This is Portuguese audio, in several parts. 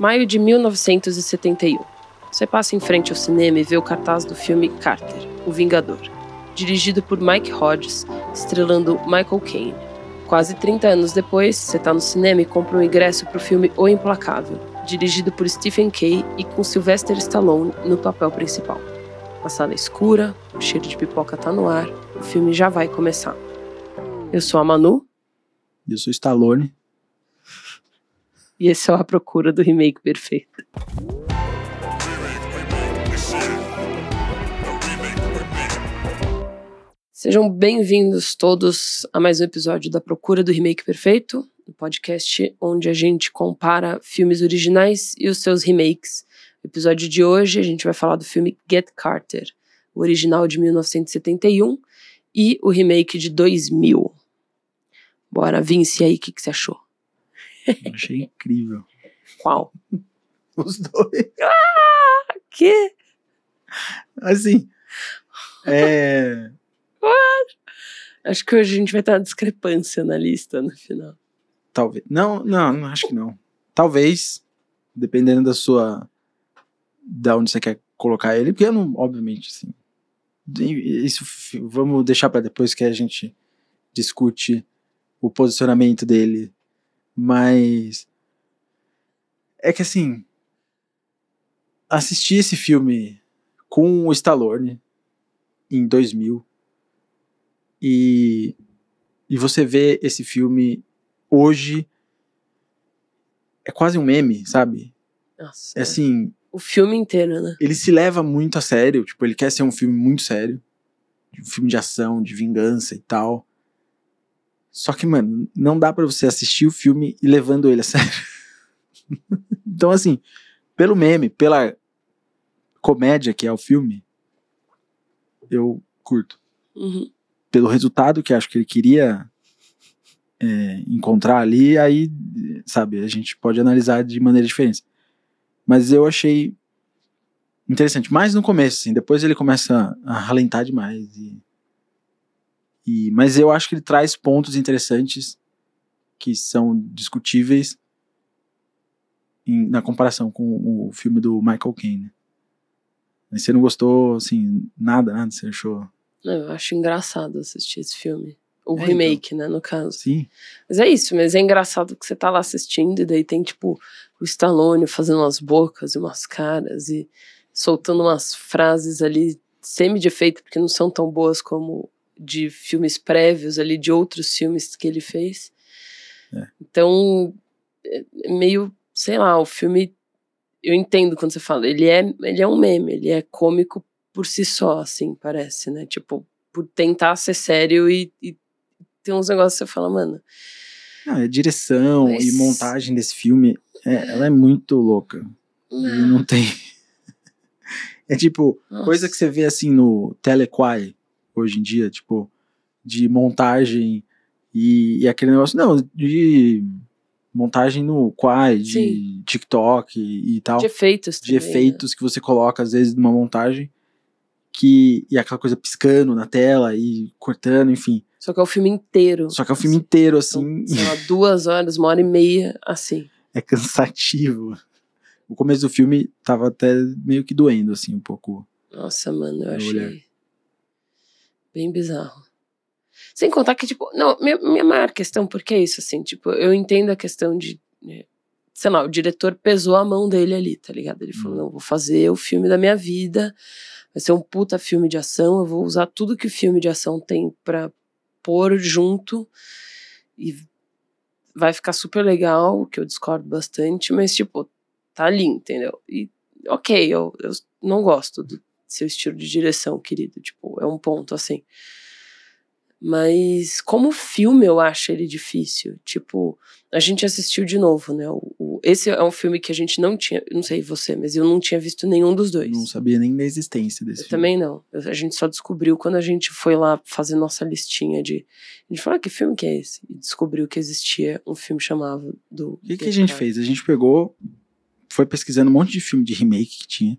Maio de 1971. Você passa em frente ao cinema e vê o cartaz do filme Carter, O Vingador, dirigido por Mike Hodges, estrelando Michael Caine. Quase 30 anos depois, você está no cinema e compra um ingresso para o filme O Implacável, dirigido por Stephen Kay e com Sylvester Stallone no papel principal. A sala é escura, o cheiro de pipoca tá no ar, o filme já vai começar. Eu sou a Manu. Eu sou Stallone. E esse é o A Procura do Remake Perfeito. Sejam bem-vindos todos a mais um episódio da Procura do Remake Perfeito, um podcast onde a gente compara filmes originais e os seus remakes. No episódio de hoje a gente vai falar do filme Get Carter, o original de 1971 e o remake de 2000. Bora, Vince, aí, o que, que você achou? Achei incrível. Qual? Os dois. Ah, que? Assim. É. Acho que hoje a gente vai ter uma discrepância na lista no final. Talvez. Não, não, não acho que não. Talvez, dependendo da sua. Da onde você quer colocar ele, porque eu não, obviamente, assim. Isso vamos deixar para depois que a gente discute o posicionamento dele. Mas. É que assim. Assistir esse filme com o Stallone em 2000 e, e você vê esse filme hoje é quase um meme, sabe? Nossa. É assim, O filme inteiro, né? ele se leva muito a sério, tipo, ele quer ser um filme muito sério, um filme de ação, de vingança e tal. Só que, mano, não dá pra você assistir o filme e levando ele a sério. então, assim, pelo meme, pela comédia que é o filme, eu curto. Uhum. pelo resultado que acho que ele queria é, encontrar ali, aí, sabe, a gente pode analisar de maneira diferente. Mas eu achei interessante, mais no começo, assim, depois ele começa a ralentar demais. E, e, mas eu acho que ele traz pontos interessantes que são discutíveis em- na comparação com o filme do Michael Caine. Mas você não gostou, assim, nada, nada, você achou? Não, Eu acho engraçado assistir esse filme. O É, remake, né, no caso. Sim. Mas é isso, mas é engraçado que você tá lá assistindo e daí tem, tipo, o Stallone fazendo umas bocas e umas caras e soltando umas frases ali semi de efeito, porque não são tão boas como de filmes prévios ali, de outros filmes que ele fez. É. Então, é meio, sei lá, o filme. Eu entendo quando você fala, ele é, ele é um meme, ele é cômico por si só, assim, parece, né? Tipo, por tentar ser sério e, e tem uns negócios que você fala, mano. Não, a direção Mas- e montagem desse filme, é, ela é muito louca. E não tem. É tipo, coisa que você vê assim no Telequai hoje em dia, tipo, de montagem e, e aquele negócio. Não, de montagem no Quai, de Sim. TikTok e, e tal. De efeitos de também, né? efeitos que você coloca, às vezes, numa montagem. Que, e aquela coisa piscando na tela e cortando, enfim. Só que é o filme inteiro. Só que é o filme inteiro, Então, assim. sei lá, duas horas, uma hora e meia, assim. é cansativo. O começo do filme tava até meio que doendo, assim, um pouco. Nossa, mano, eu achei olhar. Bem bizarro. Sem contar que, tipo, não, minha, minha maior questão, porque é isso, assim, tipo, eu entendo a questão de, né, sei lá, o diretor pesou a mão dele ali, tá ligado? Ele falou, Hum. não, vou fazer o filme da minha vida, vai ser um puta filme de ação, eu vou usar tudo que o filme de ação tem pra pôr junto e vai ficar super legal, que eu discordo bastante, mas, tipo, tá ali, entendeu? E, ok, eu, eu não gosto do seu estilo de direção, querido, tipo, é um ponto, assim. Mas como filme eu acho ele difícil. Tipo, a gente assistiu de novo, né? O, o- esse é um filme que a gente não tinha, não sei você, mas eu não tinha visto nenhum dos dois. Não sabia nem da existência desse Eu filme. também não. Eu- a gente só descobriu quando a gente foi lá fazer nossa listinha de. A gente falou, ah, que filme que é esse? E descobriu que existia um filme chamado do. O que, que a gente fez? A gente pegou, foi pesquisando um monte de filme de remake que tinha.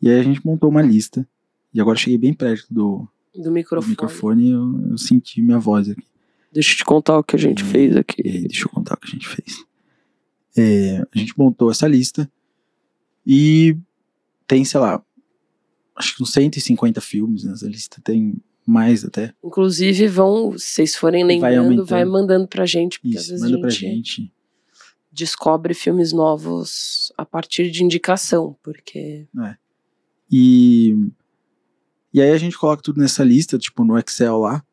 E aí a gente montou uma lista. E agora eu cheguei bem perto do, Do do microfone. microfone e eu, eu senti minha voz aqui. Deixa eu te contar o que a gente E- fez aqui. Deixa eu contar o que a gente fez. É, a gente montou essa lista e tem, sei lá, acho que uns 150 filmes nessa lista, tem mais até. Inclusive, vão, se vocês forem Vai lembrando, aumentando. vai, mandando pra gente, porque às Isso, vezes manda a pra gente, gente. descobre filmes novos a partir de indicação, porque E, e aí a gente coloca tudo nessa lista, tipo no Excel lá,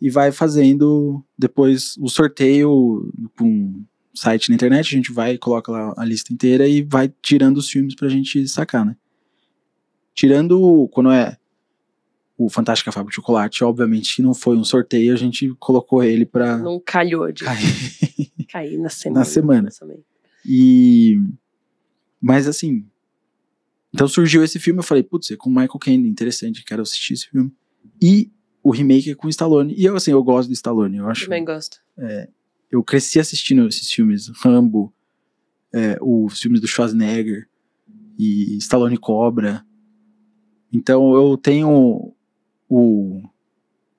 e vai fazendo depois o sorteio com site na internet, a gente vai e coloca lá a lista inteira e vai tirando os filmes pra gente sacar, né? Tirando quando é o Fantástica Fábrica de Chocolate, obviamente que não foi um sorteio, a gente colocou ele pra não calhou de cair. cair na semana. semana. também. E. Mas assim. Então surgiu esse filme, eu falei, putz, é com Michael Caine, interessante, quero assistir esse filme. E o remake é com Stallone. E eu, assim, eu gosto do Stallone, eu acho. Também gosto. Eu cresci assistindo esses filmes, Rambo, é, os filmes do Schwarzenegger e Stallone Cobra. Então eu tenho o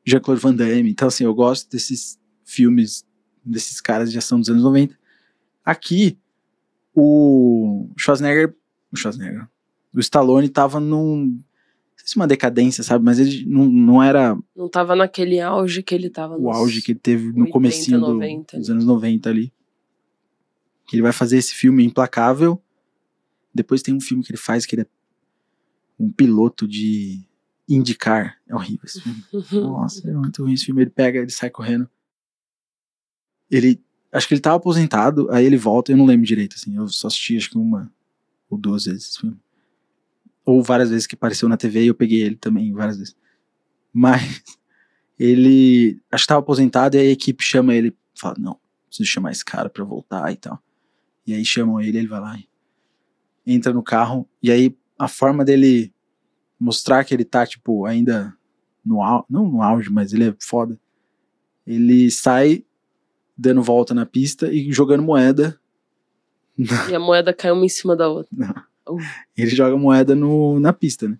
Jean-Claude Van Damme. Então, assim, eu gosto desses filmes, desses caras de ação dos anos 90. Aqui, o Schwarzenegger. O Schwarzenegger. O Stallone tava num. Não sei se uma decadência, sabe? Mas ele não, não era Não tava naquele auge que ele tava o auge que ele teve no 80, comecinho do- 90 dos anos 90 ali. Que ele vai fazer esse filme implacável. Depois tem um filme que ele faz que ele é um piloto de indicar. É horrível esse filme. Nossa, é muito ruim esse filme. Ele pega, ele sai correndo. Ele. Acho que ele tava aposentado, aí ele volta, eu não lembro direito, assim. Eu só assisti acho que uma ou duas vezes esse filme. Ou várias vezes que apareceu na TV e eu peguei ele também, várias vezes. Mas ele. Acho que tava aposentado e a equipe chama ele fala: Não, preciso chamar esse cara pra voltar e tal. E aí chamam ele, ele vai lá entra no carro. E aí a forma dele mostrar que ele tá, tipo, ainda no auge, não no auge, mas ele é foda. Ele sai dando volta na pista e jogando moeda. E a moeda caiu uma em cima da outra. Ele joga moeda no, na pista, né?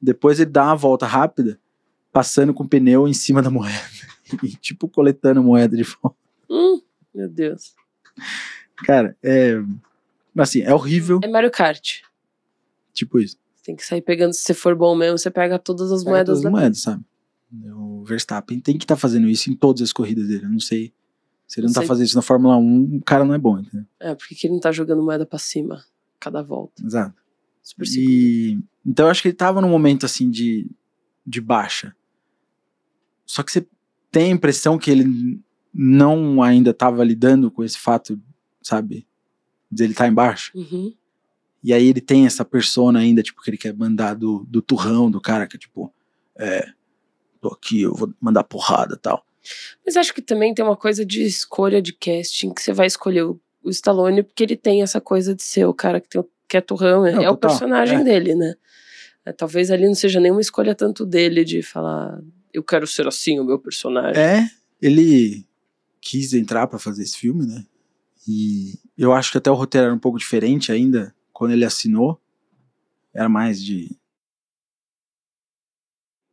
Depois ele dá uma volta rápida, passando com o pneu em cima da moeda. E, tipo, coletando moeda de volta. Hum, meu Deus. Cara, é. Assim, é horrível, É Mario Kart. tipo isso. Tem que sair pegando, se você for bom mesmo, você pega todas as Pega moedas todas as da moedas, sabe? O Verstappen tem que estar fazendo isso em todas as corridas dele. Eu não sei. Se ele não, Não tá sei. fazendo isso na Fórmula 1, o cara não é bom, entendeu? É, porque que ele não tá jogando moeda pra cima cada volta. Exato. Super. E então eu acho que ele tava num momento assim de, de baixa. Só que você tem a impressão que ele não ainda tava lidando com esse fato, sabe? De ele estar tá em baixa. Uhum. E aí ele tem essa persona ainda, tipo, que ele quer mandar do, do turrão, do cara que é tipo, é, tô aqui, eu vou mandar porrada e tal. Mas acho que também tem uma coisa de escolha de casting, que você vai escolher o, o Stallone porque ele tem essa coisa de ser o cara que, tem, o- que é turrão, é, Não, é o personagem é. dele, né? É, talvez ali não seja nenhuma escolha tanto dele de falar, eu quero ser assim o meu personagem. É, ele quis entrar pra fazer esse filme, né? E eu acho que até o roteiro era um pouco diferente ainda quando ele assinou. Era mais de.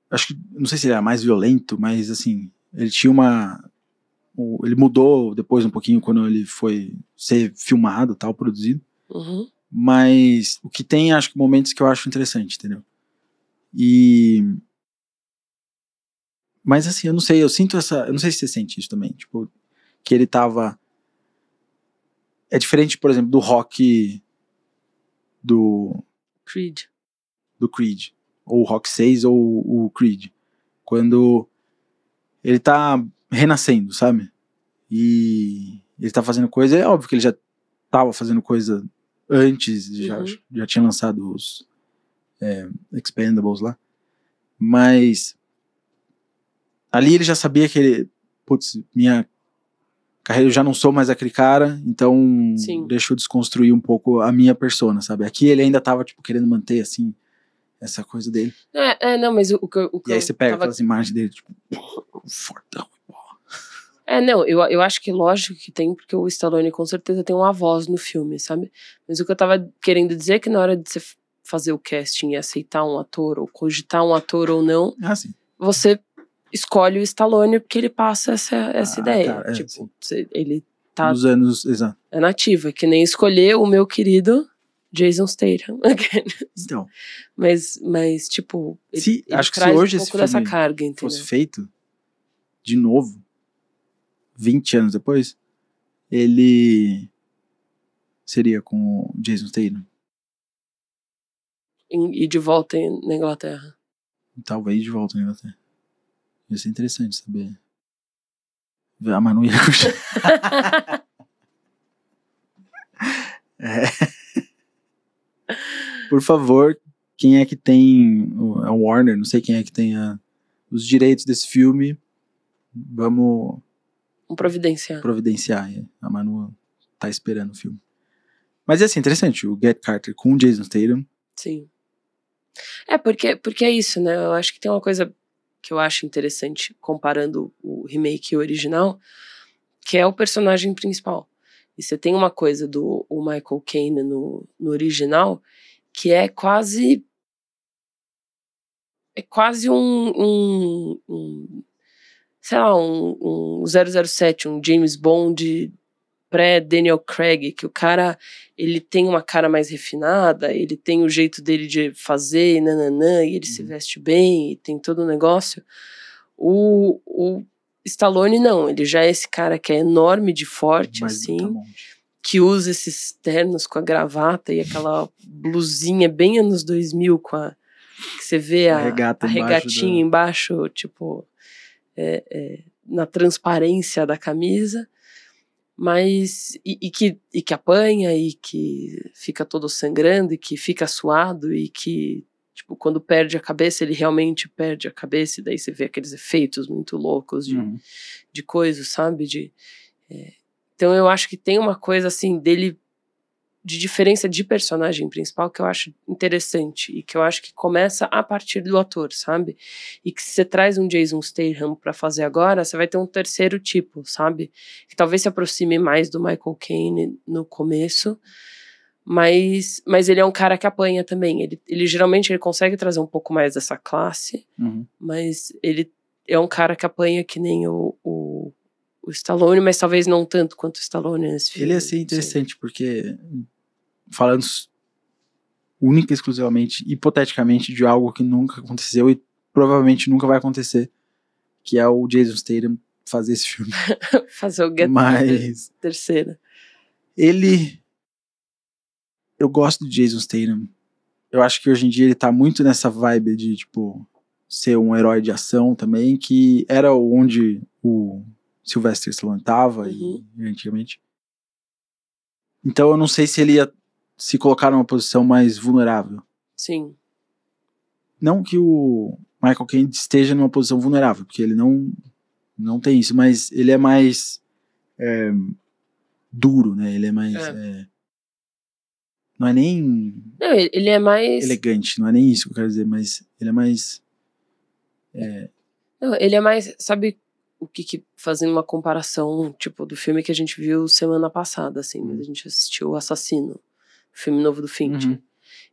Acho que. Não sei se ele era mais violento, mas assim. Ele tinha uma. O- Ele mudou depois um pouquinho quando ele foi ser filmado tal, produzido. Uhum. Mas o que tem, acho que momentos que eu acho interessante, entendeu? E. Mas assim, eu não sei, eu sinto essa. Eu não sei se você sente isso também. Tipo, que ele tava. É diferente, por exemplo, do rock do, Creed. do Creed. Ou o Rock 6 ou o Creed. Quando ele tá renascendo, sabe? E ele tá fazendo coisa. É óbvio que ele já tava fazendo coisa antes, já, Uhum. já tinha lançado os é, Expendables lá. Mas ali ele já sabia que ele. Putz, minha carreira eu já não sou mais aquele cara, então Sim. deixa eu desconstruir um pouco a minha persona, sabe? Aqui ele ainda tava, tipo, querendo manter, assim, essa coisa dele. É, é, não, mas o, o que eu- o que E aí você pega tava aquelas imagens dele, tipo, fortão. É, não, eu, eu acho que lógico que tem, porque o Stallone com certeza tem uma voz no filme, sabe? Mas o que eu tava querendo dizer é que na hora de você fazer o casting e aceitar um ator, ou cogitar um ator ou não, Ah, você escolhe o Stallone porque ele passa essa, essa Ah, ideia. cara, é, tipo, sim. ele tá Nos anos. Exato. é nativa, que nem escolher o meu querido Jason Statham. Então, mas, mas, tipo, ele, se, ele acho que se hoje um esse filme carga, fosse feito de novo, 20 anos depois, ele seria com o Jason Statham. E, e de volta em- na Inglaterra. Talvez de volta na Inglaterra. Ia ser interessante saber. Ver A Manu ia. É. Por favor, quem é que tem. o- A Warner, não sei quem é que tem a- os direitos desse filme. Vamos um providenciar. providenciar. A Manu tá esperando o filme. Mas é assim, interessante. O Get Carter com o Jason Statham. Sim. É, porque, porque é isso, né? Eu acho que tem uma coisa que eu acho interessante comparando o remake e o original, que é o personagem principal. E você tem uma coisa do o Michael Caine no, no original que é quase. É quase um. um, um sei lá, um, um 007, um James Bond pré-Daniel Craig, que o cara ele tem uma cara mais refinada, ele tem o jeito dele de fazer, e nananã, e ele se Uhum. veste bem, e tem todo o negócio. O, o Stallone não, ele já é esse cara que é enorme de forte, mas assim, tá bom. que usa esses ternos com a gravata e aquela blusinha bem anos 2000 com a que você vê a, A regata a embaixo regatinha da- embaixo, tipo é, é, na transparência da camisa, mas e, e que e que apanha e que fica todo sangrando e que fica suado e que tipo quando perde a cabeça ele realmente perde a cabeça e daí você vê aqueles efeitos muito loucos de Uhum. de coisas, sabe? De, é, então eu acho que tem uma coisa assim dele de diferença de personagem principal que eu acho interessante e que eu acho que começa a partir do ator, sabe? E que se você traz um Jason Statham pra fazer agora, você vai ter um terceiro tipo, sabe? Que talvez se aproxime mais do Michael Caine no começo, mas mas ele é um cara que apanha também. Ele, ele geralmente ele consegue trazer um pouco mais dessa classe, Uhum. mas ele é um cara que apanha que nem o, o, o Stallone, mas talvez não tanto quanto o Stallone nesse filme. Ele ia ser interessante, porque falando única e exclusivamente, hipoteticamente, de algo que nunca aconteceu e provavelmente nunca vai acontecer, que é o Jason Statham fazer esse filme. Fazer o Get Mas terceira. ele. Eu gosto do Jason Statham. Eu acho que hoje em dia ele tá muito nessa vibe de, tipo, ser um herói de ação também, que era onde o Sylvester Stallone tava Uhum. e, antigamente. Então eu não sei se ele ia se colocar numa posição mais vulnerável. Sim. Não que o Michael Caine esteja numa posição vulnerável, porque ele não não tem isso, mas ele é mais é, duro, né? Ele é mais É. é, não é nem Não, ele, ele é mais. elegante, não é nem isso que eu quero dizer, mas ele é mais Não, ele é mais. Sabe o que, que. Fazendo uma comparação, tipo, do filme que a gente viu semana passada, assim, mas a gente assistiu O Assassino, o filme novo do Finch. Uhum.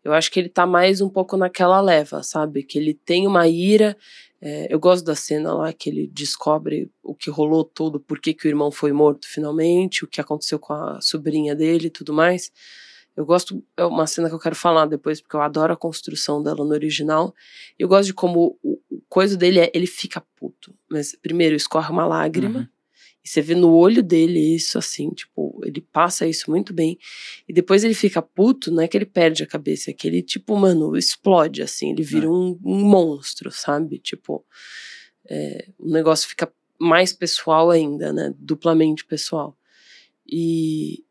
Eu acho que ele tá mais um pouco naquela leva, sabe? Que ele tem uma ira. é, eu gosto da cena lá que ele descobre o que rolou todo, por que, que o irmão foi morto finalmente, o que aconteceu com a sobrinha dele e tudo mais. Eu gosto, é uma cena que eu quero falar depois, porque eu adoro a construção dela no original. Eu gosto de como o, o coisa dele é, ele fica puto. Mas primeiro escorre uma lágrima, Uhum. E você vê no olho dele isso assim, tipo, ele passa isso muito bem. E depois ele fica puto, não é que ele perde a cabeça, é que ele, tipo, mano, explode, assim, ele vira É. um, um monstro, sabe? Tipo, é, o negócio fica mais pessoal ainda, né? Duplamente pessoal. E,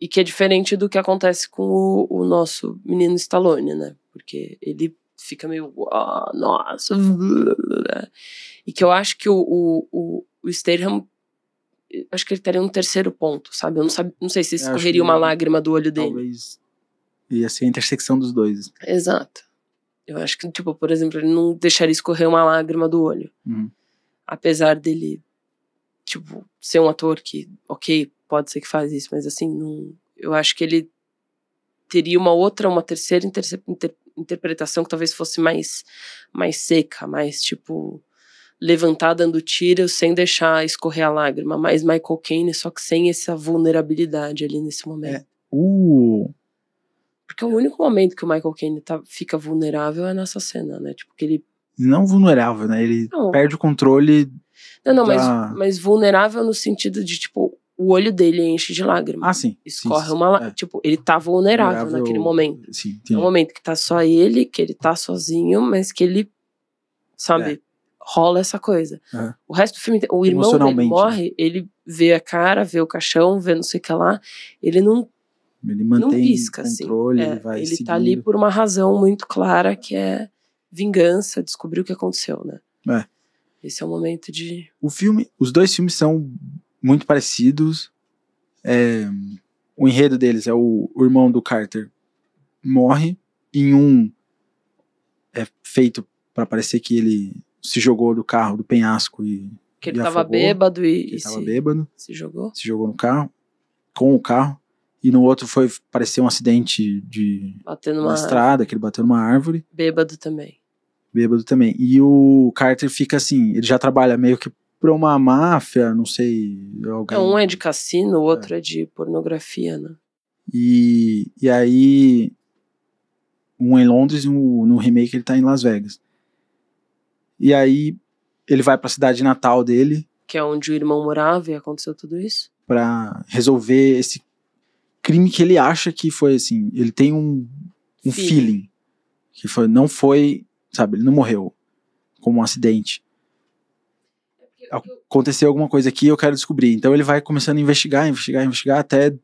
e que é diferente do que acontece com o, o nosso menino Stallone, né? Porque ele fica meio, "Ah, nossa, e que eu acho que o, o, o, o Statham, acho que ele estaria no terceiro ponto, sabe? Eu não, sabe, não sei se acho escorreria uma lágrima do olho dele. talvez ia ser a intersecção dos dois. Exato. Eu acho que, tipo, por exemplo, ele não deixaria escorrer uma lágrima do olho. Uhum. Apesar dele, tipo, ser um ator que, ok, pode ser que faz isso, mas assim, não, eu acho que ele teria uma outra, uma terceira interse- inter- interpretação que talvez fosse mais, mais seca, mais, tipo, levantar dando tiro sem deixar escorrer a lágrima, mais Michael Caine, só que sem essa vulnerabilidade ali nesse momento. O. Porque o único momento que o Michael Caine tá, fica vulnerável é nessa cena, né? Tipo, que ele. Não vulnerável, né? Ele Não. perde o controle. Não, não, Da- mas, mas vulnerável no sentido de, tipo, o olho dele enche de lágrimas. Ah, sim. Escorre sim, uma. é. Tipo, ele tá vulnerável, Vulnerável, naquele momento. Sim, É entendi. um momento que tá só ele, que ele tá sozinho, mas que ele, sabe, rola essa coisa. É. O resto do filme, o irmão dele Emocionalmente, morre, ele vê a cara, vê o caixão, vê não sei o que lá, ele não, Ele não mantém pisca, assim. controle, É, ele vai ele tá ali seguindo. por uma razão muito clara, que é vingança, descobrir o que aconteceu, né? É. Esse é o momento de... O filme, os dois filmes são muito parecidos. É, o enredo deles é o, o irmão do Carter morre em um é feito pra parecer que ele se jogou do carro do penhasco e Que ele E tava afogou, bêbado e, ele tava bêbado, se jogou. se jogou no carro com o carro e no outro foi parecer um acidente de Batendo uma estrada que ele bateu numa árvore bêbado também. bêbado também. E o Carter fica assim, ele já trabalha meio que pra uma máfia, não sei, alguém. É, um é de cassino, o outro é, de pornografia, né? E, e aí, um em Londres e um, no remake ele tá em Las Vegas. E aí, ele vai pra cidade natal dele Que é onde o irmão morava e aconteceu tudo isso. pra resolver esse crime que ele acha que foi assim. Ele tem um, um Feeling. feeling. Que foi, não foi, sabe, ele não morreu como um acidente. aconteceu alguma coisa aqui eu quero descobrir. Então ele vai começando a investigar, investigar, investigar, até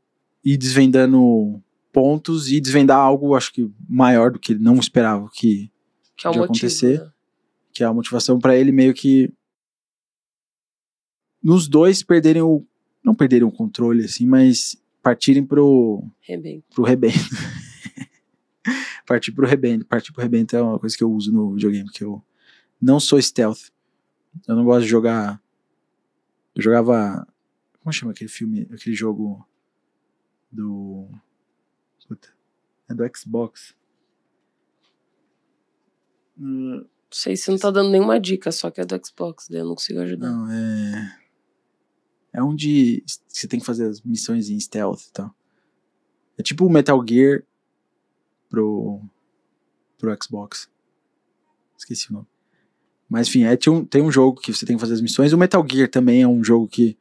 ir desvendando pontos e desvendar algo, acho que maior do que ele não esperava que, Que é de motivo. acontecer. né? Que é a motivação pra ele meio que nos dois perderem o não perderem o controle assim, mas partirem pro Rebento. pro rebento. partir pro rebento, partir pro rebento é uma coisa que eu uso no videogame, que eu não sou stealth. Eu não gosto de jogar eu jogava como chama aquele filme, aquele jogo do Puta, é do Xbox. Hum, Não sei se não tá dando nenhuma dica, só que é do Xbox, daí eu não consigo ajudar. Não, é. É onde você tem que fazer as missões em stealth e tal. É tipo o Metal Gear pro, pro Xbox. Esqueci o nome. Mas enfim, é, tem, um, tem um jogo que você tem que fazer as missões. O Metal Gear também é um jogo que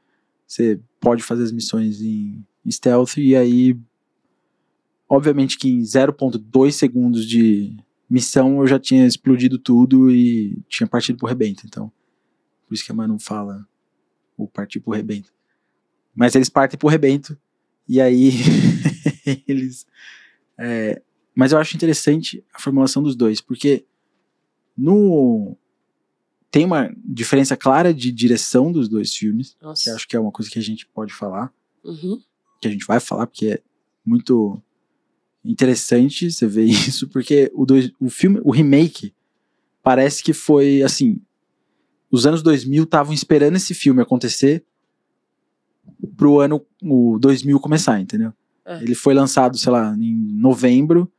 você pode fazer as missões em, em stealth. E aí, obviamente que em 0.2 segundos de missão eu já tinha explodido tudo e tinha partido pro rebento. Então, por isso que a Manu fala o partir pro rebento. Mas eles partem pro rebento e aí eles. é, mas eu acho interessante a formulação dos dois, porque no tem uma diferença clara de direção dos dois filmes, que Nossa. acho que é uma coisa que a gente pode falar, Uhum. que a gente vai falar, porque é muito interessante você ver isso, porque o, dois, o filme, o remake, parece que foi assim. Os anos 2000 estavam esperando esse filme acontecer pro ano o 2000 começar, entendeu? É. Ele foi lançado, sei lá, em novembro,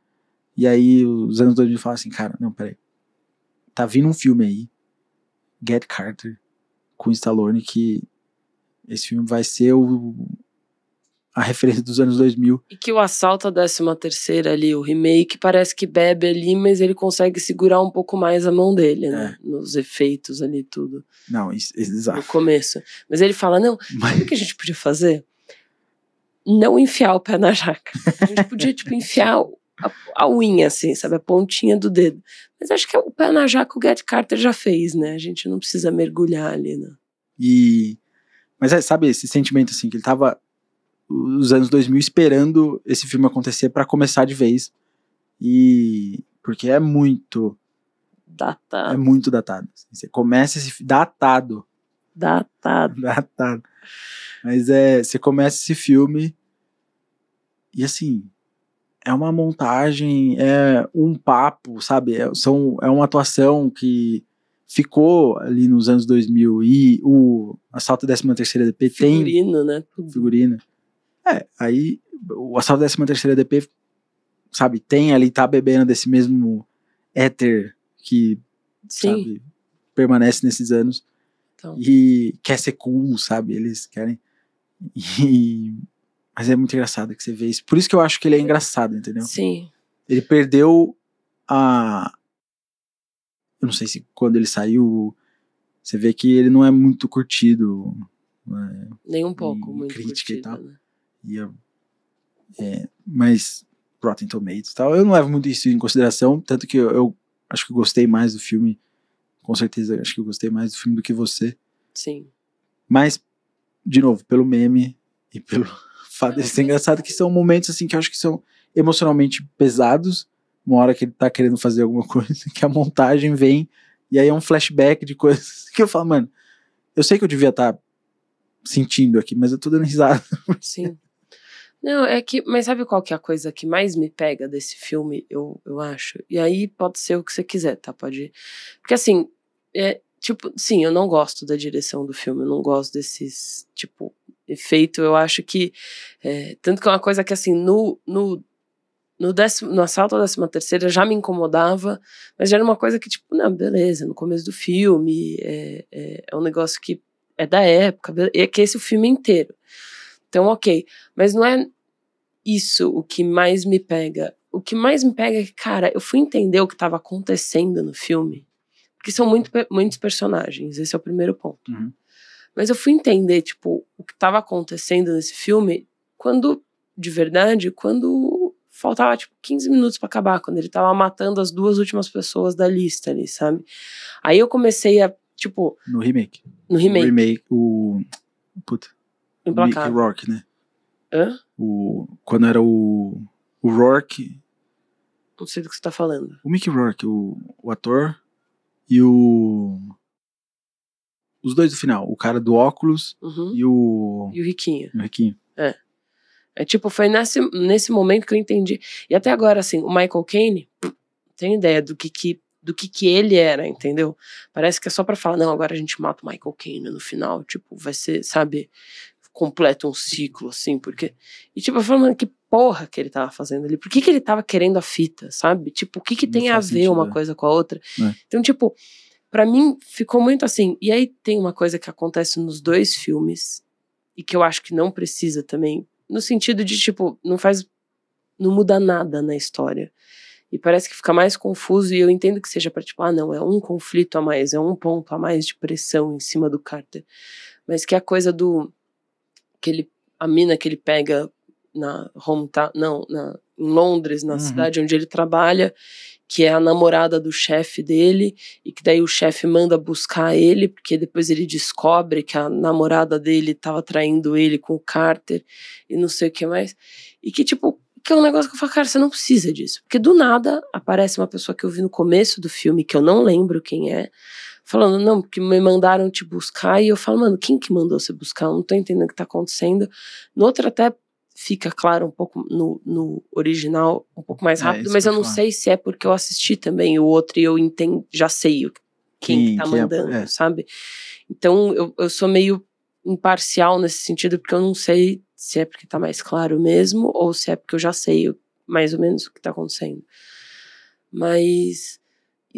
e aí os anos 2000 falaram assim, cara, não, peraí. Tá vindo um filme aí, Get Carter, com Stallone, que esse filme vai ser o, a referência dos anos 2000. E que o assalto à 13 terceira ali, o remake, parece que bebe ali, mas ele consegue segurar um pouco mais a mão dele, né? Nos efeitos ali, tudo. Não, isso, No exato. começo. Mas ele fala, não, Mas- sabe o que a gente podia fazer? Não enfiar o pé na jaca. A gente podia, tipo, enfiar a, a unha, assim, sabe? A pontinha do dedo. Mas acho que o pé na jaca o Get Carter já fez, né? A gente não precisa mergulhar ali, né? E. Mas é, sabe esse sentimento assim, que ele tava os anos 2000 esperando esse filme acontecer pra começar de vez. E. Porque é muito. Datado. É muito datado. assim. Você começa esse. Datado. Datado. Datado. Mas é. Você começa esse filme. E assim. É uma montagem, é um papo, sabe? É, são, é uma atuação que ficou ali nos anos 2000 e o Assalto à 13 terceira DP tem Figurino, né? Tudo. É, aí o Assalto da 13 terceira DP, sabe, tem ali, tá bebendo desse mesmo éter que, Sim. sabe, permanece nesses anos Então. e quer ser cool, sabe? Eles querem. E- Mas é muito engraçado que você vê isso. Por isso que eu acho que ele é engraçado, entendeu? Sim. Ele perdeu a. Eu não sei se quando ele saiu. Você vê que ele não é muito curtido. né? Nem um pouco, E muito crítica e curtida, tal. né? Eu- é, mas Rotten Tomatoes e tal, eu não levo muito isso em consideração, tanto que eu, eu acho que eu gostei mais do filme, com certeza acho que eu gostei mais do filme do que você, Sim. mas, de novo, pelo meme e pelo fato de ser engraçado, que são momentos assim que eu acho que são emocionalmente pesados, uma hora que ele tá querendo fazer alguma coisa, que a montagem vem, e aí é um flashback de coisas que eu falo, mano, eu sei que eu devia estar sentindo aqui, mas eu tô dando risada. Sim. Não, é que. Mas sabe qual que é a coisa que mais me pega desse filme, eu, eu acho? E aí pode ser o que você quiser, tá? Pode. Porque assim, é. Tipo, sim, eu não gosto da direção do filme, eu não gosto desses, tipo, efeito. Eu acho que. é, tanto que é uma coisa que, assim, no. no no, décimo, no assalto à décima terceira já me incomodava, mas já era uma coisa que, tipo, não, beleza, no começo do filme, é, é, é um negócio que é da época, be- é que esse é o filme inteiro. Então, ok. Mas não é isso o que mais me pega. O que mais me pega é que, cara, eu fui entender o que estava acontecendo no filme. Porque são muito, muitos personagens, esse é o primeiro ponto. Uhum. Mas eu fui entender, tipo, o que estava acontecendo nesse filme quando, de verdade, quando faltava, tipo, 15 minutos pra acabar, quando ele tava matando as duas últimas pessoas da lista ali, sabe? Aí eu comecei a, tipo, No remake. no O remake, remake, o. Puta. O Mickey implacável. Rourke, né? Hã? O, quando era o. O Rourke. Não sei do que você tá falando. O Mickey Rourke, o, o ator. E o. Os dois do final. O cara do óculos Uhum. e o. E o Riquinho. o Riquinho. É tipo, foi nesse, nesse momento que eu entendi. E até agora, assim, o Michael Caine, tenho ideia do que que, do que que ele era, entendeu? Parece que é só pra falar, não, agora a gente mata o Michael Caine no final, tipo, vai ser, sabe, completa um ciclo, assim, porque... E tipo, eu falo, mano, que porra que ele tava fazendo ali? Por que que ele tava querendo a fita, sabe? Tipo, o que que Não tem a ver sentido, uma é. coisa com a outra? É. Então, tipo, pra mim ficou muito assim. E aí tem uma coisa que acontece nos dois filmes, e que eu acho que não precisa também, no sentido de, tipo, não faz. não muda nada na história. E parece que fica mais confuso, e eu entendo que seja pra, tipo, ah, não, é um conflito a mais, é um ponto a mais de pressão em cima do Carter. Mas que é a coisa do. Que ele. a mina que ele pega na hometown, não, na, em Londres, na Uhum. cidade onde ele trabalha, que é a namorada do chefe dele, e que daí o chefe manda buscar ele, porque depois ele descobre que a namorada dele estava traindo ele com o Carter e não sei o que mais. E que, tipo, que é um negócio que eu falo, cara, você não precisa disso. Porque do nada aparece uma pessoa que eu vi no começo do filme, que eu não lembro quem é, falando, não, porque me mandaram te buscar, e eu falo, mano, quem que mandou você buscar? Eu não tô entendendo o que tá acontecendo. No outro até fica claro um pouco no, no original, um pouco mais É, rápido, isso mas que eu não falar. sei se é porque eu assisti também o outro e eu entendo, já sei quem, que tá quem é- mandando, é. sabe? Então eu, eu sou meio imparcial nesse sentido, porque eu não sei se é porque tá mais claro mesmo, ou se é porque eu já sei mais ou menos o que tá acontecendo. Mas.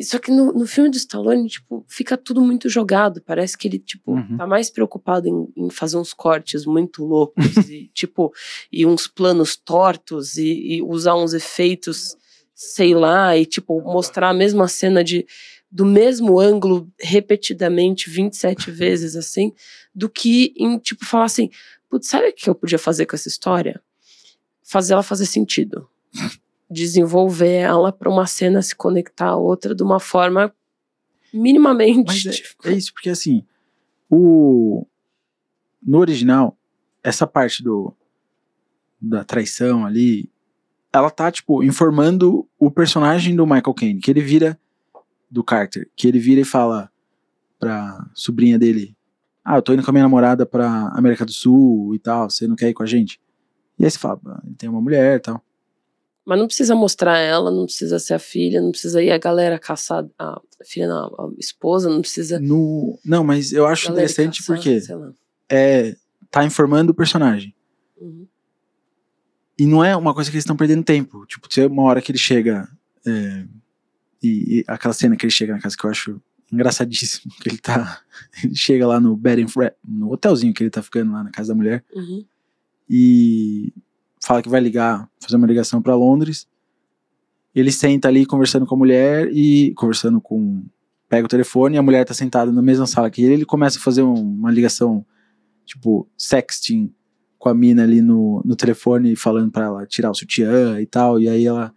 Só que no, no filme do Stallone, tipo, fica tudo muito jogado. Parece que ele, tipo, Uhum. tá mais preocupado em, em fazer uns cortes muito loucos e, tipo, e uns planos tortos e, e usar uns efeitos, sei lá, e, tipo, mostrar a mesma cena de do mesmo ângulo repetidamente 27 vezes, assim, do que em, tipo, falar assim, putz, sabe o que eu podia fazer com essa história? Fazer ela fazer sentido. Desenvolver ela pra uma cena se conectar à outra de uma forma minimamente. Mas é, é isso, porque assim, o no original, essa parte do da traição ali, ela tá, tipo, informando o personagem do Michael Caine, que ele vira do Carter, que ele vira e fala pra sobrinha dele, ah, eu tô indo com a minha namorada pra América do Sul e tal, você não quer ir com a gente? E aí você fala, "Ah, ele tem uma mulher e tal. Mas não precisa mostrar ela, não precisa ser a filha, não precisa ir a galera caçar a filha, não, a esposa, não precisa. No, não, mas eu acho interessante caçar, porque é, tá informando o personagem. Uhum. E não é uma coisa que eles estão perdendo tempo. Tipo, tem uma hora que ele chega. é, e, e aquela cena que ele chega na casa que eu acho engraçadíssimo que ele tá. Ele chega lá no bed and no hotelzinho que ele tá ficando lá na casa da mulher Uhum. e fala que vai ligar, fazer uma ligação pra Londres. Ele senta ali conversando com a mulher e conversando com pega o telefone, a mulher tá sentada na mesma sala que ele, ele começa a fazer um- uma ligação tipo sexting com a mina ali no, no telefone falando pra ela tirar o sutiã e tal, e aí ela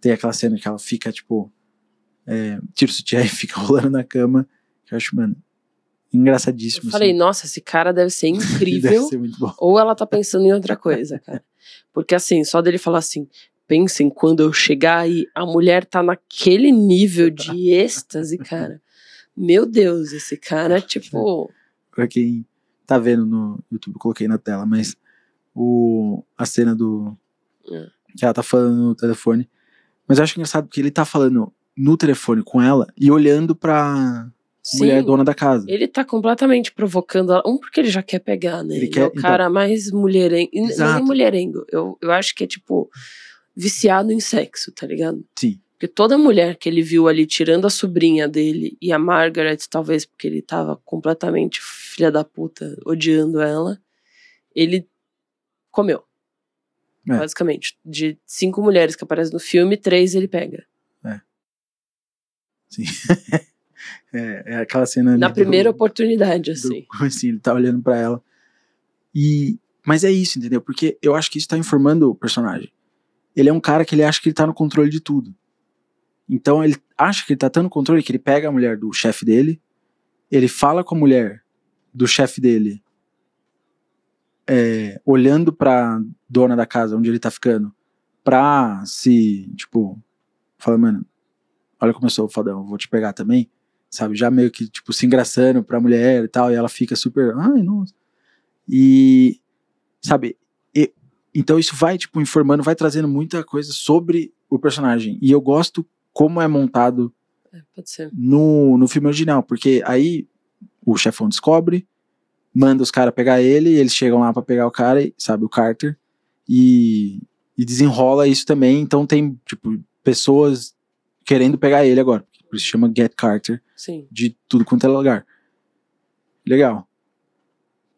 tem aquela cena que ela fica tipo é, tira o sutiã e fica rolando na cama, que eu acho, mano, engraçadíssimo. Eu falei, assim. nossa, esse cara deve ser Deve incrível. ser muito bom. Ou ela tá pensando em outra coisa, cara. Porque assim, só dele falar assim, pensem quando eu chegar aí, a mulher tá naquele nível de êxtase, cara. Meu Deus, esse cara, tipo. pra quem tá vendo no YouTube, eu coloquei na tela, mas o, a cena do. É. que ela tá falando no telefone. Mas eu acho engraçado porque ele tá falando no telefone com ela e olhando pra mulher Sim, dona da casa. ele tá completamente provocando ela. Um, porque ele já quer pegar, né? Ele Ele, quer- é o então. cara mais mulherengo. e Não é Exato. mulherengo. Eu, eu acho que é, tipo, viciado em sexo, tá ligado? Sim. Porque toda mulher que ele viu ali, tirando a sobrinha dele e a Margaret, talvez porque ele tava completamente filha da puta, odiando ela, ele comeu. É. Basicamente. De cinco mulheres que aparecem no filme, três ele pega. Sim. é, é aquela cena. Na do- primeira oportunidade, do- assim. como assim, ele tá olhando pra ela. E, mas é isso, entendeu? Porque eu acho que isso tá informando o personagem. Ele é um cara que ele acha que ele tá no controle de tudo. Então ele acha que ele tá tendo controle, que ele pega a mulher do chefe dele, ele fala com a mulher do chefe dele, é, olhando pra dona da casa onde ele tá ficando, pra se, tipo, fala, mano, olha como eu sou fodão, vou te pegar também sabe? Já meio que, tipo, se engraçando pra mulher e tal, e ela fica super, ai, nossa. E, sabe, e- então isso vai, tipo, informando, vai trazendo muita coisa sobre o personagem. E eu gosto como é montado É, no, no filme original, porque aí o chefão descobre, manda os caras pegar ele, e eles chegam lá pra pegar o cara, sabe, o Carter, e, e desenrola isso também, então tem, tipo, pessoas querendo pegar ele agora, por isso chama Get Carter, Sim. de tudo quanto é lugar. Legal.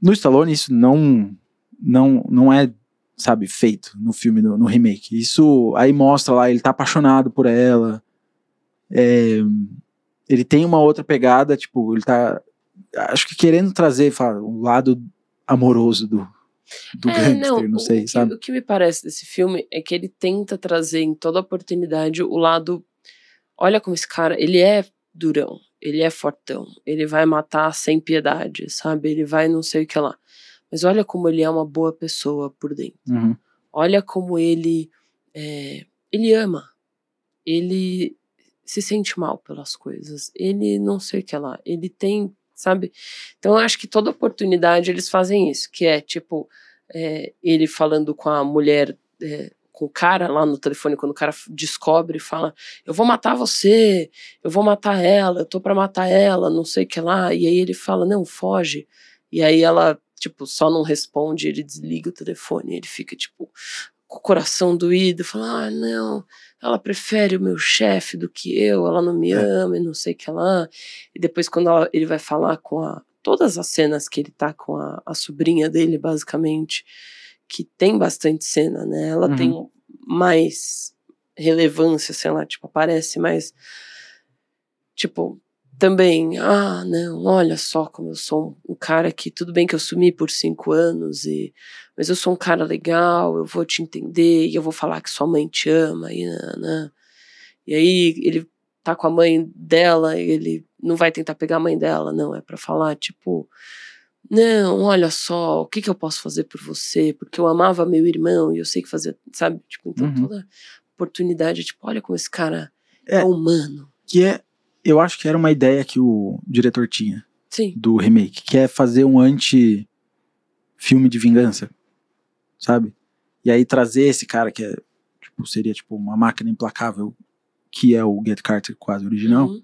No Stallone isso não não não é, sabe, feito no filme no, no remake. Isso aí mostra lá ele tá apaixonado por ela. É, ele tem uma outra pegada, tipo, ele tá acho que querendo trazer fala, o lado amoroso do do É, gangster, não, o- sei, o, sabe? O que me parece desse filme é que ele tenta trazer em toda oportunidade o lado. Olha como esse cara, ele é durão, ele é fortão, ele vai matar sem piedade, sabe? Ele vai não sei o que lá. Mas olha como ele é uma boa pessoa por dentro. Uhum. Olha como ele. é, ele ama. Ele se sente mal pelas coisas. Ele não sei o que lá. Ele tem, sabe? Então eu acho que toda oportunidade eles fazem isso, que é tipo é, ele falando com a mulher, é, com o cara lá no telefone, quando o cara descobre e fala: Eu vou matar você, eu vou matar ela, eu tô pra matar ela, não sei o que lá. E aí ele fala: Não, foge. E aí ela, tipo, só não responde, ele desliga o telefone, ele fica, tipo, com o coração doído, fala: Ah, não, ela prefere o meu chefe do que eu, ela não me É. ama e não sei o que lá. E depois, quando ela- ele vai falar com a. Todas as cenas que ele tá com a, a sobrinha dele, basicamente, que tem bastante cena, né? Ela Uhum. tem mais relevância, sei lá, tipo, aparece mais. Tipo, também, ah, não, olha só como eu sou um, um cara que, tudo bem que eu sumi por cinco anos, e, mas eu sou um cara legal, eu vou te entender, e eu vou falar que sua mãe te ama, e. E aí ele tá com a mãe dela, e ele não vai tentar pegar a mãe dela, não, é pra falar, tipo, não, olha só, o que, que eu posso fazer por você? Porque eu amava meu irmão e eu sei que fazer, sabe? Tipo, então Uhum. toda oportunidade, tipo, olha como esse cara É. é humano. Que é, eu acho que era uma ideia que o diretor tinha. Sim. do remake, que é fazer um anti filme de vingança, sabe? E aí trazer esse cara que é, tipo, seria tipo uma máquina implacável, que é o Get Carter quase original, Uhum.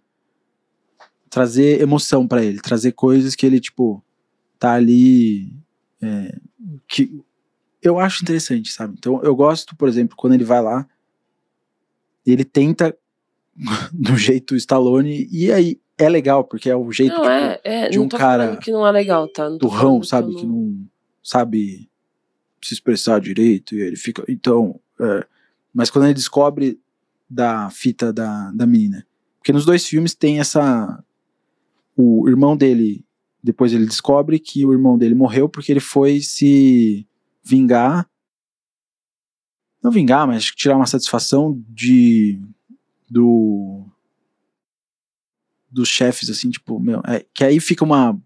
trazer emoção pra ele, trazer coisas que ele tipo tá ali é, que eu acho interessante, sabe? Então eu gosto, por exemplo, quando ele vai lá, ele tenta do jeito Stallone e aí é legal, porque é o jeito Não, tipo, é, é, de não um cara que não é legal, tá? Não turrão, falando sabe? eu Que não sabe se expressar direito e ele fica. Então. é, mas quando ele descobre da fita da, da menina. Porque nos dois filmes tem essa. O irmão dele. Depois ele descobre que o irmão dele morreu porque ele foi se vingar. Não vingar, mas tirar uma satisfação de. Do. Dos chefes, assim, tipo, meu. é, que aí fica uma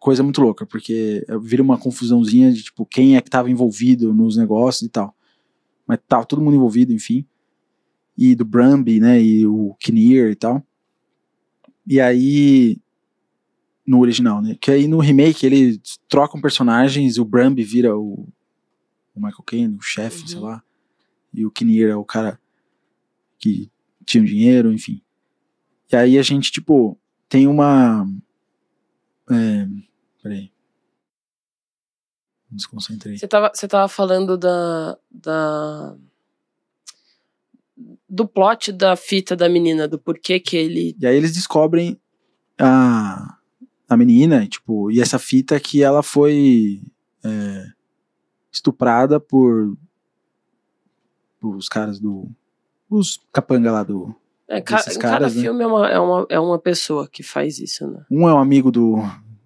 coisa muito louca, porque vira uma confusãozinha de, tipo, quem é que tava envolvido nos negócios e tal. Mas tava todo mundo envolvido, enfim. E do Brumby, né, e o Kinnear e tal. E aí, no original, né, que aí no remake eles trocam personagens, o Brumby vira o, o Michael Caine, o chefe, Uhum. sei lá. E o Kinnear é o cara que tinha o dinheiro, enfim. E aí a gente, tipo, tem uma... É, peraí. Me desconcentrei. Você tava, você tava falando da, da. do plot da fita da menina, do porquê que ele. E aí eles descobrem a, a menina, tipo, e essa fita que ela foi é, estuprada por, por os caras do. Os capanga lá do. É, ca- em cada caras, né? filme é uma, é, uma, é uma pessoa que faz isso, né? Um é um amigo do,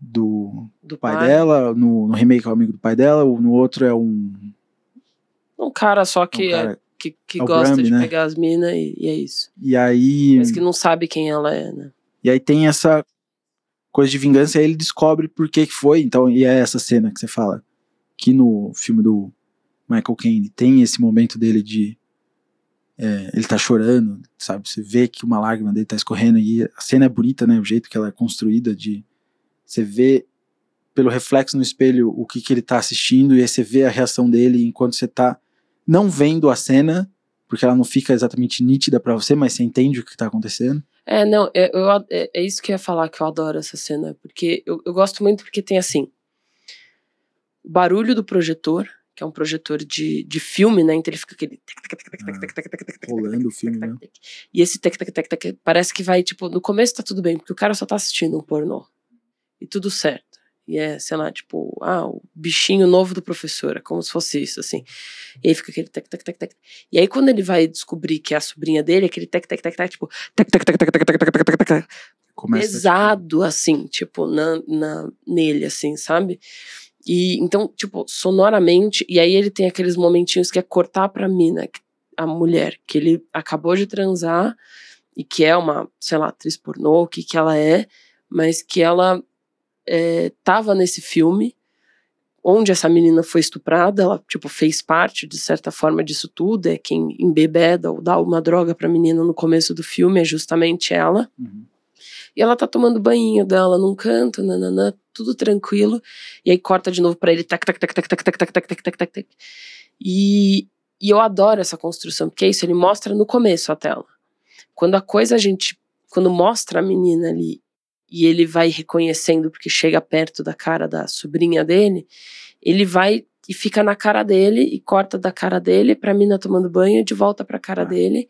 do Do pai dela, no, no remake é o amigo do pai dela, o- no outro é um, Um cara só é um que, é- cara. que, que é gosta Bramby, de né? pegar as minas e, e é isso. E aí. Mas que não sabe quem ela é, né? E aí tem essa coisa de vingança, e aí ele descobre por que foi, então, e é essa cena que você fala, que no filme do Michael Caine tem esse momento dele de é, ele tá chorando, sabe, você vê que uma lágrima dele tá escorrendo, e a cena é bonita, né, o jeito que ela é construída, de você vê pelo reflexo no espelho o que que ele tá assistindo, e aí você vê a reação dele enquanto você tá não vendo a cena, porque ela não fica exatamente nítida pra você, mas você entende o que tá acontecendo. É, não, é, eu, é, é, isso que eu ia falar que eu adoro essa cena, porque eu, eu gosto muito porque tem assim. O barulho do projetor, que é um projetor de, de filme, né? Então ele fica aquele. Rolando o filme, né? E esse tec, tec, tec, tec, parece que vai, tipo, no começo tá tudo bem, porque o cara só tá assistindo um pornô. E tudo certo. E é, sei lá, tipo, ah, o bichinho novo do professor, é como se fosse isso, assim. E aí fica aquele tec, tec, tec, tec. E aí quando ele vai descobrir que é a sobrinha dele, aquele tec, tec, tec, tec, tipo, tec, tec, tec, tec, tec, tec, tec, tec, tec, Começa, pesado, assim, tipo, na, na, nele, assim, sabe? E então, tipo, sonoramente, e aí ele tem aqueles momentinhos que é cortar pra mina, a mulher, que ele acabou de transar e que é uma, sei lá, atriz pornô, o que que ela é, mas que ela é, tava nesse filme onde essa menina foi estuprada, ela, tipo, fez parte, de certa forma, disso tudo, é quem embebeda ou dá uma droga pra menina no começo do filme, é justamente ela. Uhum. E ela tá tomando banho dela num canto, nananã, tudo tranquilo. E aí corta de novo pra ele, tac, tac, tac, tac, tac, tac, tac, tac, tac, tac, tac, tac. E, e eu adoro essa construção, porque é isso, ele mostra no começo a tela. Quando a coisa a gente, quando mostra a menina ali, e ele vai reconhecendo, porque chega perto da cara da sobrinha dele, ele vai e fica na cara dele e corta da cara dele pra mina tomando banho de volta pra cara Ah. dele.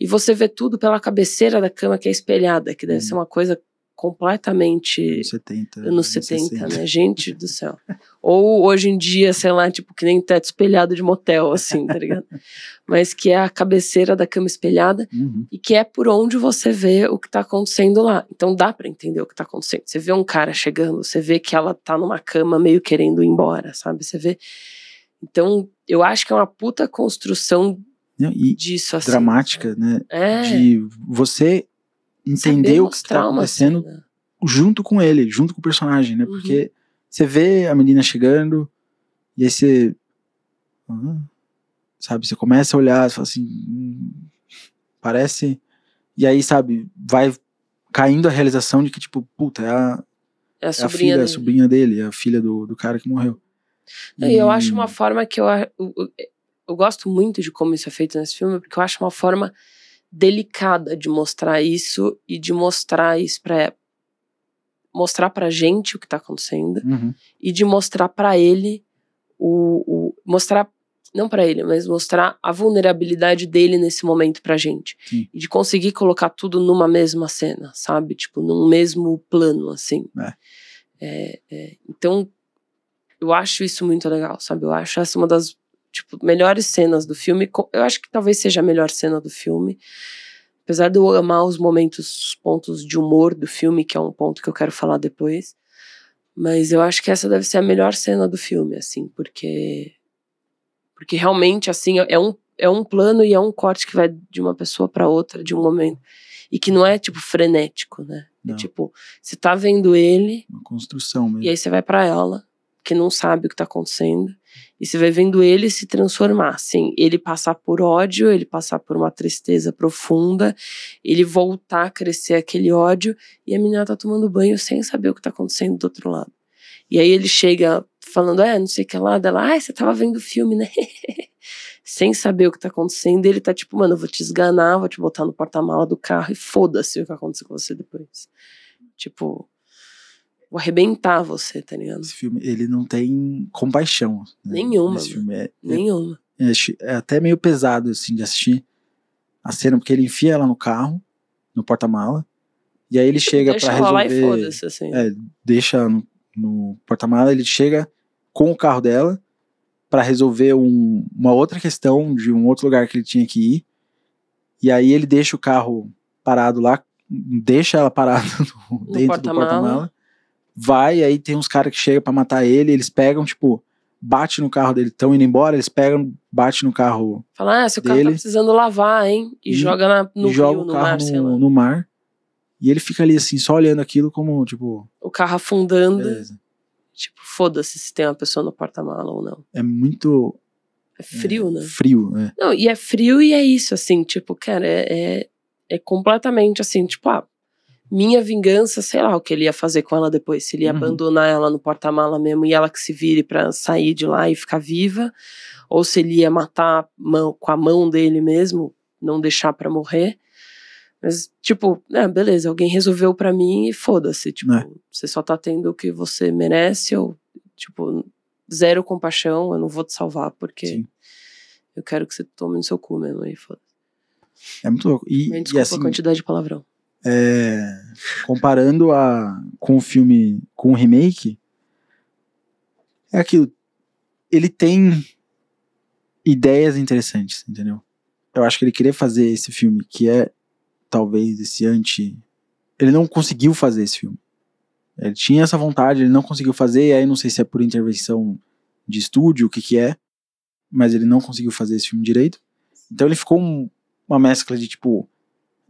E você vê tudo pela cabeceira da cama que é espelhada, que deve Uhum. ser uma coisa completamente Anos 70. anos 70, né? Gente do céu. Ou hoje em dia, sei lá, tipo, que nem teto espelhado de motel, assim, tá ligado? Mas que é a cabeceira da cama espelhada Uhum. e que é por onde você vê o que tá acontecendo lá. Então dá pra entender o que tá acontecendo. Você vê um cara chegando, você vê que ela tá numa cama meio querendo ir embora, sabe? Você vê. Então, eu acho que é uma puta construção Não, E disso, assim. dramática, né? É. De você entender saber o que tá uma acontecendo cena. junto com ele, junto com o personagem, né? Uhum. Porque você vê a menina chegando e aí você. ah, sabe, você começa a olhar e fala assim. "Hum, parece. E aí, sabe, vai caindo a realização de que, tipo, puta, é a, É a é a sobrinha filha, a dele. sobrinha dele, é a filha do, do cara que morreu. E eu acho uma forma que eu, eu, eu- eu gosto muito de como isso é feito nesse filme, porque eu acho uma forma delicada de mostrar isso e de mostrar isso pra mostrar pra gente o que tá acontecendo Uhum. e de mostrar pra ele o, o mostrar não para ele, mas mostrar a vulnerabilidade dele nesse momento pra gente. Sim. E de conseguir colocar tudo numa mesma cena, sabe? Tipo, num mesmo plano, assim. É. É, é, então, eu acho isso muito legal, sabe? Eu acho essa uma das tipo, melhores cenas do filme. Eu acho que talvez seja a melhor cena do filme. Apesar de eu amar os momentos, os pontos de humor do filme, que é um ponto que eu quero falar depois. Mas eu acho que essa deve ser a melhor cena do filme, assim, porque. Porque realmente, assim, é um, é um plano e é um corte que vai de uma pessoa pra outra, de um momento. E que não é, tipo, frenético, né? É Não. tipo, você tá vendo ele, Uma construção mesmo. e aí você vai pra ela, que não sabe o que tá acontecendo, e você vai vendo ele se transformar, assim, ele passar por ódio, ele passar por uma tristeza profunda, ele voltar a crescer aquele ódio, e a menina tá tomando banho sem saber o que tá acontecendo do outro lado. E aí ele chega falando, é, não sei o que lá, dela, ai, você tava vendo o filme, né? sem saber o que tá acontecendo, ele tá tipo, mano, eu vou te esganar, vou te botar no porta-mala do carro e foda-se o que acontecer com você depois. Tipo, vou arrebentar você, tá ligado? Esse filme, ele não tem compaixão. né? Nenhuma, Esse filme é, Nenhuma. é, é até meio pesado, assim, de assistir a cena, porque ele enfia ela no carro, no porta-mala, e aí ele chega Deixa pra ela lá e resolver... foda-se, assim. É, deixa no, no porta-mala, ele chega com o carro dela pra resolver um- uma outra questão de um outro lugar que ele tinha que ir. E aí ele deixa o carro parado lá, deixa ela parada no- dentro do porta-mala. Vai, aí tem uns caras que chegam pra matar ele, eles pegam, tipo, bate no carro dele, estão indo embora, eles pegam, bate no carro Fala, ah, seu carro tá dele. precisando lavar, hein? E, E- joga na, no e joga rio, o no carro mar, sei lá. no, no mar. E ele fica ali assim, só olhando aquilo como, tipo, O carro afundando. beleza. Tipo, foda-se se tem uma pessoa no porta-mala ou não. É muito É frio, né? frio, né? Não, e é frio e é isso, assim, tipo, cara, é, é, é completamente assim, tipo, ah, minha vingança, sei lá o que ele ia fazer com ela depois, se ele ia Uhum. abandonar ela no porta-mala mesmo e ela que se vire pra sair de lá e ficar viva, ou se ele ia matar a mão- com a mão dele mesmo, não deixar pra morrer. Mas, tipo, é, beleza, alguém resolveu pra mim e foda-se, tipo, É. você só tá tendo o que você merece, ou, tipo, zero compaixão, eu não vou te salvar, porque Sim. eu quero que você tome no seu cu mesmo aí, foda É muito louco. E, Me e desculpa assim, a quantidade de palavrão. É, comparando a, com o filme, com o remake, é aquilo. Ele tem ideias interessantes, entendeu? Eu acho que ele queria fazer esse filme, que é talvez esse anti. Ele não conseguiu fazer esse filme. Ele tinha essa vontade, ele não conseguiu fazer, e aí não sei se é por intervenção de estúdio, o que que é, mas ele não conseguiu fazer esse filme direito. Então ele ficou um- uma mescla de tipo,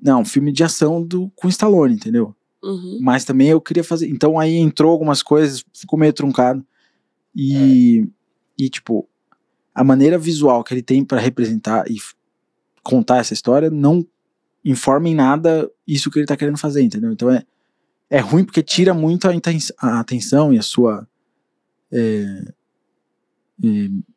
não, filme de ação do, com Stallone, entendeu? Uhum. Mas também eu queria fazer. Então aí entrou algumas coisas, ficou meio truncado. E, e tipo, a maneira visual que ele tem pra representar e contar essa história não informa em nada isso que ele tá querendo fazer, entendeu? Então é, é ruim porque tira muito a, a atenção e a sua é, é,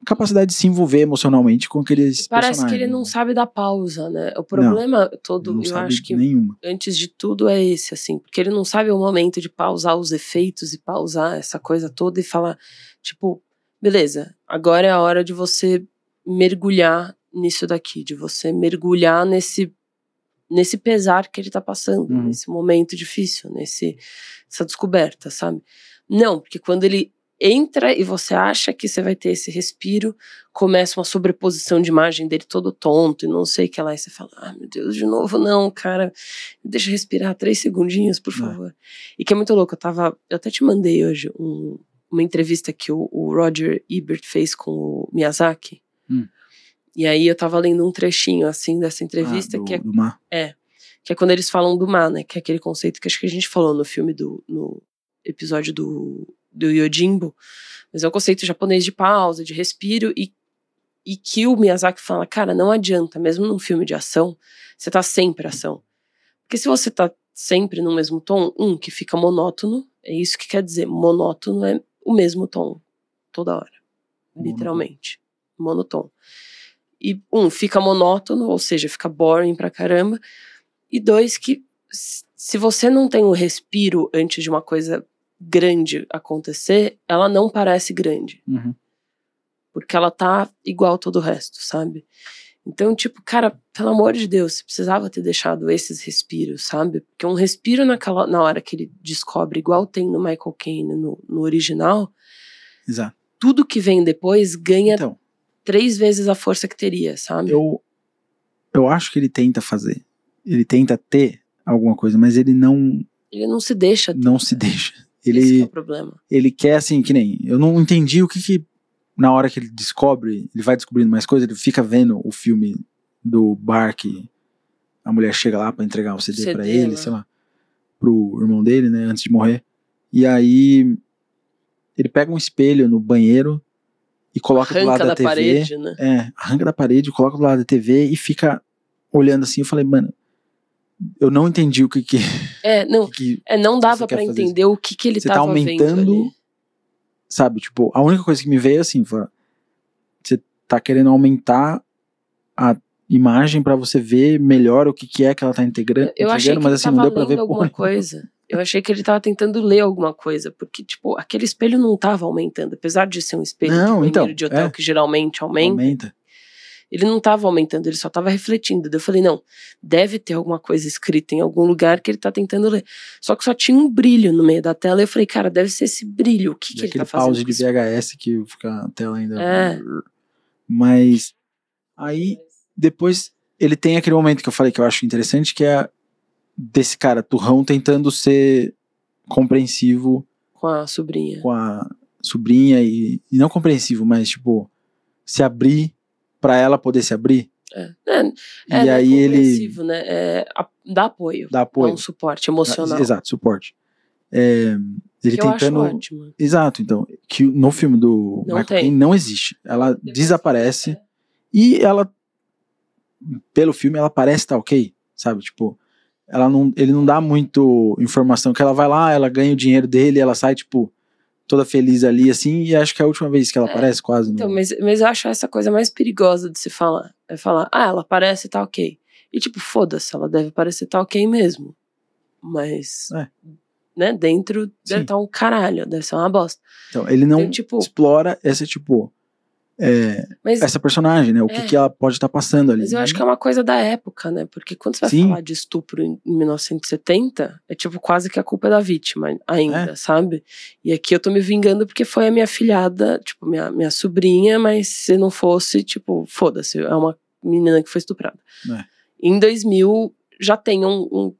capacidade de se envolver emocionalmente com aqueles Parece que ele personagens, não né? sabe dar pausa, né? O problema todo, não eu acho que nenhuma. antes de tudo é esse, assim, porque ele não sabe o momento de pausar os efeitos e pausar essa coisa toda e falar, tipo, beleza, agora é a hora de você mergulhar nisso daqui, de você mergulhar nesse nesse pesar que ele tá passando, Uhum. nesse momento difícil, nesse essa descoberta, sabe? Não, porque quando ele entra e você acha que você vai ter esse respiro, começa uma sobreposição de imagem dele todo tonto e não sei o que lá, e você fala, ah, meu Deus, de novo não, cara, deixa eu respirar três segundinhos, por É. favor. E que é muito louco, eu tava, eu até te mandei hoje um- uma entrevista que o, o Roger Ebert fez com o Miyazaki, Hum. e aí eu tava lendo um trechinho, assim, dessa entrevista, Ah, do, que é do mar. que é quando eles falam do mar, né? Que é aquele conceito que acho que a gente falou no filme do. no episódio do, do Yojimbo. Mas é um conceito japonês de pausa, de respiro, e, e que o Miyazaki fala, cara, não adianta, mesmo num filme de ação, você tá sempre ação. Porque se você tá sempre no mesmo tom, um, que fica monótono, é isso que quer dizer, monótono é o mesmo tom, toda hora. Literalmente. Monotom. E um, fica monótono, ou seja, fica boring pra caramba. E dois, que se você não tem o respiro antes de uma coisa grande acontecer, ela não parece grande. Uhum. porque ela tá igual todo o resto, sabe? Então, tipo, cara, pelo amor de Deus, você precisava ter deixado esses respiros, sabe? Porque um respiro naquela, na hora que ele descobre, igual tem no Michael Caine no, no original, Exato. tudo que vem depois ganha Então, três vezes a força que teria, sabe? eu, eu acho que ele tenta fazer. Ele tenta ter alguma coisa, mas ele não, Ele não se deixa. não se deixa. Esse que é Ele, o problema. ele quer assim, que nem. Eu não entendi o que que. Na hora que ele descobre, ele vai descobrindo mais coisas, ele fica vendo o filme do bar que a mulher chega lá pra entregar o CD, CD, pra ele, né? sei lá, pro irmão dele, né, antes de morrer. E aí ele pega um espelho no banheiro e coloca do lado Arranca da, da TV. parede, né? É, arranca da parede, coloca do lado da TV e fica olhando assim. Eu falei, mano, eu não entendi o que que, É, não, o que é, não dava fazer entender o que que ele Você tá tava aumentando vendo ali. sabe? Tipo, a única coisa que me veio assim, foi, você tá querendo aumentar a imagem pra você ver melhor o que que é que ela tá integrando, Eu achei que mas assim, não deu lendo ver alguma porra. coisa. Eu achei que ele tava tentando ler alguma coisa, porque, tipo, aquele espelho não tava aumentando. Apesar de ser um espelho Não, de então, de hotel é. que geralmente aumenta, Aumenta. Ele não tava aumentando, ele só tava refletindo. Daí eu falei, não, deve ter alguma coisa escrita em algum lugar que ele tá tentando ler. Só que só tinha um brilho no meio da tela. E eu falei, cara, deve ser esse brilho. O que, que ele aquele tá fazendo? pause com de? VHS que fica a tela ainda. É. Mas aí depois ele tem aquele momento que eu falei que eu acho interessante, que é desse cara turrão tentando ser compreensivo Com a sobrinha. com a sobrinha e, e não compreensivo, mas tipo se abrir pra ela poder se abrir. É, é, e é, não é aí ele Né? É, a- dá apoio. dá Dá apoio, um suporte emocional. exato, suporte. É, ele que eu acho tentando, ótimo. exato, então que no filme do Não Michael. Caine não existe. Ela Depois- desaparece e ela pelo filme ela parece estar ok, sabe? Tipo, ela não, ele não dá muito informação que ela vai lá, ela ganha o dinheiro dele, ela sai tipo toda feliz ali assim, e acho que é a última vez que ela É, aparece quase no Então, mas, mas eu acho essa coisa mais perigosa de se falar. É falar, ah, ela parece tá ok. E tipo, foda-se, ela deve parecer tá ok mesmo. Mas, É. né, dentro deve Sim. estar um caralho, deve ser uma bosta. Então, ele não Então, tipo, explora essa tipo é, mas, essa personagem, né? O que, É. que ela pode estar passando ali. mas eu acho que é uma coisa da época, né? Porque quando você vai Sim. falar de estupro em, em 1970, é tipo quase que a culpa é da vítima ainda, É. sabe? E aqui eu tô me vingando porque foi a minha filhada, tipo, minha, minha sobrinha, mas se não fosse, tipo, foda-se, é uma menina que foi estuprada. É. Em 2000 já tem um, um,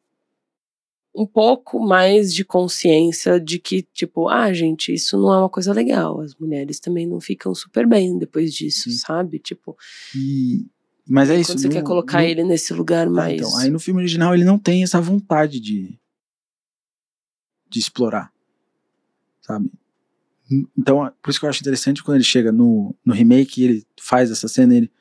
um pouco mais de consciência de que, tipo, ah, gente, isso não é uma coisa legal. As mulheres também não ficam super bem depois disso, Sim. sabe? Tipo, E- mas é isso. quando você no- quer colocar no- ele nesse lugar Ah, mais. então, aí no filme original ele não tem essa vontade de de explorar, sabe? Então, é por isso que eu acho interessante quando ele chega no, no remake, ele faz essa cena, ele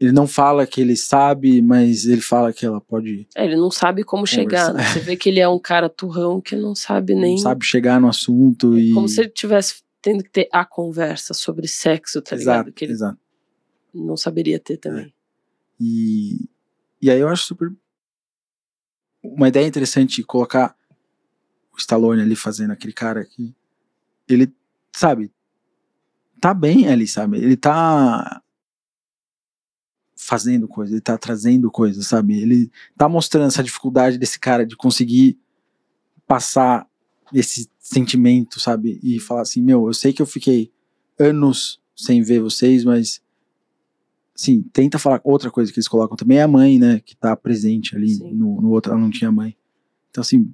ele não fala que ele sabe, mas ele fala que ela pode É, ele não sabe como chegar. né? Você vê que ele é um cara turrão que não sabe nem. não sabe chegar no assunto e Como se ele tivesse tendo que ter a conversa sobre sexo, tá exato, ligado? Que ele exato. não saberia ter também. E, e aí eu acho super. Uma ideia interessante colocar o Stallone ali fazendo aquele cara que. Ele, sabe, tá bem ali, sabe? Ele tá fazendo coisa, ele tá trazendo coisa, sabe? Ele tá mostrando essa dificuldade desse cara de conseguir passar esse sentimento, sabe? E falar assim, meu, eu sei que eu fiquei anos sem ver vocês, mas sim, tenta falar outra coisa que eles colocam também é a mãe, né, que tá presente ali Sim. no, no outro, ela não tinha mãe. Então assim,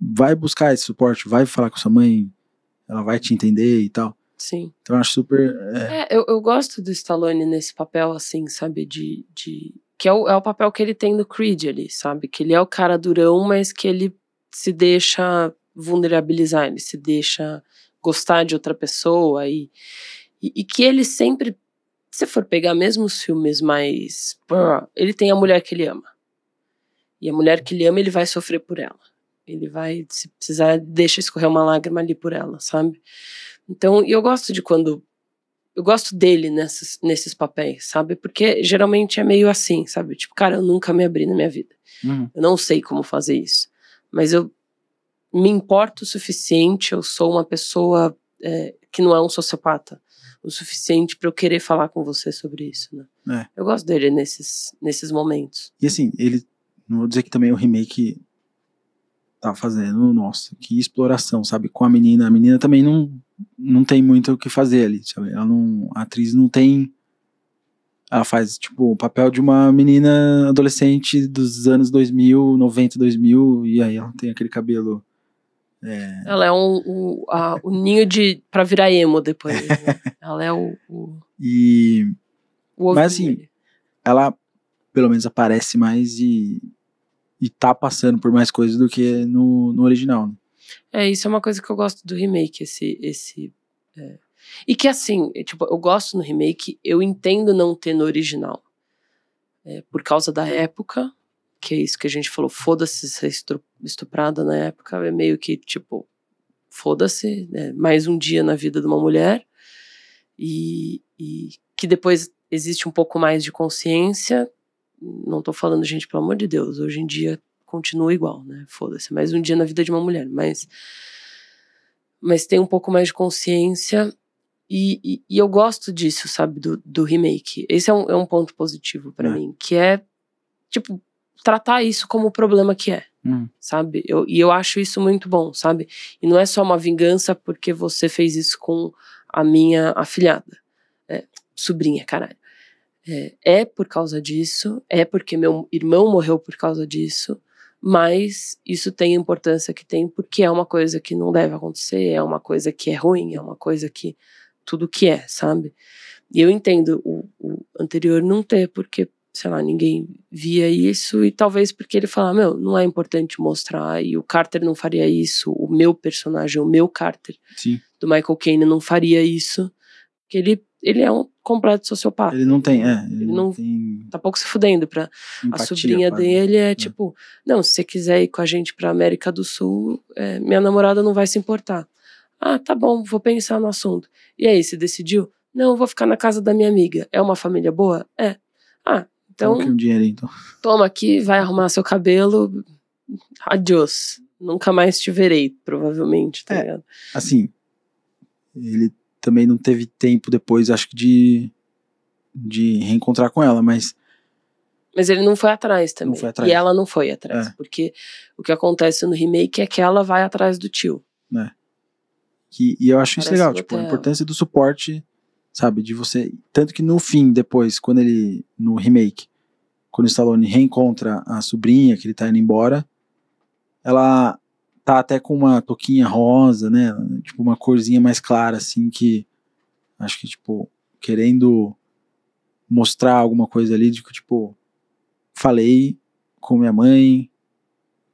vai buscar esse suporte, vai falar com sua mãe, ela vai te entender e tal. Sim. Então eu acho super é, É, eu, eu gosto do Stallone nesse papel, assim, sabe? De. de que é o, é o papel que ele tem no Creed ali, sabe? Que ele é o cara durão, mas que ele se deixa vulnerabilizar, ele se deixa gostar de outra pessoa e, e, e que ele sempre, se for pegar mesmo os filmes mais. Ele tem a mulher que ele ama. E a mulher que ele ama, ele vai sofrer por ela. Ele vai, se precisar, deixa escorrer uma lágrima ali por ela, sabe? Então, e eu gosto de quando eu gosto dele nessas, nesses papéis, sabe? Porque geralmente é meio assim, sabe? Tipo, cara, eu nunca me abri na minha vida. uhum, Eu não sei como fazer isso. Mas eu me importo o suficiente, eu sou uma pessoa é, que não é um sociopata o suficiente pra eu querer falar com você sobre isso, né? É. Eu gosto dele nesses, nesses momentos. E assim, ele. Não vou dizer que também o remake tá fazendo, nossa, que exploração, sabe? Com a menina. A menina também não, não tem muito o que fazer ali, sabe? Ela não, a atriz não tem. Ela faz, tipo, o papel de uma menina adolescente dos anos 2000, 90, 2000, e aí ela tem aquele cabelo. É, Ela é um, o, a- o ninho de pra virar emo depois. né? Ela é o, o, e o Mas, assim, ela, pelo menos, aparece mais e. E tá passando por mais coisas do que no, no original. né? É, isso é uma coisa que eu gosto do remake, esse. esse é. E que assim, é, tipo, eu gosto no remake, eu entendo não ter no original. É, por causa da época, que é isso que a gente falou, foda-se ser estru- estuprada na época, é meio que tipo, foda-se, né, mais um dia na vida de uma mulher. E, e que depois existe um pouco mais de consciência. Não tô falando, gente, pelo amor de Deus, hoje em dia continua igual, né? Foda-se, mais um dia na vida de uma mulher, mas mas tem um pouco mais de consciência e, e, e eu gosto disso, sabe, do, do remake. Esse é um, é um ponto positivo pra É. mim, que é tipo tratar isso como o problema que é, Hum. sabe? Eu, e eu acho isso muito bom, sabe? E não é só uma vingança porque você fez isso com a minha afilhada, é, sobrinha, caralho. É, é por causa disso, é porque meu irmão morreu por causa disso, mas isso tem a importância que tem porque é uma coisa que não deve acontecer, é uma coisa que é ruim, é uma coisa que tudo que é, sabe? E eu entendo o, o anterior não ter, porque, sei lá, ninguém via isso e talvez porque ele fala, meu, não é importante mostrar e o Carter não faria isso, o meu personagem, o meu Carter Sim. do Michael Caine não faria isso, porque ele, ele é um completo sociopata. Ele não tem, é. Ele, Ele não, tem Tá pouco se fudendo pra a empatia sobrinha quase. dele é tipo, não, se você quiser ir com a gente pra América do Sul, é, minha namorada não vai se importar. Ah, tá bom, vou pensar no assunto. E aí, você decidiu? Não, eu vou ficar na casa da minha amiga. É uma família boa? É. Ah, então Então, que um dinheiro, então. toma aqui, vai arrumar seu cabelo. Adiós. Nunca mais te verei, provavelmente, tá É. ligado? Assim, ele também não teve tempo depois, acho que, de, de reencontrar com ela, mas Mas ele não foi atrás também. foi atrás. E ela não foi atrás. É. Porque o que acontece no remake é que ela vai atrás do tio. que, e eu acho isso Parece legal, um tipo, a importância do suporte, sabe, de você, tanto que no fim, depois, quando ele, no remake, quando o Stallone reencontra a sobrinha, que ele tá indo embora, ela tá até com uma touquinha rosa, né, tipo, uma corzinha mais clara, assim, que, acho que, tipo, querendo mostrar alguma coisa ali, de que, tipo, falei com minha mãe,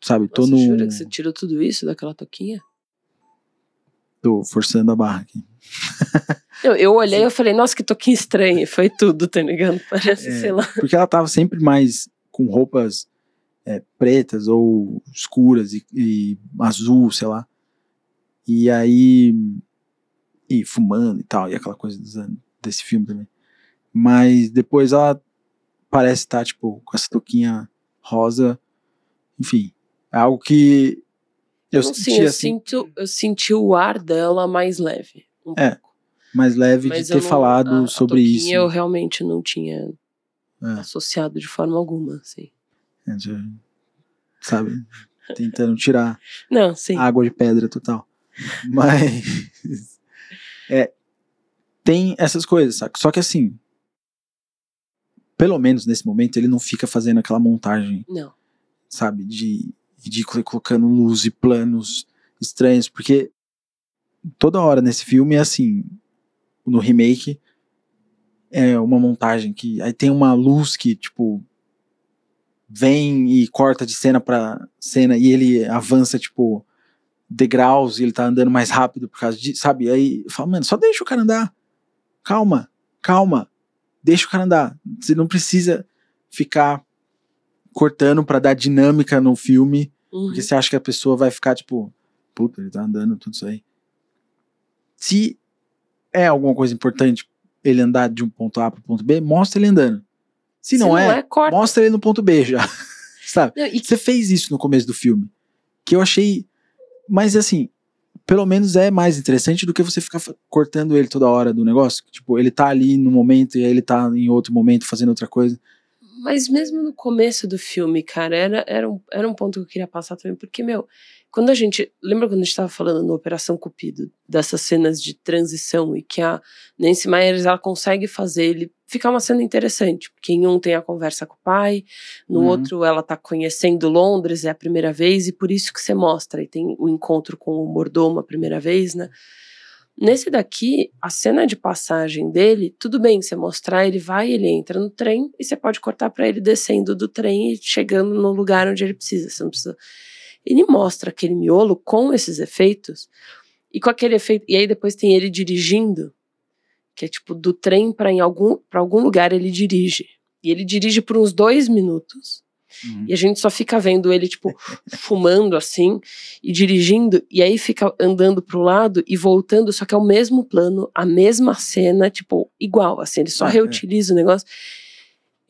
sabe, tô Nossa, no... jura que você tirou tudo isso daquela toquinha? Tô forçando a barra aqui. Eu, eu olhei e falei, nossa, que toquinha estranha. E Foi tudo, tá ligado? Parece, É. sei lá. Porque ela tava sempre mais com roupas é, pretas ou escuras e, e azul, sei lá. E aí. E fumando e tal, e aquela coisa desse filme também. Mas depois ela parece estar, tipo, com essa touquinha rosa. Enfim, é algo que eu sim, senti eu, assim, sinto, eu senti o ar dela mais leve. Um É, pouco. mais leve Mas de ter não- falado a- a sobre toquinha isso. Eu realmente não tinha É. associado de forma alguma, assim. É, sabe? Tentando tirar Não, sim. água de pedra total. Mas é, tem essas coisas, saca? Só que assim, pelo menos nesse momento ele não fica fazendo aquela montagem, Não. sabe, de ridícula e colocando luz e planos estranhos, porque toda hora nesse filme é assim, no remake é uma montagem que aí tem uma luz que tipo vem e corta de cena pra cena e ele avança tipo degraus e ele tá andando mais rápido por causa de, sabe? Aí eu falo, mano, só deixa o cara andar. Calma, calma. Deixa o cara andar. Você não precisa ficar cortando pra dar dinâmica no filme, Uhum. porque você acha que a pessoa vai ficar tipo, puta, ele tá andando tudo isso aí. Se é alguma coisa importante ele andar de um ponto A pro ponto B, mostra ele andando. Se, não, é, corta. mostra ele no ponto B já. Sabe? Não, e Você fez isso no começo do filme. Que eu achei. Mas assim, pelo menos é mais interessante do que você ficar cortando ele toda hora do negócio. Tipo, ele tá ali no momento e aí ele tá em outro momento fazendo outra coisa. Mas mesmo no começo do filme, cara, era, era, um, era um ponto que eu queria passar também, porque, meu, quando a gente. Lembra quando a gente tava falando no Operação Cupido, dessas cenas de transição e que a Nancy Myers ela consegue fazer ele ficar uma cena interessante, porque em um tem a conversa com o pai, no Uhum. outro ela tá conhecendo Londres, é a primeira vez, e por isso que você mostra, e tem o encontro com o mordomo a primeira vez, né? Nesse daqui, a cena de passagem dele, tudo bem você mostrar, ele vai, ele entra no trem e você pode cortar pra ele descendo do trem e chegando no lugar onde ele precisa. Você não precisa. Ele mostra aquele miolo com esses efeitos e com aquele efeito. E aí depois tem ele dirigindo, que é tipo do trem pra em algum para algum lugar ele dirige. E ele dirige por uns dois minutos. E a gente só fica vendo ele, tipo, fumando assim e dirigindo, e aí fica andando pro lado e voltando, só que é o mesmo plano, a mesma cena, tipo, igual, assim, ele só Ah, é. reutiliza o negócio.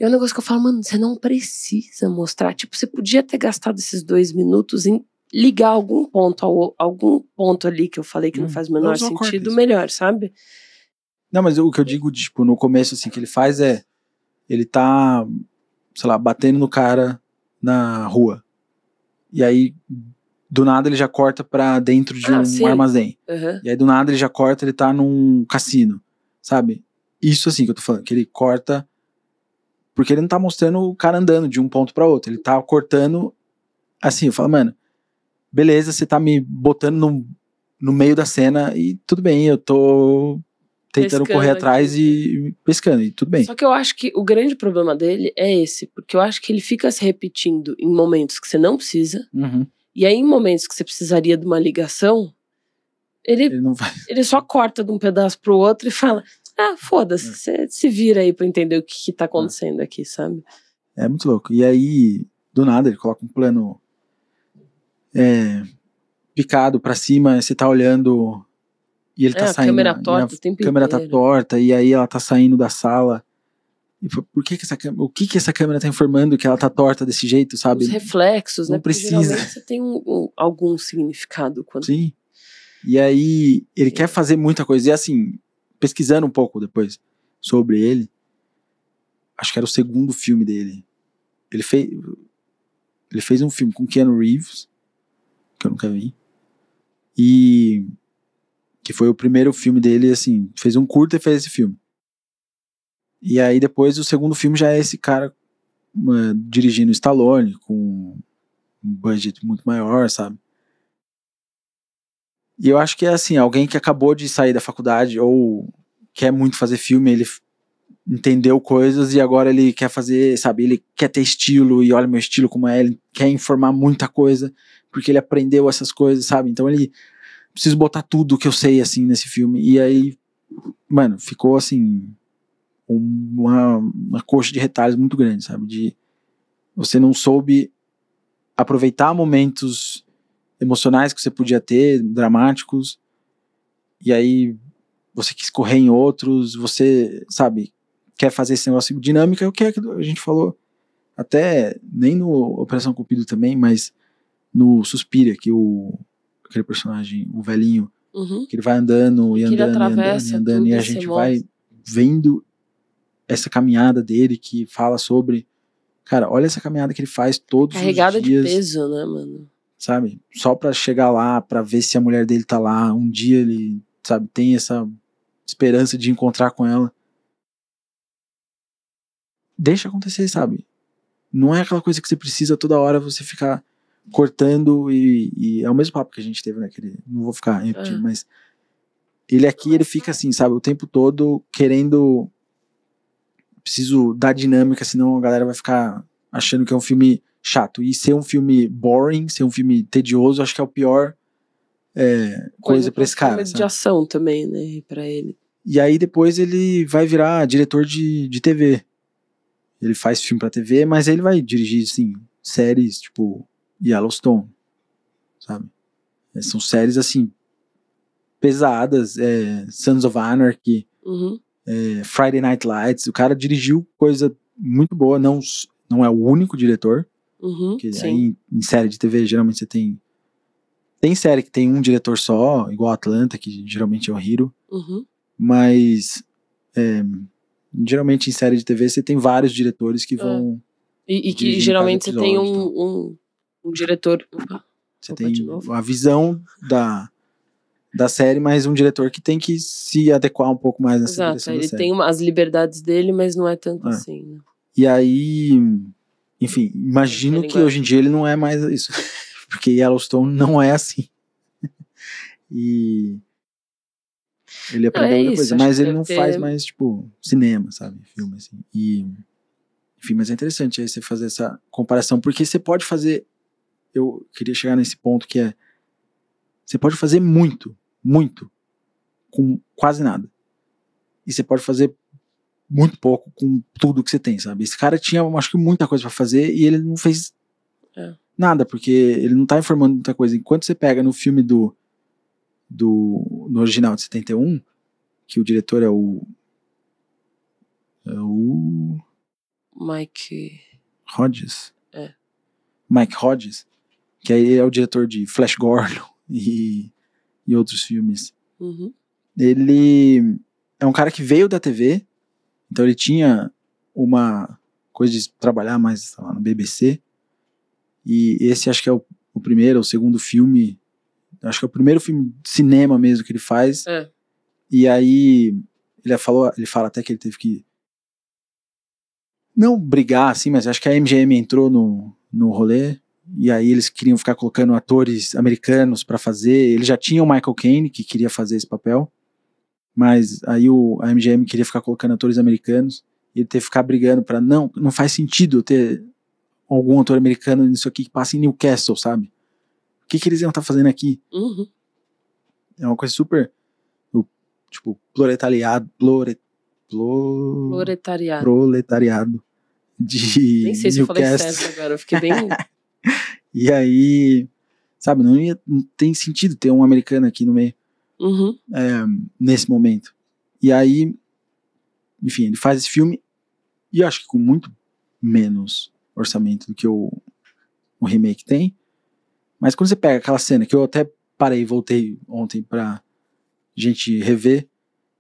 E é um negócio que eu falo, mano, você não precisa mostrar. Tipo, você podia ter gastado esses dois minutos em ligar algum ponto, ao, algum ponto ali que eu falei que não Hum, faz o menor sentido, melhor, sabe? Não, mas o que eu digo, tipo, no começo, assim, que ele faz é. Ele tá, sei lá, batendo no cara na rua. E aí, do nada, ele já corta pra dentro de Ah, um sim. armazém. Aham. E aí, do nada, ele já corta, ele tá num cassino. Sabe? Isso, assim, que eu tô falando, que ele corta. Porque ele não tá mostrando o cara andando de um ponto pra outro. Ele tá cortando. Assim, eu falo, mano, beleza, você tá me botando no, no meio da cena e tudo bem, eu tô tentando Pescando correr atrás aqui. e pescando, e tudo bem. Só que eu acho que o grande problema dele é esse, porque eu acho que ele fica se repetindo em momentos que você não precisa, Uhum. e aí em momentos que você precisaria de uma ligação, ele, Ele ele só corta de um pedaço pro outro e fala: Ah, foda-se, É. você se vira aí pra entender o que, que tá acontecendo aqui, sabe? É muito louco. E aí, do nada, ele coloca um plano é, picado pra cima, você tá olhando e ele É, tá a saindo. câmera a torta o tempo câmera tá inteiro. torta, e aí ela tá saindo da sala. E por que, que essa câmera. O que, que essa câmera tá informando que ela tá torta desse jeito, sabe? Os reflexos, não né? Precisa. você tem um, um- algum significado quando. Sim. E aí, ele quer fazer muita coisa. E assim, pesquisando um pouco depois sobre ele, acho que era o segundo filme dele. Ele fez, ele fez um filme com Keanu Reeves, que eu nunca vi. E que foi o primeiro filme dele, assim, fez um curta e fez esse filme. E aí depois o segundo filme já é esse cara eh, dirigindo Stallone, com um budget muito maior, sabe? E eu acho que é assim, alguém que acabou de sair da faculdade ou quer muito fazer filme, ele entendeu coisas e agora ele quer fazer, sabe, ele quer ter estilo e olha meu estilo como é, ele quer informar muita coisa, porque ele aprendeu essas coisas, sabe? Então ele preciso botar tudo que eu sei assim nesse filme. E aí, mano, ficou assim um- uma, uma coxa de retalhos muito grande, sabe? De você não soube aproveitar momentos emocionais que você podia ter, dramáticos, e aí você quis correr em outros, você, sabe, quer fazer esse negócio dinâmica, o que é que a gente falou até nem no Operação Cupido também, mas no Suspiria, que o aquele personagem, o velhinho, Uhum. que ele vai andando e andando e andando e andando e a gente vai vendo essa caminhada dele que fala sobre cara, olha essa caminhada que ele faz todos Carregada os de dias, peso, né, mano? sabe? Só pra chegar lá, pra ver se a mulher dele tá lá, um dia ele, sabe, tem essa esperança de encontrar com ela. Deixa acontecer, sabe? Não é aquela coisa que você precisa toda hora você ficar cortando e, e é o mesmo papo que a gente teve naquele, não vou ficar repetindo, É. mas ele aqui ele fica assim, sabe, o tempo todo querendo preciso dar dinâmica, senão a galera vai ficar achando que é um filme chato. E ser um filme boring, ser um filme tedioso, acho que é o pior é, coisa pra esse cara. filme de ação também, né, pra ele. E aí depois ele vai virar diretor de, de TV. Ele faz filme pra TV, mas ele vai dirigir, assim, séries tipo Yellowstone, sabe? É, São séries, assim, pesadas, é, Sons of Anarchy, Uhum. é, Friday Night Lights. O cara dirigiu coisa muito boa, não, não é o único diretor, Uhum. porque Sim. aí em, série de TV geralmente você tem Tem série que tem um diretor só, igual Atlanta, que geralmente é o Hiro, Uhum. mas é, geralmente em série de TV você tem vários diretores que vão. E, e que geralmente você tem um, um, um diretor. Opa, Você Opa, tem a visão da, da série, mas um diretor que tem que se adequar um pouco mais nessa Exato, direção ele tem uma- as liberdades dele, mas não é tanto É. assim. Né? E aí, enfim, imagino que hoje em dia ele não é mais isso. Porque Yellowstone não é assim. e ele aprendeu é muita coisa, mas ele não ter- faz mais, tipo, cinema, sabe? Filme, assim. E, enfim, mas é interessante aí você fazer essa comparação, porque você pode fazer. Eu queria chegar nesse ponto que é. Você pode fazer muito, muito, com quase nada. E você pode fazer muito pouco com tudo que você tem, sabe? Esse cara tinha, acho que, muita coisa pra fazer e ele não fez É. nada, porque ele não tá informando muita coisa. Enquanto você pega no filme do, do no original de 71, que o diretor é o é o Mike. Hodges. É. Mike Hodges, que aí é o diretor de Flash Gordon e, e outros filmes. Uhum. Ele é um cara que veio da TV, então ele tinha uma coisa de trabalhar mais lá, no BBC. E esse acho que é o, o primeiro ou segundo filme, acho que é o primeiro filme de cinema mesmo que ele faz. É. E aí ele falou, ele fala até que ele teve que não brigar assim, mas acho que a MGM entrou no, no rolê e aí eles queriam ficar colocando atores americanos pra fazer. Ele já tinha o Michael Caine que queria fazer esse papel, mas aí o, a MGM queria ficar colocando atores americanos e ele teve que ficar brigando pra não, não faz sentido ter algum ator americano nisso aqui que passa em Newcastle, sabe? O que que eles iam estar fazendo aqui? Uhum. É uma coisa super tipo proletariado, plore, plo- Proletariado. proletariado de Nem sei se eu falei Newcastle. certo agora, eu fiquei bem. E aí, sabe, não, ia, não tem sentido ter um americano aqui no meio Uhum. é, nesse momento. E aí, enfim, ele faz esse filme e acho que com muito menos orçamento do que o, o remake tem. Mas quando você pega aquela cena que eu até parei e voltei ontem pra gente rever,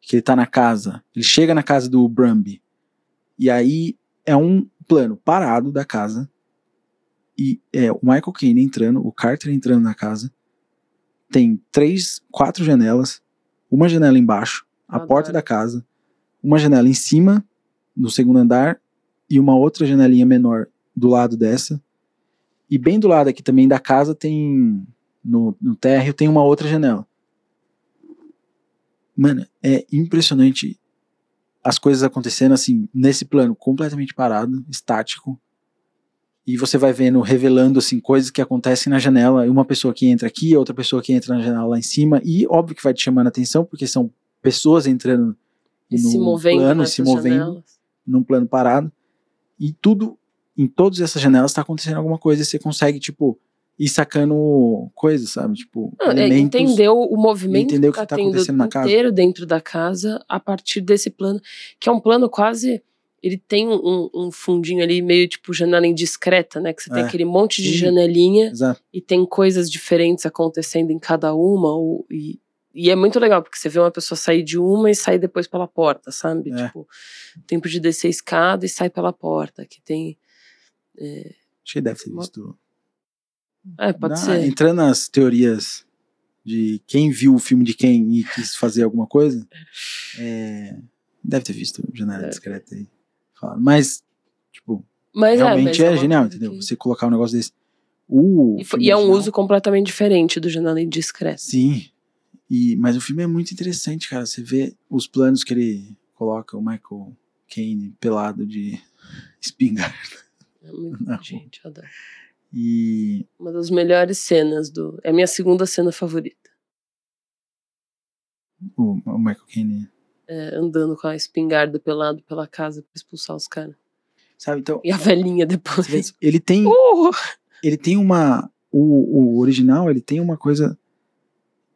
que ele tá na casa, ele chega na casa do Brumby, e aí é um plano parado da casa, e é o Michael Caine entrando, o Carter entrando na casa, tem três, quatro janelas, uma janela embaixo, a Adoro. porta da casa, uma janela em cima, no segundo andar, e uma outra janelinha menor do lado dessa. E bem do lado aqui também da casa tem, no, no térreo, tem uma outra janela. Mano, é impressionante as coisas acontecendo assim, nesse plano completamente parado, estático. E você vai vendo, revelando assim, coisas que acontecem na janela, e uma pessoa que entra aqui, outra pessoa que entra na janela lá em cima, e óbvio que vai te chamando a atenção, porque são pessoas entrando E se movendo plano, nessas se movendo janelas. num plano parado. E tudo, em todas essas janelas, tá acontecendo alguma coisa e você consegue, tipo, ir sacando coisas, sabe? Tipo, Não, é, elementos. entendeu o movimento entender o que que tá tá acontecendo na casa. inteiro dentro da casa a partir desse plano, que é um plano quase. Ele tem um, um fundinho ali meio tipo janela indiscreta, né? Que você tem É. aquele monte de janelinha Exato. e tem coisas diferentes acontecendo em cada uma. Ou, e, e é muito legal, porque você vê uma pessoa sair de uma e sair depois pela porta, sabe? É. Tipo, tempo de descer a escada e sai pela porta. Que tem. Acho que deve ter Uma- visto. É, pode Na- ser. Entrando nas teorias de quem viu o filme de quem e quis fazer alguma coisa, é, deve ter visto Janela Deve. Discreta aí. Fala. Mas, tipo, Mas realmente é, é, mas uma genial, coisa entendeu? que- Você colocar um negócio desse. O E, e é um uso completamente diferente do janela indiscreta. Sim. E, mas o filme é muito interessante, cara. Você vê os planos que ele coloca, o Michael Caine pelado de espingarda. É muito, Não. gente, eu adoro. E Uma das melhores cenas do. É a minha segunda cena favorita. o, o Michael Caine. É, andando com a espingarda pelado pela casa pra expulsar os caras. Sabe, então. E a velhinha depois. ele tem. Uh! Ele tem uma. O, o original, ele tem uma coisa.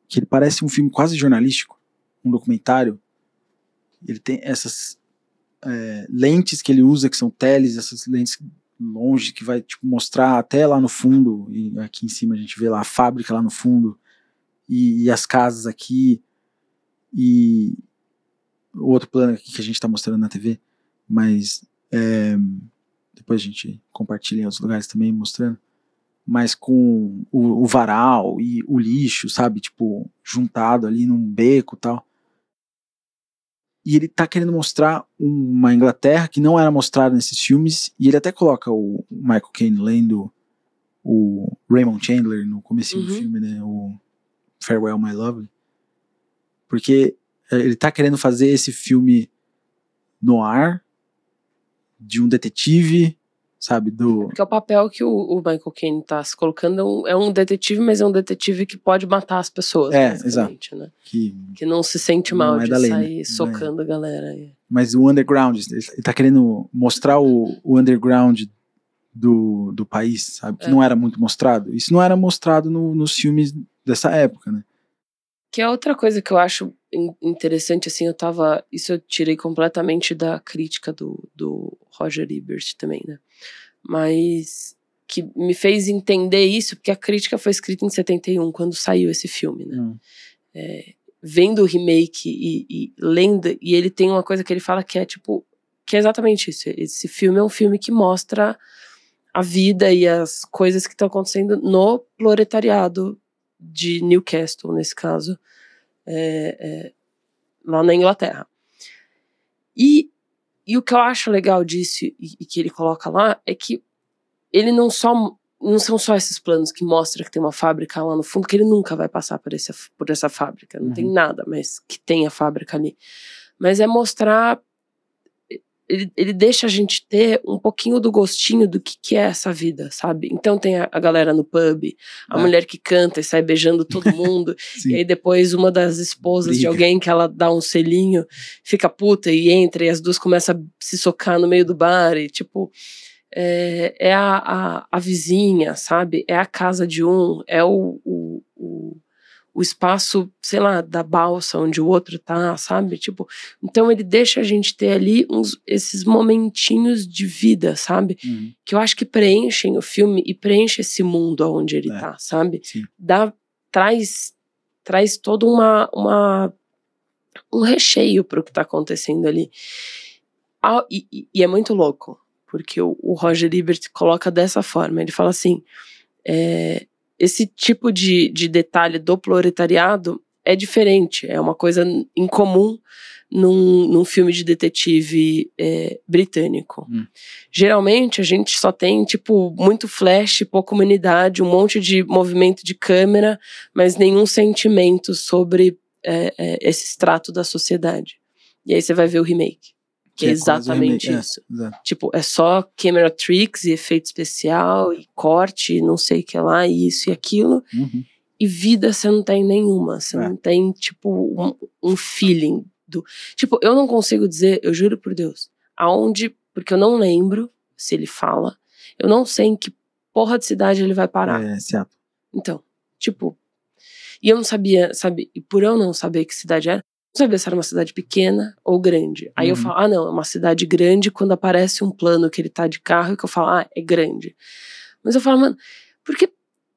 Que ele parece um filme quase jornalístico. Um documentário. Ele tem essas é, lentes que ele usa, que são teles, essas lentes longe que vai tipo, mostrar até lá no fundo, e aqui em cima a gente vê lá a fábrica lá no fundo, e, e as casas aqui, e o outro plano aqui que a gente está mostrando na TV, mas é, depois a gente compartilha em outros lugares também mostrando, mas com o, o varal e o lixo, sabe, tipo, juntado ali num beco e tal. E ele tá querendo mostrar uma Inglaterra que não era mostrada nesses filmes, e ele até coloca o Michael Caine lendo o Raymond Chandler no começo Uhum. do filme, né, o Farewell My Lovely, porque ele tá querendo fazer esse filme no ar de um detetive, sabe, do Porque é o papel que o, o Michael Caine tá se colocando é um, é detetive, mas é um detetive que pode matar as pessoas. É, basicamente, Né? que Que não se sente mal é de da lei, né? sair Não é. socando a galera. aí. mas o underground, ele tá querendo mostrar o, o underground do, do país, sabe, que É. não era muito mostrado. Isso não era mostrado no- nos filmes dessa época, né? Que é outra coisa que eu acho interessante, assim, eu tava. Isso eu tirei completamente da crítica do, do Roger Ebert também, né? Mas que me fez entender isso, porque a crítica foi escrita em 71, quando saiu esse filme, né? Hum. É, vendo o remake e, e lendo, e ele tem uma coisa que ele fala que é tipo. Que é exatamente isso. Esse filme é um filme que mostra a vida e as coisas que estão acontecendo no proletariado de Newcastle, nesse caso, é, é, lá na Inglaterra. E, e o que eu acho legal disso e, e que ele coloca lá é que ele não só não são só esses planos que mostra que tem uma fábrica lá no fundo, que ele nunca vai passar por, esse, por essa fábrica, não Uhum. tem nada, mas que tem a fábrica ali. Mas é mostrar ele, ele deixa a gente ter um pouquinho do gostinho do que, que é essa vida, sabe? Então tem a, a galera no pub, a É. mulher que canta e sai beijando todo mundo, e aí depois uma das esposas de Briga. alguém que ela dá um selinho, fica puta e entra, e as duas começam a se socar no meio do bar, e tipo. É, é a, a, a vizinha, sabe? É a casa de um, é o, o, o, o espaço, sei lá, da balsa onde o outro tá, sabe? Tipo, então ele deixa a gente ter ali uns, esses momentinhos de vida, sabe? Uhum. Que eu acho que preenchem o filme e preenche esse mundo onde ele É. tá, sabe? Sim. Dá, traz, traz todo uma, uma, um recheio pro que tá acontecendo ali. Ah, e, e- e é muito louco, porque o, o Roger Ebert coloca dessa forma, ele fala assim, é, esse tipo de, de detalhe do proletariado é diferente, é uma coisa incomum num, num filme de detetive é, britânico. Hum. Geralmente a gente só tem, tipo, muito flash, pouca humanidade, um monte de movimento de câmera, mas nenhum sentimento sobre é, é, esse extrato da sociedade. E aí você vai ver o remake. Que, é é exatamente é, isso. exato. Tipo, é só camera tricks e efeito especial e corte, não sei o que lá, e isso e aquilo. Uhum. E vida você não tem nenhuma. Você É. não tem, tipo, um, um feeling do. Tipo, eu não consigo dizer, eu juro por Deus, aonde. Porque eu não lembro se ele fala. Eu não sei em que porra de cidade ele vai parar. É, Seattle. Então, tipo. E eu não sabia, sabe? E por eu não saber que cidade era, não sabia se era uma cidade pequena ou grande. Aí eu Uhum. falo, ah, não, é uma cidade grande quando aparece um plano que ele tá de carro e que eu falo, ah, é grande. Mas eu falo, mano, porque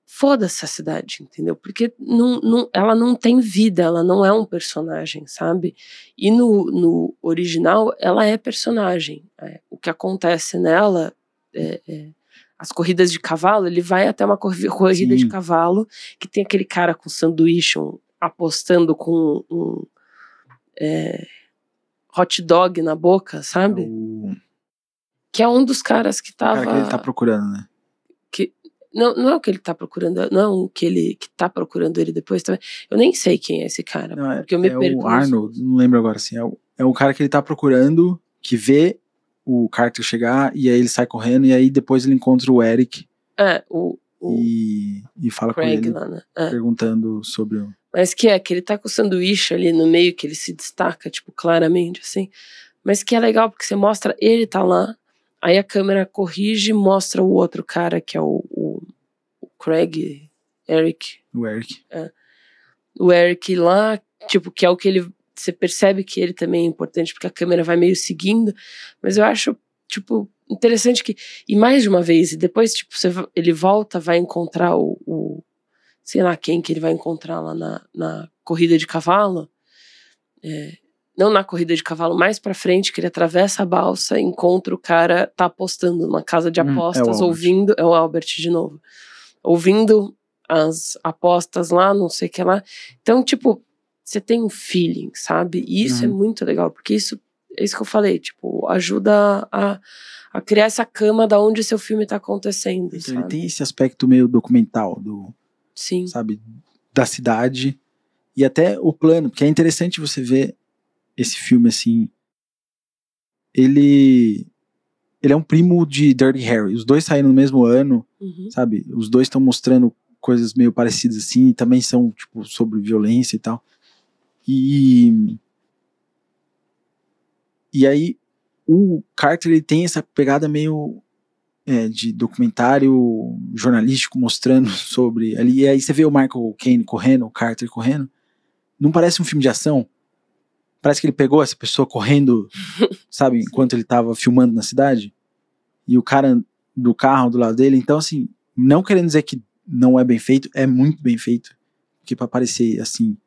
foda-se a cidade, entendeu? Porque não, não, ela não tem vida, ela não é um personagem, sabe? E no, no original, ela é personagem. É, o que acontece nela, é, é, as corridas de cavalo, ele vai até uma corri- corrida de Sim. cavalo que tem aquele cara com sanduíche um- apostando com um é, hot dog na boca, sabe? É o Que é um dos caras que tava. cara que ele tá procurando, né? Não, não é o que ele tá procurando, não é o que ele que tá procurando ele depois também. Eu nem sei quem é esse cara, Não, é, porque eu me é perco. o Arnold, não lembro agora assim. É o, é o cara que ele tá procurando, que vê o Carter chegar, e aí ele sai correndo, e aí depois ele encontra o Eric É, o, o e, e fala com Craig ele, lá, né? É. perguntando sobre o. Mas que é, que ele tá com o sanduíche ali no meio, que ele se destaca, tipo, claramente, assim. Mas que é legal, porque você mostra ele tá lá, aí a câmera corrige e mostra o outro cara, que é o, o, o Craig, Eric, o Eric. o Eric lá, tipo, que é o que ele. Você percebe que ele também é importante, porque a câmera vai meio seguindo, mas eu acho, tipo, interessante que, e mais de uma vez, e depois, tipo, você, ele volta, vai encontrar o, o, sei lá quem que ele vai encontrar lá na, na corrida de cavalo. É, não na corrida de cavalo, mais pra frente, que ele atravessa a balsa, encontra o cara, tá apostando numa casa de apostas, hum, é ouvindo, é o Albert de novo, ouvindo as apostas lá, não sei o que lá. Então, tipo, você tem um feeling, sabe? E isso é uhum. é muito legal, porque isso é isso que eu falei, tipo, ajuda a, a criar essa cama da onde seu filme tá acontecendo. Então, ele tem esse aspecto meio documental do. Sim. Sabe? Da cidade. E até o plano, porque é interessante você ver esse filme assim. Ele. Ele é um primo de Dirty Harry. Os dois saíram no mesmo ano, uhum. sabe? Os dois estão mostrando coisas meio parecidas assim, também são, tipo, sobre violência e tal. E. E aí, o Carter ele tem essa pegada meio é, de documentário jornalístico mostrando sobre ali. E aí você vê o Michael Caine correndo, o Carter correndo. Não parece um filme de ação. Parece que ele pegou essa pessoa correndo, sabe, enquanto ele tava filmando na cidade. E o cara do carro do lado dele. Então, assim, não querendo dizer que não é bem feito, é muito bem feito. Porque para parecer assim,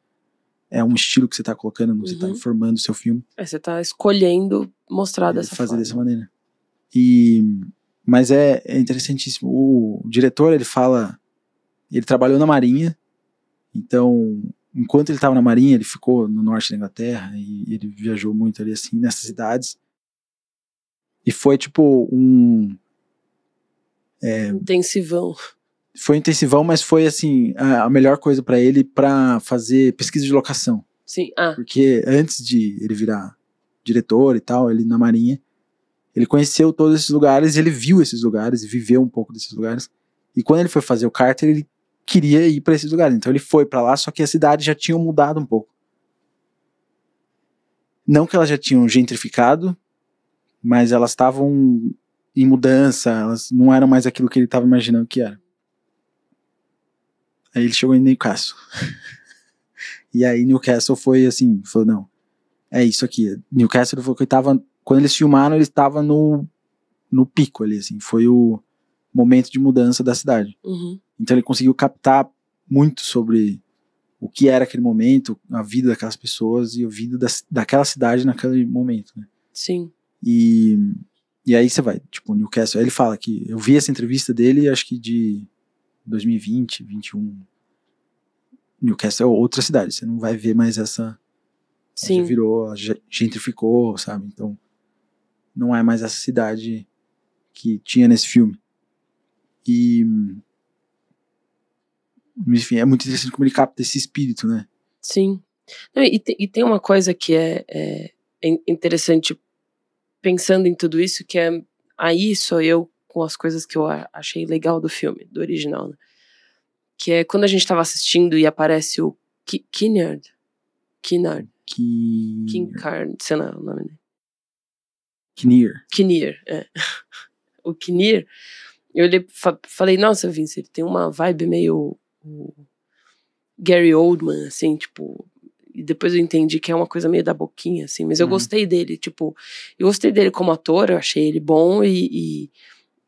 é um estilo que você tá colocando, você tá uhum. informando o seu filme. É, você tá escolhendo mostrar é, dessa fazer forma. dessa maneira. E mas é, é interessantíssimo. O, o diretor, ele fala, ele trabalhou na Marinha. Então, enquanto ele estava na Marinha, ele ficou no norte da Inglaterra e ele viajou muito ali assim nessas cidades. E foi tipo um é, intensivão foi intensivão, mas foi assim a, melhor coisa para ele para fazer pesquisa de locação. Sim. Ah. Porque antes de ele virar diretor e tal, ele na Marinha, ele conheceu todos esses lugares, ele viu esses lugares viveu um pouco desses lugares. E quando ele foi fazer o Carter, ele queria ir para esses lugares. Então ele foi para lá, só que a cidade já tinha mudado um pouco. Não que elas já tinham gentrificado, mas elas estavam em mudança, elas não eram mais aquilo que ele estava imaginando que era. Aí ele chegou em Newcastle. e aí Newcastle foi assim, falou, não, é isso aqui. Newcastle foi que tava, quando eles filmaram, ele estava no, no pico ali, assim, foi o momento de mudança da cidade. Uhum. Então ele conseguiu captar muito sobre o que era aquele momento, a vida daquelas pessoas e a vida da, daquela cidade naquele momento, né? Sim. E, e aí você vai, tipo, Newcastle, aí ele fala que eu vi essa entrevista dele, acho que de 2020, 21. Newcastle é outra cidade, você não vai ver mais essa. Sim. Já virou, gentrificou, sabe? Então, não é mais essa cidade que tinha nesse filme. E. Enfim, é muito interessante como ele capta esse espírito, né? Sim. E, te, e, tem uma coisa que é, é, é interessante pensando em tudo isso, que é aí sou eu com as coisas que eu achei legal do filme, do original, né? Que é quando a gente tava assistindo e aparece o Ki Kinnard. Kinnard. Ki... Kinkard, sei lá o nome dele. Kinnear. Kinnear, é. o Kinnear, eu olhei, falei, nossa, Vince, ele tem uma vibe meio Gary Oldman, assim, tipo, e depois eu entendi que é uma coisa meio da boquinha, assim, mas eu uhum. gostei dele, tipo, eu gostei dele como ator, eu achei ele bom e, e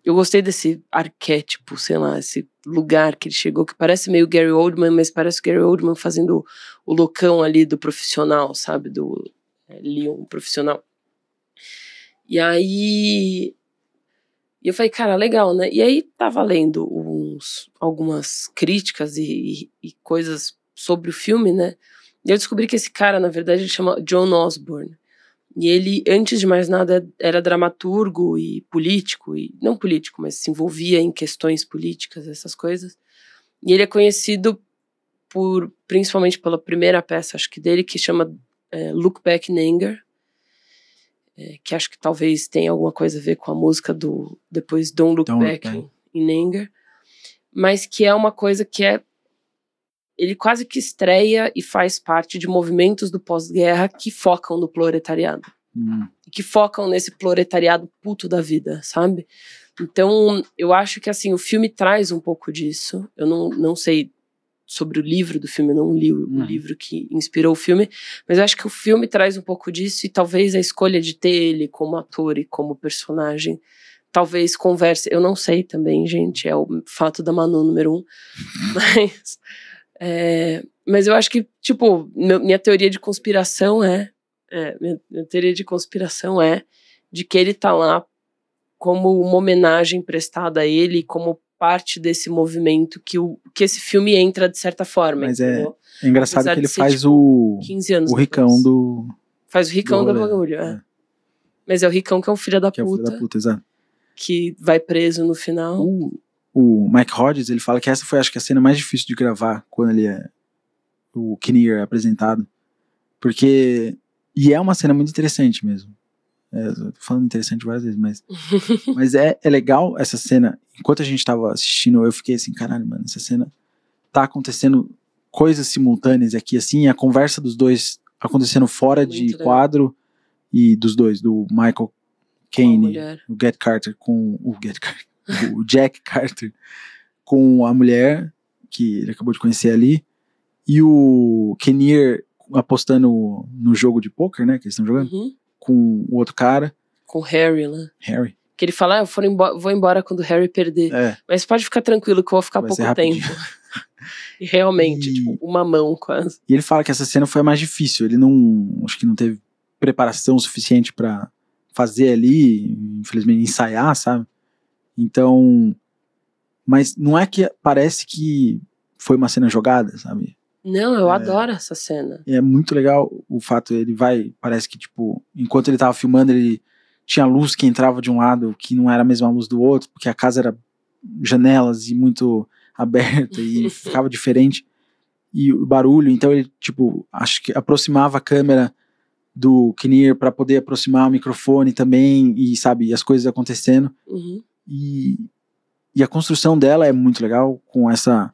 eu gostei desse arquétipo, sei lá, esse lugar que ele chegou, que parece meio Gary Oldman, mas parece Gary Oldman fazendo o loucão ali do profissional, sabe? Do é, Leon profissional. E aí. E eu falei, cara, legal, né? E aí tava lendo uns, algumas críticas e, e, e coisas sobre o filme, né? E eu descobri que esse cara, na verdade, ele chama John Osborne. E ele, antes de mais nada, era dramaturgo e político, e não político, mas se envolvia em questões políticas, essas coisas. E ele é conhecido por, principalmente pela primeira peça, acho que dele, que chama é, Look Back in Anger, é, que acho que talvez tenha alguma coisa a ver com a música do depois Don't Look Don't Back look in, in Anger, mas que é uma coisa que é ele quase que estreia e faz parte de movimentos do pós-guerra que focam no proletariado. Hum. Que focam nesse proletariado puto da vida, sabe? Então, eu acho que assim, o filme traz um pouco disso. Eu não, não sei sobre o livro do filme, eu não li o, hum. livro que inspirou o filme, mas eu acho que o filme traz um pouco disso e talvez a escolha de ter ele como ator e como personagem talvez converse. Eu não sei também, gente, é o fato da Manu número um. Mas, é, mas eu acho que, tipo, meu- minha teoria de conspiração é, é, minha, minha teoria de conspiração é de que ele tá lá como uma homenagem prestada a ele, como parte desse movimento que, o, que esse filme entra de certa forma. Mas é? É engraçado Apesar que ele ser, faz tipo, o, 15 anos o ricão depois. do. Faz o ricão do do bagulho, é. é. Mas é o ricão que é um filho da Que é o puta, filho da puta, exato. que vai preso no final. O, o Mike Hodges, ele fala que essa foi, acho que, a cena mais difícil de gravar quando ele é. O Kinnear é apresentado. Porque. E é uma cena muito interessante mesmo. É, tô falando interessante várias vezes, mas. mas é, é legal essa cena. Enquanto a gente tava assistindo, eu fiquei assim, caralho, mano, essa cena tá acontecendo coisas simultâneas aqui, assim, a conversa dos dois acontecendo fora Muito de legal. quadro e dos dois, do Michael Caine mulher. o Get Carter com o Get Carter, o Jack Carter com a mulher que ele acabou de conhecer ali e o Kinnear apostando no jogo de poker, né, que eles estão jogando Uhum. com o outro cara, Com o Harry lá. Harry. Que ele fala, ah, eu for embo- vou embora quando o Harry perder. É, Mas pode ficar tranquilo que eu vou ficar Vai pouco tempo. e realmente, E- tipo, uma mão quase. e ele fala que essa cena foi a mais difícil, ele não, acho que não teve preparação suficiente pra fazer ali, infelizmente ensaiar, sabe? Então, mas não é que parece que foi uma cena jogada, sabe? Não, eu É. adoro essa cena. É muito legal o fato, ele vai, parece que, tipo, enquanto ele tava filmando, ele tinha luz que entrava de um lado que não era a mesma luz do outro, porque a casa era janelas e muito aberta e ficava diferente. E o barulho, então ele, tipo, acho que aproximava a câmera do Kinnear para poder aproximar o microfone também e, sabe, as coisas acontecendo. Uhum. E, e a construção dela é muito legal, com essa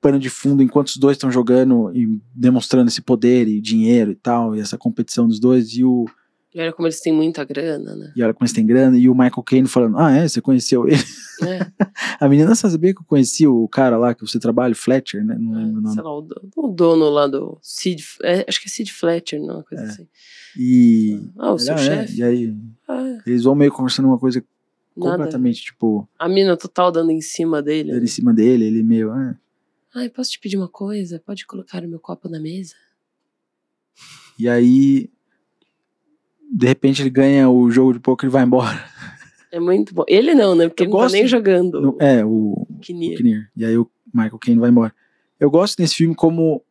pano de fundo enquanto os dois estão jogando e demonstrando esse poder e dinheiro e tal, e essa competição dos dois, e o E olha como eles têm muita grana, né? e olha como eles têm grana, e o Michael Caine falando, ah, é, você conheceu ele? É, A menina sabia que eu conheci o cara lá que você trabalha, o Fletcher, né? Não lembro o nome. sei lá, o, do- o dono lá do Sid, é, acho que é Sid Fletcher, não, uma coisa É. assim. E, Ah, o seu ela, é, chefe? e aí Ah, eles vão meio conversando uma coisa nada. completamente, tipo, A mina total dando em cima dele. ele em cima dele, ele meio, ah, Ai, posso te pedir uma coisa? Pode colocar o meu copo na mesa? E aí, de repente, ele ganha o jogo de poker e vai embora. É muito bom. Ele não, né? Porque Eu ele não gosto- tá nem jogando. No- é, o, o Kinnear. Kinnear. E aí o Michael Caine vai embora. Eu gosto desse filme como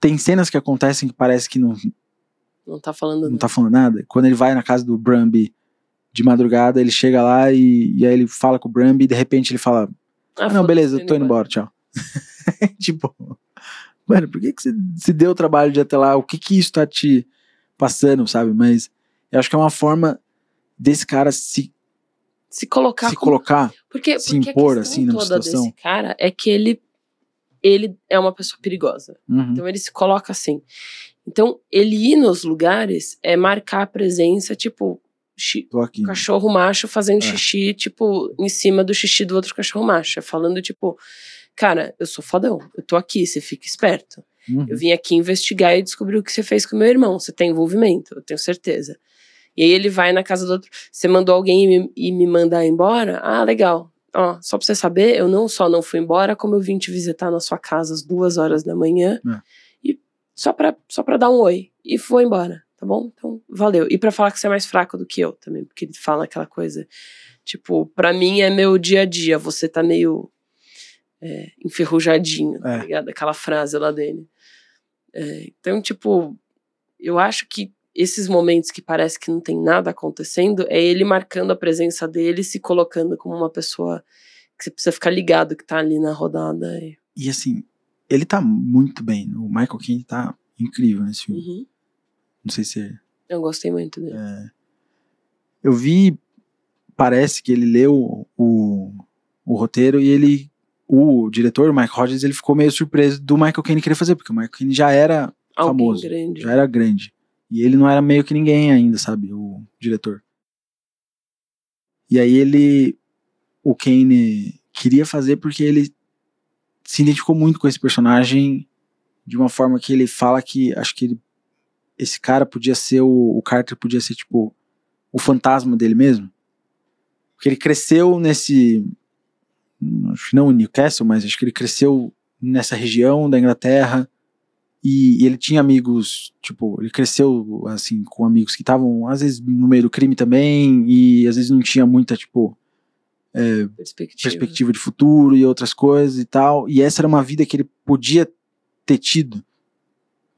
tem cenas que acontecem que parece que não, Não tá falando não nada. tá falando nada. Quando ele vai na casa do Brumby de madrugada, ele chega lá e, e aí ele fala com o Brumby e de repente ele fala: Ah, não, beleza, eu tô indo embora, tchau. tipo, mano, por que, que você se deu o trabalho de até lá? O que que isso tá te passando, sabe? Mas eu acho que é uma forma desse cara se, Se colocar se colocar. Porque, se porque impor, a assim, toda situação. desse cara é que ele, ele é uma pessoa perigosa. Uhum. Então ele se coloca assim. Então, ele ir nos lugares é marcar a presença, tipo, o cachorro macho fazendo É. xixi, tipo, em cima do xixi do outro cachorro macho. É falando, tipo, cara, eu sou fodão, eu tô aqui, você fica esperto. Uhum. Eu vim aqui investigar e descobrir o que você fez com meu irmão. Você tem envolvimento, eu tenho certeza. E aí ele vai na casa do outro. Você mandou alguém e me, e me mandar embora? Ah, legal. Ó, só pra você saber, eu não só não fui embora, como eu vim te visitar na sua casa às duas horas da manhã. É. E só pra, só pra dar um oi. E foi embora, tá bom? Então, valeu. E pra falar que você é mais fraco do que eu também, porque ele fala aquela coisa. Tipo, pra mim é meu dia a dia, você tá meio é, enferrujadinho, tá É. ligado? Aquela frase lá dele. É, então, tipo, eu acho que esses momentos que parece que não tem nada acontecendo é ele marcando a presença dele, se colocando como uma pessoa que você precisa ficar ligado que tá ali na rodada. E, E assim, ele tá muito bem. O Michael Caine tá incrível nesse filme. Uhum. Não sei se Eu gostei muito dele. Eu vi, parece que ele leu o, o roteiro e ele, o diretor, o Mike Hodges, ele ficou meio surpreso do Michael Caine querer fazer, porque o Michael Caine já era Alguém famoso, grande. já era grande. E ele não era meio que ninguém ainda, sabe, o diretor. E aí ele, o Kane queria fazer porque ele se identificou muito com esse personagem de uma forma que ele fala que acho que ele- esse cara podia ser o, o Carter podia ser tipo o fantasma dele mesmo. Porque ele cresceu nesse. Acho que não Newcastle, mas acho que ele cresceu nessa região da Inglaterra. E, e ele tinha amigos, tipo, ele cresceu assim com amigos que estavam às vezes no meio do crime também e às vezes não tinha muita tipo Perspectiva. perspectiva de futuro e outras coisas e tal. E essa era uma vida que ele podia ter tido.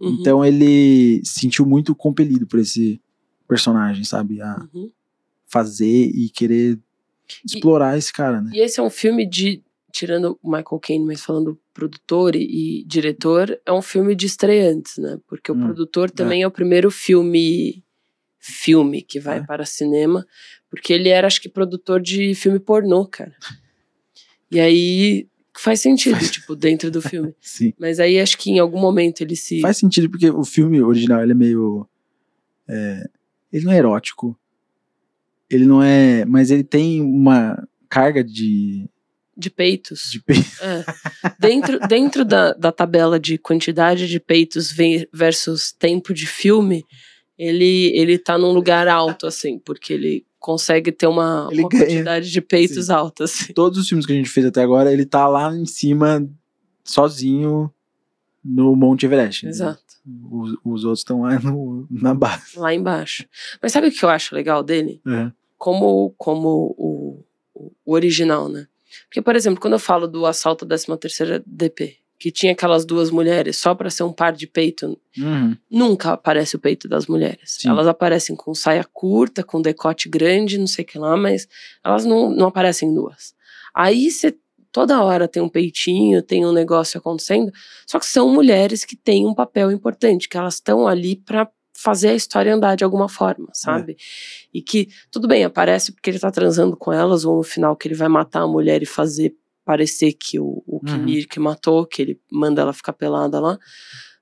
Uhum, Então ele se sentiu muito compelido por esse personagem, sabe? A uhum. fazer e querer explorar esse cara, né? E esse é um filme de. Tirando o Michael Caine, mas falando produtor e, e diretor, é um filme de estreantes, né? Porque o Hum, produtor também é. o primeiro filme filme que vai É. para cinema, porque ele era, acho que, produtor de filme pornô, cara. E aí faz sentido, tipo, dentro do filme. Sim. Mas aí acho que em algum momento ele se. Faz sentido porque o filme original ele é meio. é, ele não é erótico. Ele não é. Mas ele tem uma carga de. De peitos. de pe- É. Dentro, dentro da, da tabela de quantidade de peitos ve- versus tempo de filme, ele, ele tá num lugar alto, assim, porque ele consegue ter uma, uma quantidade de peitos alta, assim. Todos os filmes que a gente fez até agora, ele tá lá em cima, sozinho, no Monte Everest. né? Exato. Os, os outros estão lá no- na base. Lá embaixo. Mas sabe o que eu acho legal dele? É. Como, como o, o, o original, né? Porque, por exemplo, quando eu falo do assalto da 13ª DP, que tinha aquelas duas mulheres só pra ser um par de peito, Uhum. nunca aparece o peito das mulheres. Sim. Elas aparecem com saia curta, com decote grande, não sei o que lá, mas elas não, não aparecem nuas. Aí você toda hora tem um peitinho, tem um negócio acontecendo, só que são mulheres que têm um papel importante, que elas estão ali pra fazer a história andar de alguma forma, sabe? E que, tudo bem, aparece porque ele tá transando com elas, ou no final que ele vai matar a mulher e fazer parecer que o, o Uhum. Kimir que matou, que ele manda ela ficar pelada lá.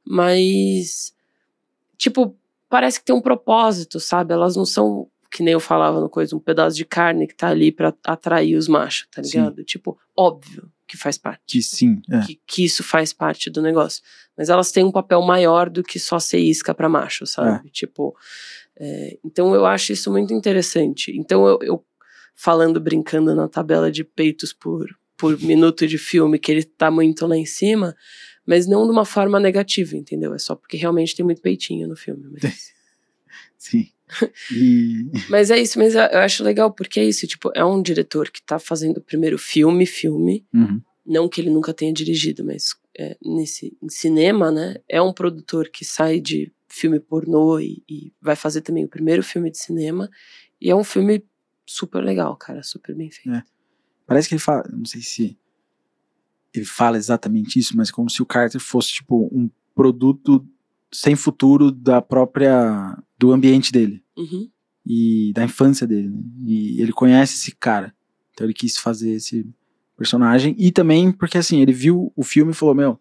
Mas, tipo, parece que tem um propósito, sabe? Elas não são, que nem eu falava no coisa, um pedaço de carne que tá ali pra atrair os machos, tá Sim. ligado? Tipo, óbvio que faz parte. Que sim. É. Que, que isso faz parte do negócio. Mas elas têm um papel maior do que só ser isca pra macho, sabe? Tipo, é, então eu acho isso muito interessante. Então eu, eu falando, brincando na tabela de peitos por, por minuto de filme, que ele tá muito lá em cima, mas não de uma forma negativa, entendeu? É só porque realmente tem muito peitinho no filme. Mas, Sim. E. mas é isso, mas eu eu acho legal porque é isso, tipo, é um diretor que tá fazendo o primeiro filme, filme, Uhum. não que ele nunca tenha dirigido, mas é, nesse em cinema, né? É um produtor que sai de filme pornô e, e vai fazer também o primeiro filme de cinema. E é um filme super legal, cara, super bem feito. É. Parece que ele fala. Não sei se ele fala exatamente isso, mas como se o Carter fosse, tipo, um produto sem futuro da própria. do ambiente dele. Uhum. e da infância dele. né? E ele conhece esse cara. Então ele quis fazer esse personagem. E também porque, assim, ele viu o filme e falou: Meu,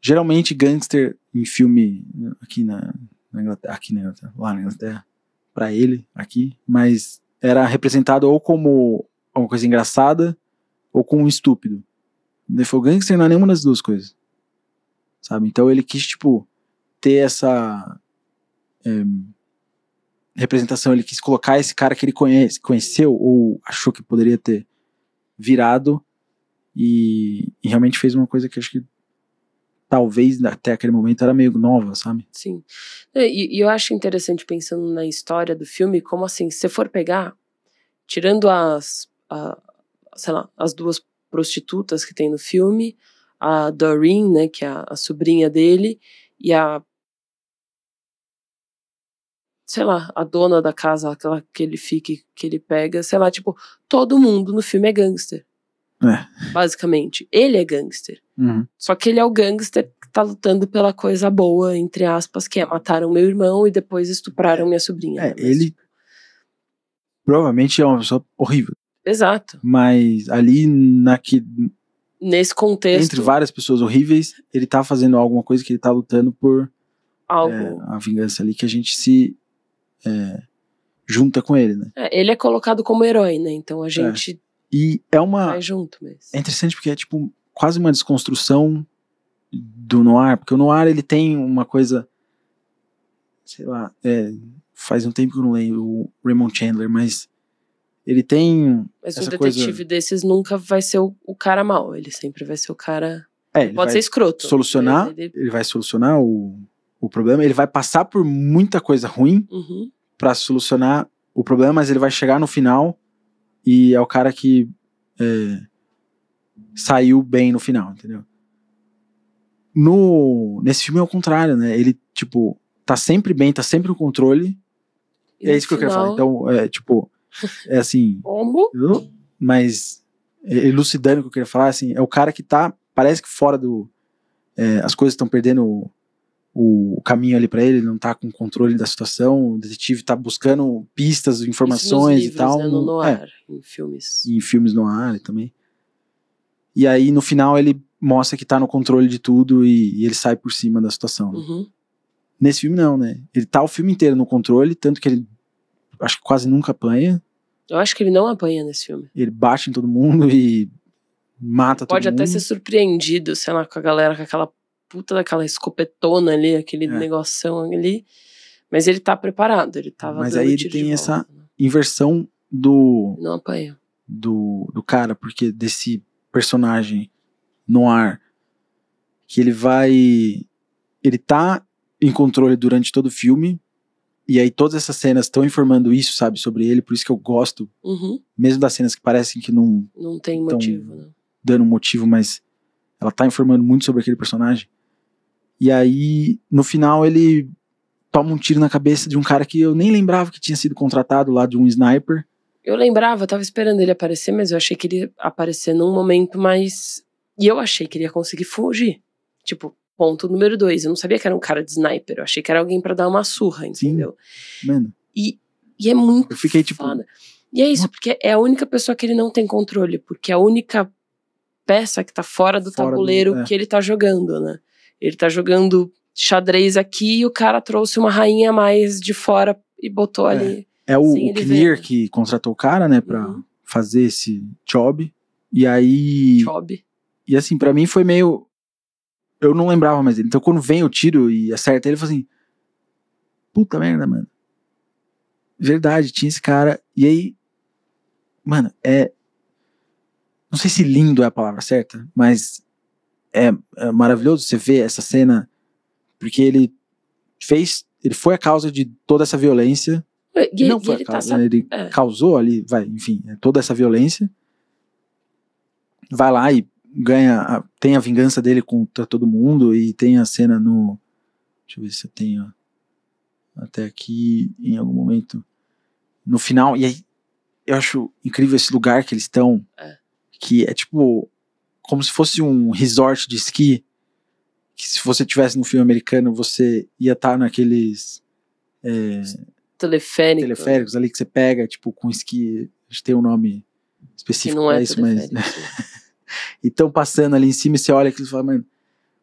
geralmente gangster em filme aqui na, na Inglaterra, aqui na Inglaterra, lá na Inglaterra, pra ele, aqui, mas era representado ou como uma coisa engraçada ou como um estúpido. Ele falou: gangster não é nenhuma das duas coisas. Sabe? Então ele quis, tipo, ter essa. em, representação, ele quis colocar esse cara que ele conhece, conheceu ou achou que poderia ter virado e, e realmente fez uma coisa que acho que talvez até aquele momento era meio nova, sabe? Sim. É, E, e eu acho interessante pensando na história do filme, como assim, se for pegar, tirando as, a- sei lá, as duas prostitutas que tem no filme, a Doreen, né, que é a, a sobrinha dele, e a sei lá, a dona da casa, aquela que ele fica, que ele pega, sei lá, tipo, todo mundo no filme é gangster. É. Basicamente. Ele é gangster. Só que ele é o gangster que tá lutando pela coisa boa, entre aspas, que é mataram meu irmão e depois estupraram minha sobrinha. É, né? Ele provavelmente é uma pessoa horrível, Exato. mas ali naque, Nesse contexto, entre várias pessoas horríveis, ele tá fazendo alguma coisa que ele tá lutando por algo. é, a vingança ali que a gente se é, junta com ele, né? É, ele é colocado como herói, né? Então a gente E é uma vai junto mesmo. é interessante porque é tipo quase uma desconstrução do noir, porque o noir ele tem uma coisa, sei lá, é, faz um tempo que eu não leio o Raymond Chandler, mas Ele tem. Mas Essa um detetive coisa- desses nunca vai ser o, o cara mau. Ele sempre vai ser o cara. É, ele Pode ser escroto. solucionar. Ele- Ele vai solucionar o, o problema. Ele vai passar por muita coisa ruim Uhum. pra solucionar o problema, mas ele vai chegar no final e é o cara que é, saiu bem no final, entendeu? No, nesse filme é o contrário, né? Ele, tipo, tá sempre bem, tá sempre no controle. E é isso que eu quero falar. Então, é, tipo, é assim, Como? mas é, elucidando o que eu queria falar, assim, é o cara que tá, parece que fora do. é, as coisas estão perdendo o, o caminho ali pra ele, ele não tá com controle da situação, o detetive tá buscando pistas, informações livros, e tal. Né, no no- é, noir, em filmes. em filmes no ar também. E aí, no final, ele mostra que tá no controle de tudo e, e ele sai por cima da situação. né? Uhum. Nesse filme, não, né? Ele tá o filme inteiro no controle, tanto que ele acho que quase nunca apanha. Eu acho que ele não apanha nesse filme. Ele bate em todo mundo e mata Pode todo até mundo. ser surpreendido, sei lá, com a galera com aquela puta daquela escopetona ali, aquele É. negoção ali. Mas ele tá preparado, ele tava Mas aí ele tem essa- né? Inversão do, Não apanha. do, do cara, porque desse personagem no ar, que ele vai. Ele tá em controle durante todo o filme, e aí todas essas cenas estão informando isso, sabe, sobre ele, por isso que eu gosto, Uhum. mesmo das cenas que parecem que não Não tem motivo, né? dando um motivo, mas ela tá informando muito sobre aquele personagem. E aí, no final, ele toma um tiro na cabeça de um cara que eu nem lembrava que tinha sido contratado lá de um sniper. Eu lembrava, eu tava esperando ele aparecer, mas eu achei que ele ia aparecer num momento mais. E eu achei que ele ia conseguir fugir. Tipo, ponto número dois. Eu não sabia que era um cara de sniper. Eu achei que era alguém pra dar uma surra, entendeu? Mano, E, e é muito. Eu fiquei, tipo, foda. E é isso, porque é a única pessoa que ele não tem controle, porque é a única peça que tá fora do Fora do- tabuleiro é. que ele tá jogando, né? Ele tá jogando xadrez aqui e o cara trouxe uma rainha mais de fora e botou É. ali. é o, o Kinnear ver. que contratou o cara, né, pra Uhum. fazer esse job. E aí. Job. E assim, pra mim foi meio. Eu não lembrava mais dele. Então quando vem o tiro e acerta ele, eu falo assim. Puta merda, mano. Verdade, tinha esse cara. E aí. Mano, é. Não sei se lindo é a palavra certa, mas é, é maravilhoso você ver essa cena. Porque ele fez. Ele foi a causa de toda essa violência. E, não e foi ele a tá causa, sa- né? ele é. causou ali, vai, enfim, é, toda essa violência. Vai lá e ganha, tem a vingança dele contra todo mundo e tem a cena no, deixa eu ver se eu tenho até aqui em algum momento no final e aí eu acho incrível esse lugar que eles estão, É. que é tipo como se fosse um resort de esqui. Que se você tivesse no filme americano, você ia estar naqueles é, teleférico. teleféricos ali que você pega, tipo, com esqui. A gente tem um nome Que específico não pra é isso, mas. E tão passando ali em cima e você olha aquilo e fala, mano.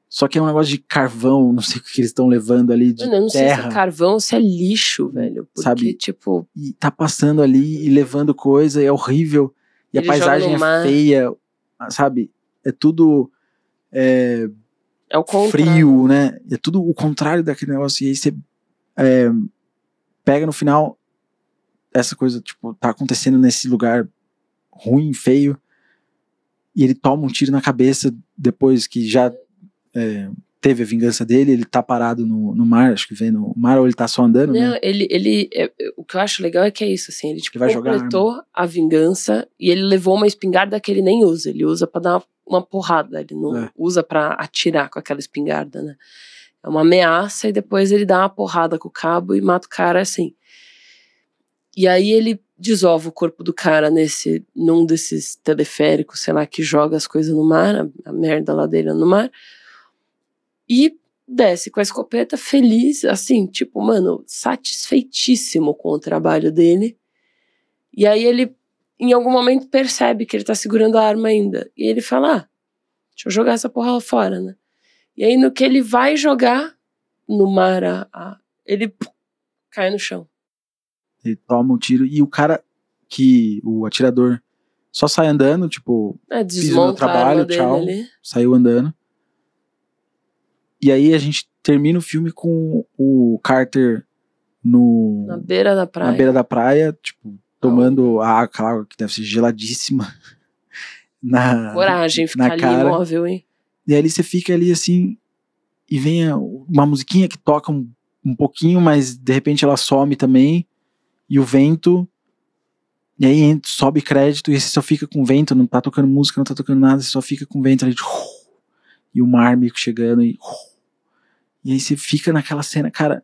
Só que é um negócio de carvão, não sei o que eles estão levando ali, de Mano, eu não sei se terra. é carvão ou se é lixo, velho. Porque, Sabe? tipo, E tá passando ali e levando coisa, e é horrível. E Ele a paisagem é mar. feia, sabe? É tudo é, é o contrário. frio, né? É tudo o contrário daquele negócio. E aí você é, pega no final essa coisa, tipo, tá acontecendo nesse lugar ruim, feio. E ele toma um tiro na cabeça depois que já é, teve a vingança dele. Ele tá parado no, no mar, acho que vem no mar, ou ele tá só andando, Não, né? ele, ele é- é- o que eu acho legal é que é isso, assim, ele tipo, Ele vai jogar completou a vingança e ele levou uma espingarda que ele nem usa, ele usa pra dar uma, uma porrada, ele não É. usa pra atirar com aquela espingarda, né? É uma ameaça e depois ele dá uma porrada com o cabo e mata o cara assim. E aí ele desova o corpo do cara nesse num desses teleféricos, sei lá, que joga as coisas no mar, a, a merda lá dele no mar. E desce com a escopeta feliz, assim, tipo, mano, satisfeitíssimo com o trabalho dele. E aí ele, em algum momento, percebe que ele tá segurando a arma ainda. E ele fala: ah, deixa eu jogar essa porra lá fora, né? E aí, no que ele vai jogar no mar, a- a- ele pum, cai no chão. Ele toma um tiro e o cara que, o atirador, só sai andando, tipo, É, no desmonta a trabalho, tchau. ali. saiu andando. E aí a gente termina o filme com o Carter no, Na beira da praia. na beira da praia, tipo, tomando a aquela água que deve ser geladíssima. Na, Coragem, ficar na ali cara. imóvel, hein? E aí você fica ali assim, e vem uma musiquinha que toca um, um pouquinho, mas de repente ela some também, e o vento. E aí sobe crédito e você só fica com vento, não tá tocando música, não tá tocando nada, você só fica com vento ali. de E o mar meio que chegando e. E aí você fica naquela cena, cara,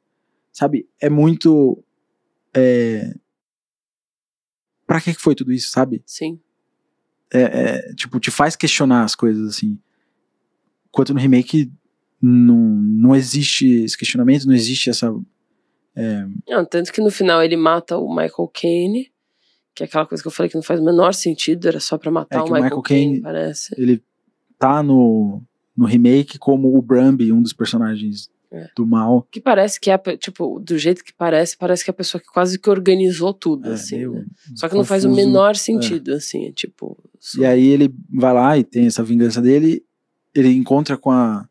sabe? É muito. É... Pra que que foi tudo isso, sabe? Sim. é, é, tipo, te faz questionar as coisas, assim. Enquanto no remake não, não existe esse questionamento, não existe essa. Não, tanto que no final ele mata o Michael Caine, que é aquela coisa que eu falei que não faz o menor sentido, era só pra matar É o Michael, Michael Caine, parece. Ele tá no, no remake como o Brambi, um dos personagens É. do mal. Que parece que é, tipo, do jeito que parece, parece que é a pessoa que quase que organizou tudo, É, assim, né? Só que não faz o confuso. menor sentido, assim, é tipo... só- E aí ele vai lá e tem essa vingança dele. Ele encontra com a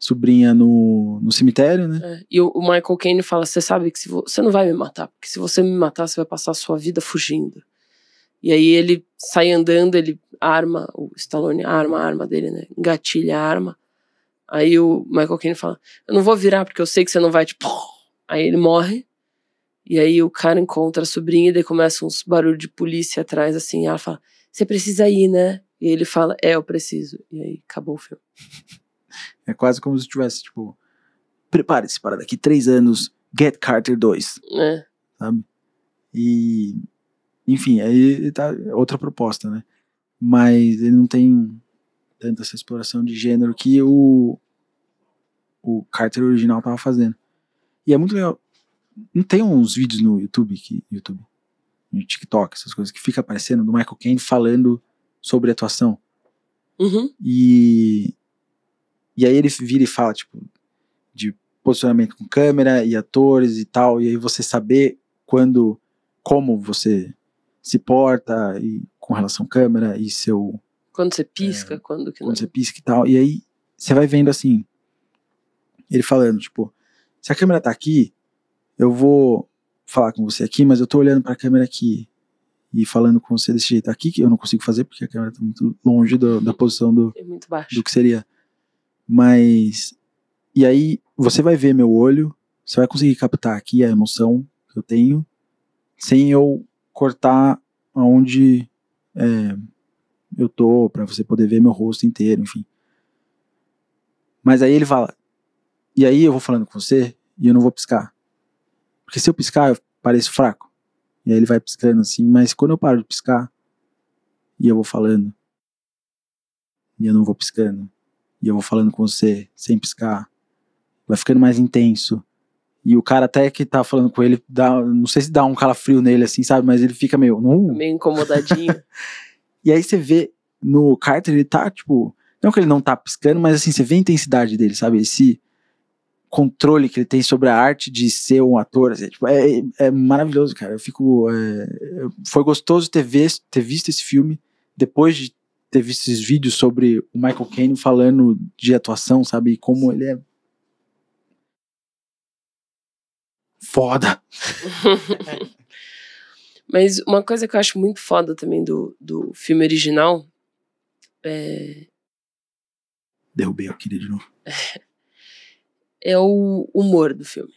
sobrinha no, no cemitério, né? É, E o, Michael Caine fala: Você sabe que se vo- você não vai me matar, porque se você me matar, você vai passar a sua vida fugindo. E aí ele sai andando, ele arma, o Stallone arma a arma dele, né? Engatilha a arma. Aí o Michael Caine fala: Eu não vou virar porque eu sei que você não vai, tipo. Aí ele morre. E aí o cara encontra a sobrinha e daí começa uns barulhos de polícia atrás, assim. E ela fala: Você precisa ir, né? E ele fala: É, eu preciso. E aí acabou o filme. É quase como se tivesse, tipo, prepare-se para daqui três anos, Get Carter 2. É. sabe? E, enfim, aí tá outra proposta, né? Mas ele não tem tanta essa exploração de gênero que o, o Carter original tava fazendo. E é muito legal. Não tem uns vídeos no YouTube, que, YouTube, no TikTok, essas coisas, que fica aparecendo do Michael Caine falando sobre atuação. Uhum. E, e aí ele vira e fala, tipo, de posicionamento com câmera e atores e tal, e aí você saber quando, como você se porta e com relação à câmera e seu, Quando você pisca, quando que não. quando você pisca e tal, e aí você vai vendo assim, ele falando, tipo, se a câmera tá aqui, eu vou falar com você aqui, mas eu tô olhando pra câmera aqui e falando com você desse jeito aqui, que eu não consigo fazer porque a câmera tá muito longe do- da posição do, É muito baixo. do que seria. Mas. E aí, você vai ver meu olho, você vai conseguir captar aqui a emoção que eu tenho, sem eu cortar aonde é, eu tô, pra você poder ver meu rosto inteiro, enfim. Mas aí ele fala. E aí eu vou falando com você e eu não vou piscar. Porque se eu piscar, eu pareço fraco. E aí ele vai piscando assim, mas quando eu paro de piscar e eu vou falando, e eu não vou piscando, e eu vou falando com você sem piscar, vai ficando mais intenso. E o cara até que tá falando com ele, dá, não sei se dá um calafrio nele assim, sabe? Mas ele fica meio. "Não". Meio incomodadinho. E aí você vê no Carter, ele tá, tipo. Não que ele não tá piscando, mas assim, você vê a intensidade dele, sabe? Esse controle que ele tem sobre a arte de ser um ator. assim, tipo, é, é maravilhoso, cara. Eu fico. é, foi gostoso ter, ter visto esse filme depois de ter visto esses vídeos sobre o Michael Caine falando de atuação, sabe? E como ele é. Foda. Mas uma coisa que eu acho muito foda também do, do filme original é, Derrubei a querida de novo. é o humor do filme.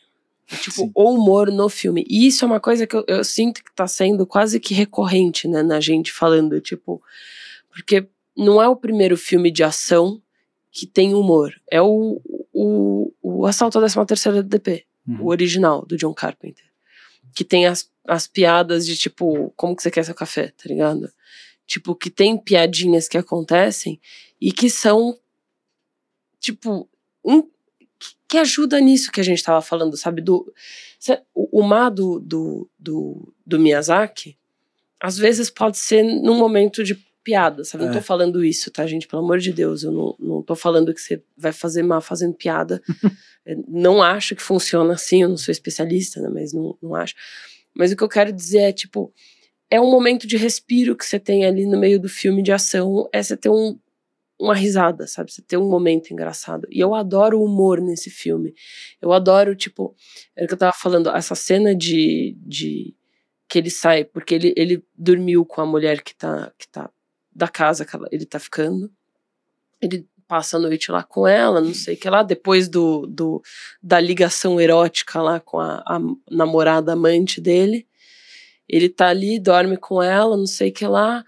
Tipo, Sim. o humor no filme. E isso é uma coisa que eu, eu sinto que tá sendo quase que recorrente, né, na gente falando, tipo, porque não é o primeiro filme de ação que tem humor. É o, o, o Assalto à 13 terceira DP, Uhum. o original, do John Carpenter. Que tem as, as piadas de, tipo, como que você quer seu café, tá ligado? Tipo, que tem piadinhas que acontecem e que são, tipo, um, que- ajuda nisso que a gente tava falando, sabe? Do, o, o má do, do, do, do Miyazaki, às vezes pode ser num momento de piada, sabe? Não É. tô falando isso, tá, gente? Pelo amor de Deus, eu não, não tô falando que você vai fazer mal fazendo piada. É, não acho que funciona assim, eu não sou especialista, né? Mas não, não acho. Mas o que eu quero dizer é, tipo, é um momento de respiro que você tem ali no meio do filme de ação, é você ter um, uma risada, sabe? Você ter um momento engraçado. E eu adoro o humor nesse filme. Eu adoro, tipo, era o que eu tava falando, essa cena de. de que ele sai, porque ele, ele dormiu com a mulher que tá, que tá da casa que ele tá ficando. Ele passa a noite lá com ela, não sei o que lá, depois do, do da ligação erótica lá com a, a namorada amante dele. Ele tá ali, dorme com ela, não sei o que lá.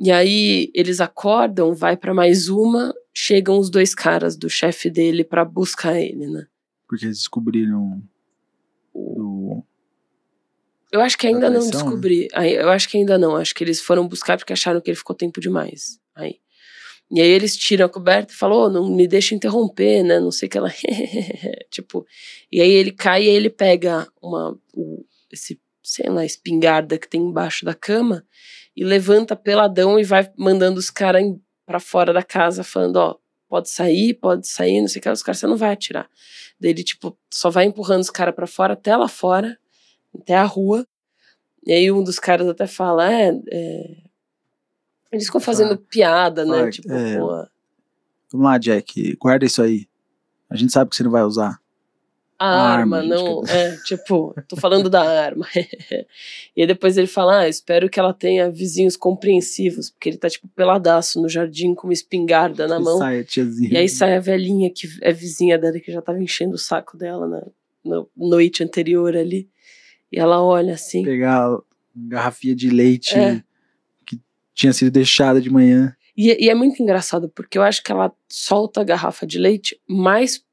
E aí eles acordam, vai para mais uma, chegam os dois caras do chefe dele para buscar ele, né? Porque eles descobriram o Eu acho que ainda não né? descobri. Eu acho que ainda não. Acho que eles foram buscar porque acharam que ele ficou tempo demais. Aí. E aí eles tiram a coberta e falam, oh, não me deixa interromper, né? Não sei o que ela. tipo. E aí ele cai e ele pega uma. O, esse, sei lá, espingarda que tem embaixo da cama e levanta peladão e vai mandando os caras para fora da casa, falando, ó, pode sair, pode sair, não sei o que, os caras, você não vai atirar. Daí ele, tipo, só vai empurrando os caras para fora, até lá fora, até a rua. E aí um dos caras até fala, é. é... Eles ficam fazendo piada, né? tipo, é... Vamos lá, Jack, guarda isso aí. A gente sabe que você não vai usar a arma, arma não. É, tipo, tô falando da arma. e aí depois ele fala: ah, espero que ela tenha vizinhos compreensivos, porque ele tá, tipo, peladaço no jardim com uma espingarda na mão. Sai a tiazinha. E aí sai a velhinha que é vizinha dela, que já tava enchendo o saco dela na, na noite anterior ali. E ela olha assim. Pegar a garrafinha de leite é. que tinha sido deixada de manhã. E, e é muito engraçado, porque eu acho que ela solta a garrafa de leite mais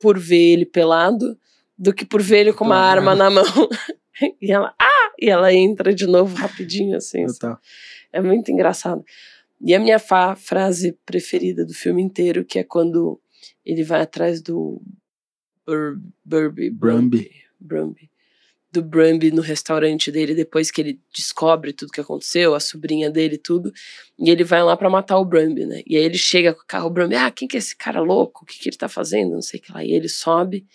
por ver ele pelado do que por ver ele com uma claro. arma na mão. e ela, ah! E ela entra de novo rapidinho, assim. assim. É muito engraçado. E a minha frase preferida do filme inteiro, que é quando ele vai atrás do Bur Burby, Brumby. Brumby do Brumby no restaurante dele depois que ele descobre tudo que aconteceu, a sobrinha dele tudo, e ele vai lá para matar o Brumby, né? E aí ele chega com o carro, o Brumby, ah, quem que é esse cara louco? O que que ele tá fazendo? Não sei o que lá. E ele sobe,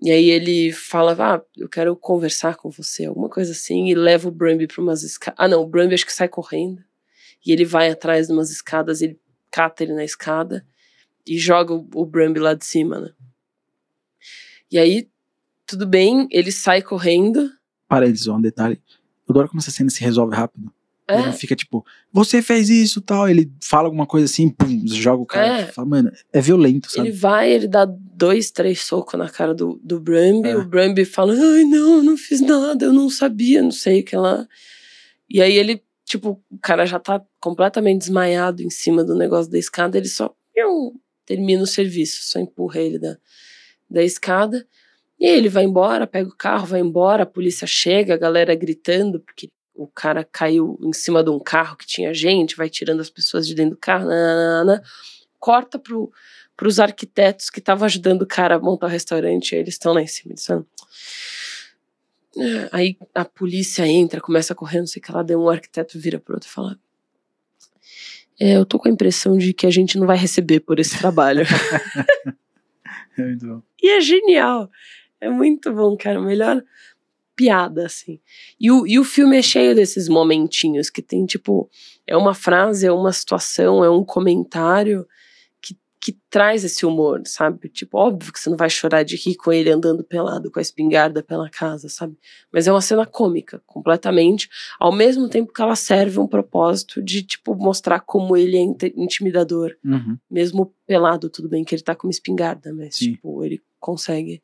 e aí ele fala, ah, eu quero conversar com você, alguma coisa assim, e leva o Brumby pra umas escadas. Ah, não, o Brumby acho que sai correndo, e ele vai atrás de umas escadas, ele cata ele na escada e joga o, o Brumby lá de cima, né? E aí tudo bem, ele sai correndo. Parênteses, um detalhe. Eu adoro como essa cena se resolve rápido. É. Ele fica tipo, você fez isso tal. Ele fala alguma coisa assim, pum, joga o cara. É. Fala, mano, é violento, sabe? Ele vai, ele dá dois, três socos na cara do, do Bramby. É. O Bramby fala, ai, não, não fiz nada, eu não sabia, não sei o que lá. E aí ele, tipo, o cara já tá completamente desmaiado em cima do negócio da escada. Ele só eu, termina o serviço, só empurra ele da, da escada. E aí ele vai embora, pega o carro, vai embora, a polícia chega, a galera gritando, porque o cara caiu em cima de um carro que tinha gente, vai tirando as pessoas de dentro do carro, nanana, corta pro, pros arquitetos que estavam ajudando o cara a montar o restaurante, eles estão lá em cima, dizendo... Aí a polícia entra, começa a correr, não sei o que lá, daí um arquiteto vira pro outro e fala: é, Eu tô com a impressão de que a gente não vai receber por esse trabalho. é muito bom. E é genial. É muito bom, cara. Melhor piada, assim. E o, e o filme é cheio desses momentinhos que tem, tipo, é uma frase, é uma situação, é um comentário que, que traz esse humor, sabe? Tipo, óbvio que você não vai chorar de rir com ele andando pelado com a espingarda pela casa, sabe? Mas é uma cena cômica, completamente, ao mesmo tempo que ela serve um propósito de, tipo, mostrar como ele é intimidador. Uhum. Mesmo pelado, tudo bem que ele tá com uma espingarda, mas, Sim. tipo, ele consegue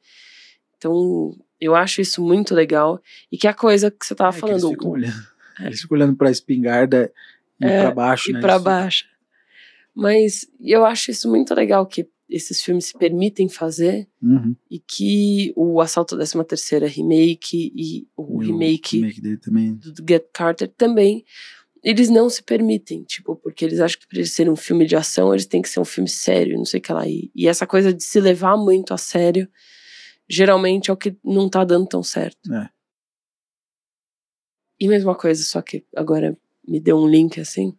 então, eu acho isso muito legal. E que a coisa que você tava é falando. Eles ficam olhando, é. eles ficam olhando pra espingarda e é, pra baixo, e né? pra isso. baixo. Mas eu acho isso muito legal que esses filmes se permitem fazer uhum. e que o Assalto da 13 terceira remake e o, e remake, o remake dele também. do Get Carter também eles não se permitem, tipo, porque eles acham que para ser um filme de ação, eles têm que ser um filme sério, não sei o que lá. E, e essa coisa de se levar muito a sério geralmente é o que não tá dando tão certo. É. E mesma coisa, só que agora me deu um link assim.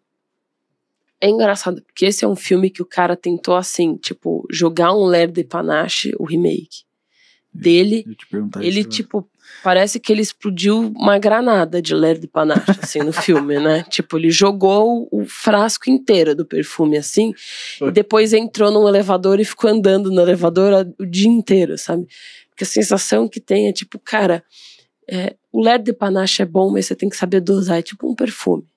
É engraçado, porque esse é um filme que o cara tentou, assim, tipo, jogar um Ler de Panache, o remake dele. ele, tipo, parece que ele explodiu uma granada de Ler de Panache, assim, no filme, né? Tipo, ele jogou o frasco inteiro do perfume, assim, e depois entrou num elevador e ficou andando no elevador o dia inteiro, sabe? Porque a sensação que tem é tipo, cara, É, o L'air de Panache é bom, mas você tem que saber dosar. É tipo um perfume.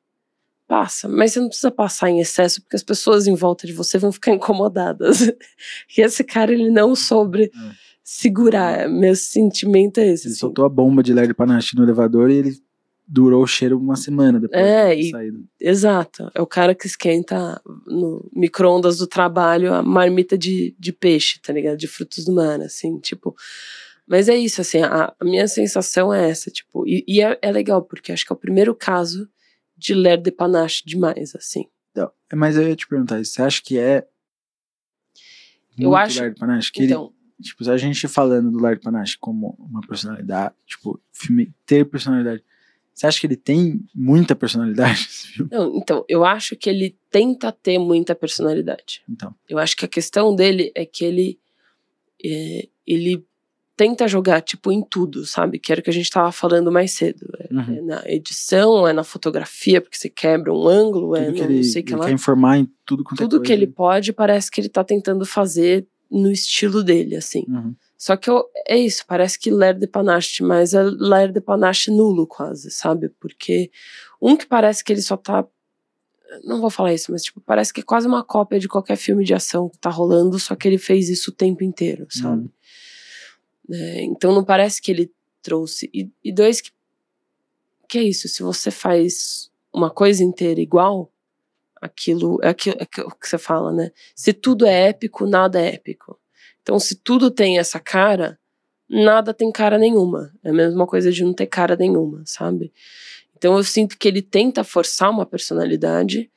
Passa, mas você não precisa passar em excesso, porque as pessoas em volta de você vão ficar incomodadas. e esse cara, ele não soube É. segurar. Meu sentimento é esse. Ele assim. soltou a bomba de de Panache no elevador e ele durou o cheiro uma semana depois É, de ter saído. Exato. É o cara que esquenta no micro-ondas do trabalho a marmita de, de peixe, tá ligado? De frutos do mar, assim, tipo. Mas é isso, assim, a, a minha sensação é essa, tipo. E, e é, é legal, porque acho que é o primeiro caso de L'air de Panache demais, assim. Então, mas eu ia te perguntar, isso, você acha que é Eu acho- de Panache? Que ele- Então, tipo, a gente falando do L'air de Panache como uma personalidade, tipo, filme ter personalidade, você acha que ele tem muita personalidade não, então, eu acho que ele tenta ter muita personalidade. Então, Eu acho que a questão dele é que ele é, ele tenta jogar tipo em tudo, sabe? Que era o que a gente tava falando mais cedo. É, Uhum. é na edição, é na fotografia, porque você quebra um ângulo, é tudo que no ele, não sei o que ele lá. quer informar em tudo quanto é Tudo que ele pode, parece que ele tá tentando fazer no estilo dele, assim. Uhum. Só que eu- é isso, parece que L'air de Panache, mas é L'air de Panache nulo quase, sabe? Porque um que parece que ele só tá. Não vou falar isso, mas tipo, parece que é quase uma cópia de qualquer filme de ação que tá rolando, só que ele fez isso o tempo inteiro, sabe? É, então não parece que ele trouxe. E, e dois, que, que é isso, se você faz uma coisa inteira igual, aquilo é aquilo, é aquilo que você fala, né? Se tudo é épico, nada é épico. Então, se tudo tem essa cara, nada tem cara nenhuma. É a mesma coisa de não ter cara nenhuma, sabe? Então, eu sinto que ele tenta forçar uma personalidade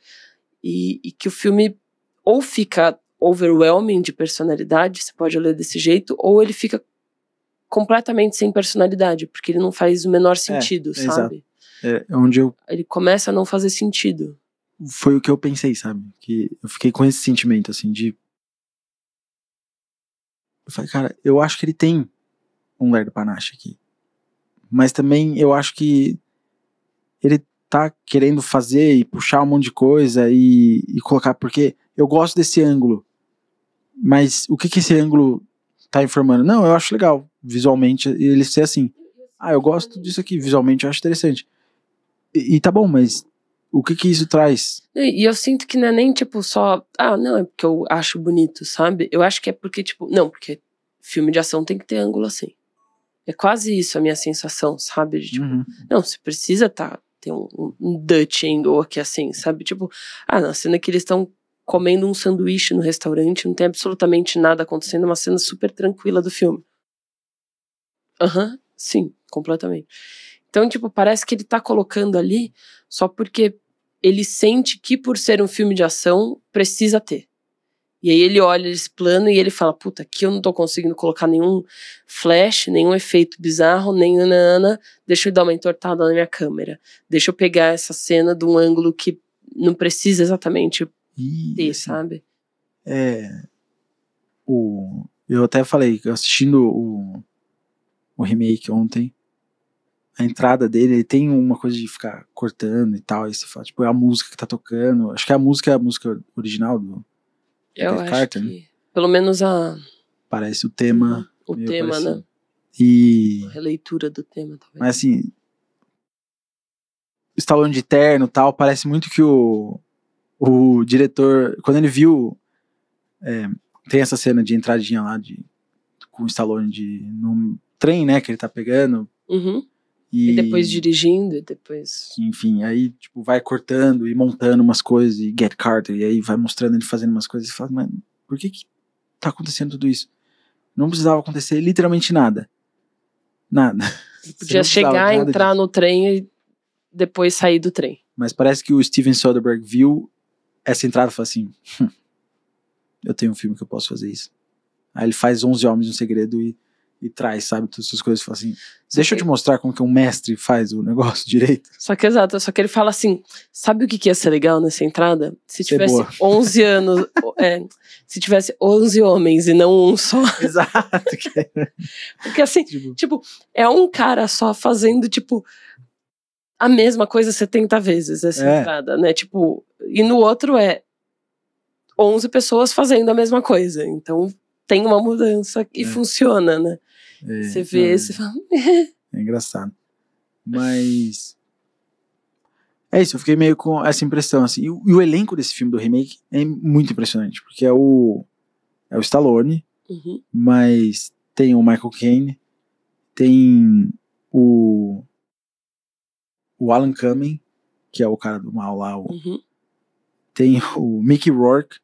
e, e que o filme ou fica overwhelming de personalidade, você pode ler desse jeito, ou ele fica completamente sem personalidade, porque ele não faz o menor sentido, exato. sabe? É onde eu Ele começa a não fazer sentido. foi o que eu pensei, sabe? Que eu fiquei com esse sentimento, assim, de. Eu falei, cara, eu acho que ele tem um Lerdo Panache aqui. Mas também eu acho que ele tá querendo fazer e puxar um monte de coisa e, e colocar, porque eu gosto desse ângulo. Mas o que que esse ângulo tá informando? Não, eu acho legal, visualmente, ele ser assim. Ah, eu gosto disso aqui, visualmente eu acho interessante. E, e tá bom, mas o que que isso traz? E e eu sinto que não é nem, tipo, só. Ah, não, é porque eu acho bonito, sabe? Eu acho que é porque, tipo. Não, porque filme de ação tem que ter ângulo assim. É quase isso a minha sensação, sabe? De, tipo, Uhum. não, você precisa tá, ter um, um, um Dutch angle aqui assim, sabe? Tipo, ah, na cena que eles estão comendo um sanduíche no restaurante, não tem absolutamente nada acontecendo, é uma cena super tranquila do filme. Aham, sim, completamente. Então, tipo, parece que ele tá colocando ali só porque ele sente que por ser um filme de ação, precisa ter. E aí ele olha esse plano e ele fala, puta, aqui eu não tô conseguindo colocar nenhum flash, nenhum efeito bizarro, nem nanana, deixa eu dar uma entortada na minha câmera. Deixa eu pegar essa cena de um ângulo que não precisa exatamente E, ter, assim, sabe? é, o, eu até falei, assistindo o, o remake ontem, a entrada dele, ele tem uma coisa de ficar cortando e tal, aí você fala, tipo, é a música que tá tocando, acho que a música é a música original, do, Eu acho Carter, que, pelo menos a, parece o tema, o meio tema, parecido. né? e, A releitura do tema, talvez. mas assim, o Stallone de terno e tal, parece muito que o, o diretor, quando ele viu, é, tem essa cena de entradinha lá de, com o Stallone de, no trem, né, que ele tá pegando, Uhum. E, E depois dirigindo, e depois. enfim, aí tipo, vai cortando e montando umas coisas, e Get Carter, e aí vai mostrando ele fazendo umas coisas, e fala, mas por que que tá acontecendo tudo isso? Não precisava acontecer literalmente nada. Nada. Não Podia chegar, entrar disso. no trem e depois sair do trem. Mas parece que o Steven Soderbergh viu essa entrada e falou assim: "Hum, eu tenho um filme que eu posso fazer isso. Aí ele faz 11 Homens no Segredo e, e traz, sabe, todas essas coisas. e Fala assim: deixa eu que- te mostrar como que um mestre faz o negócio direito. Só que exato, só que ele fala assim: sabe o que, que ia ser legal nessa entrada? Se Ser tivesse boa. 11 anos. é, se tivesse 11 homens e não um só. Exato. que é, Porque assim, tipo, tipo, é um cara só fazendo, tipo, a mesma coisa 70 vezes essa É. entrada, né? Tipo, e no outro é 11 pessoas fazendo a mesma coisa. Então tem uma mudança e É. funciona, né? É, Você vê, é, você fala. é engraçado. Mas. É isso, eu fiquei meio com essa impressão, assim. E, o- e o elenco desse filme do remake é muito impressionante, porque é o. É o Stallone, Uhum. mas tem o Michael Caine, tem o. O Alan Cumming, que é o cara do mal lá, o, Uhum. tem o Mickey Rourke.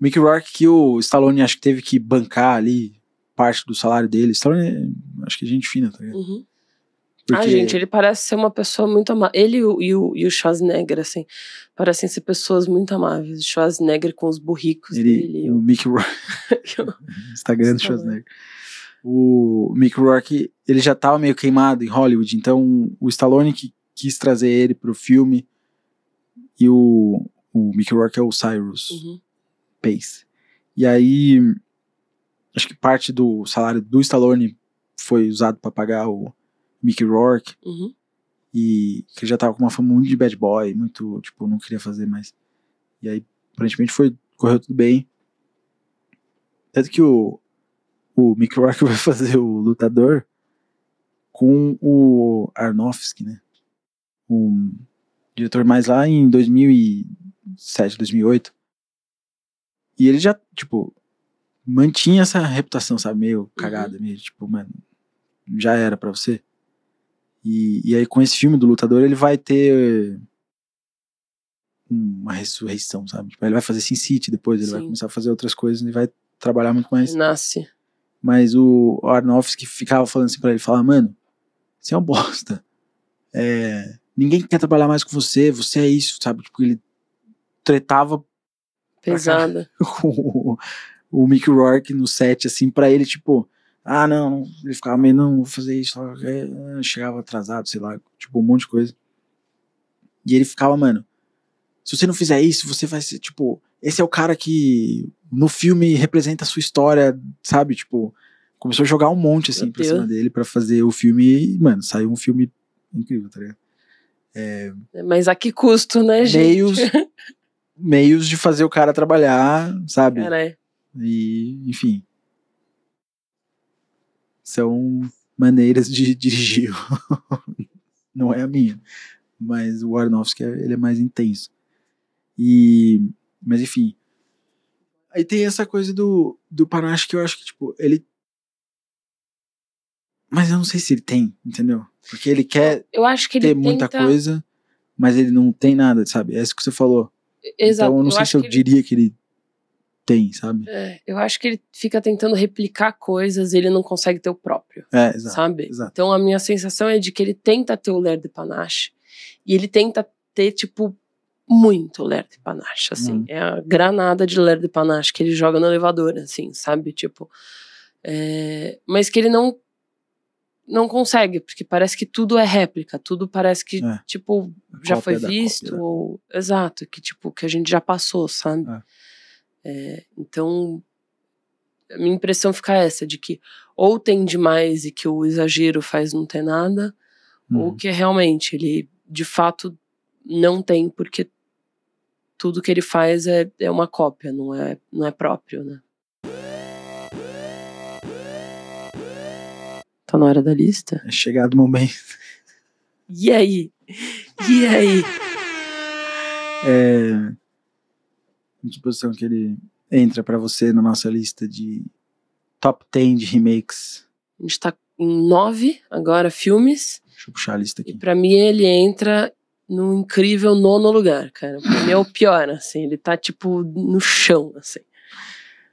Mickey Rourke que o Stallone acho que teve que bancar ali parte do salário dele. Stallone, acho que é gente fina, tá ligado? Uhum. Porque Ah, gente, ele parece ser uma pessoa muito amável. Ele e o, e, o, e o Schwarzenegger, assim, parecem ser pessoas muito amáveis. O Schwarzenegger com os burricos ele, dele. o Mickey Rourke, Instagram do. Schwarzenegger. O Mickey Rourke, ele já tava meio queimado em Hollywood, então o Stallone que quis trazer ele pro filme e o, o Mickey Rourke é o Cyrus. Uhum. Pace. E aí, acho que parte do salário do Stallone foi usado pra pagar o Mickey Rourke, Uhum. e que ele já tava com uma fama muito de bad boy, muito, tipo, não queria fazer mais. E aí, aparentemente, foi, correu tudo bem. Tanto que o, o Mickey Rourke vai fazer o lutador com o Arnofsky, né? O diretor mais lá em 2007, 2008. E ele já, tipo, mantinha essa reputação, sabe? Meio cagada, meio tipo, mano, já era pra você. E, e aí, com esse filme do lutador, ele vai ter uma ressurreição, sabe? Tipo, ele vai fazer Sin City depois, ele vai Sim. começar a fazer outras coisas e vai trabalhar muito mais. Nasce. Mas o Arnofsky ficava falando assim pra ele, falava, mano, você é um bosta. É, ninguém quer trabalhar mais com você, você é isso, sabe? Tipo, ele tretava Pesada. com o, Mickey Rourke no set, assim, pra ele, tipo, ah, não, ele ficava meio, não, vou fazer isso, é, chegava atrasado, sei lá, tipo, um monte de coisa. E ele ficava, mano, se você não fizer isso, você vai ser, tipo, esse é o cara que no filme representa a sua história, sabe? Tipo, começou a jogar um monte, assim, Meu pra Deus. cima dele pra fazer o filme e, mano, saiu um filme incrível, tá ligado? Mas a que custo, né, gente? Meios, meios de fazer o cara trabalhar, sabe? Cara, é. E, enfim. São maneiras de dirigir. Não é a minha. Mas o Aronofsky, ele é mais intenso. E, mas enfim. Aí tem essa coisa do, do Panache que eu acho que, tipo, ele. Mas eu não sei se ele tem, entendeu? Porque ele quer Eu acho que ele ter muita tenta... coisa, mas ele não tem nada, sabe? É isso que você falou. Exato. Então eu não sei acho se eu que ele- diria que ele tem, sabe? é, eu acho que ele fica tentando replicar coisas e ele não consegue ter o próprio, É, exato. sabe? exato. Então a minha sensação é de que ele tenta ter o Ler de Panache e ele tenta ter, tipo, muito Ler de Panache, assim. Uhum. É a granada de Ler de Panache que ele joga no elevador, assim, sabe? Tipo, é, mas que ele não não consegue, porque parece que tudo é réplica, tudo parece que, É. tipo, já foi visto, cópia, né? ou exato, que tipo, que a gente já passou, sabe? É. É, então, a minha impressão fica essa, de que ou tem demais e que o exagero faz não ter nada, ou Uhum. que realmente ele, de fato, não tem, porque tudo que ele faz é, é uma cópia, não é, não é próprio, né? Tá na hora da lista? É chegado o momento. E aí? E aí? É... Em que ele entra pra você na nossa lista de top 10 de remakes? A gente tá em nove agora filmes. Deixa eu puxar a lista E aqui. pra mim ele entra no incrível nono lugar, cara. Pra mim é o pior, assim. Ele tá, tipo, no chão, assim.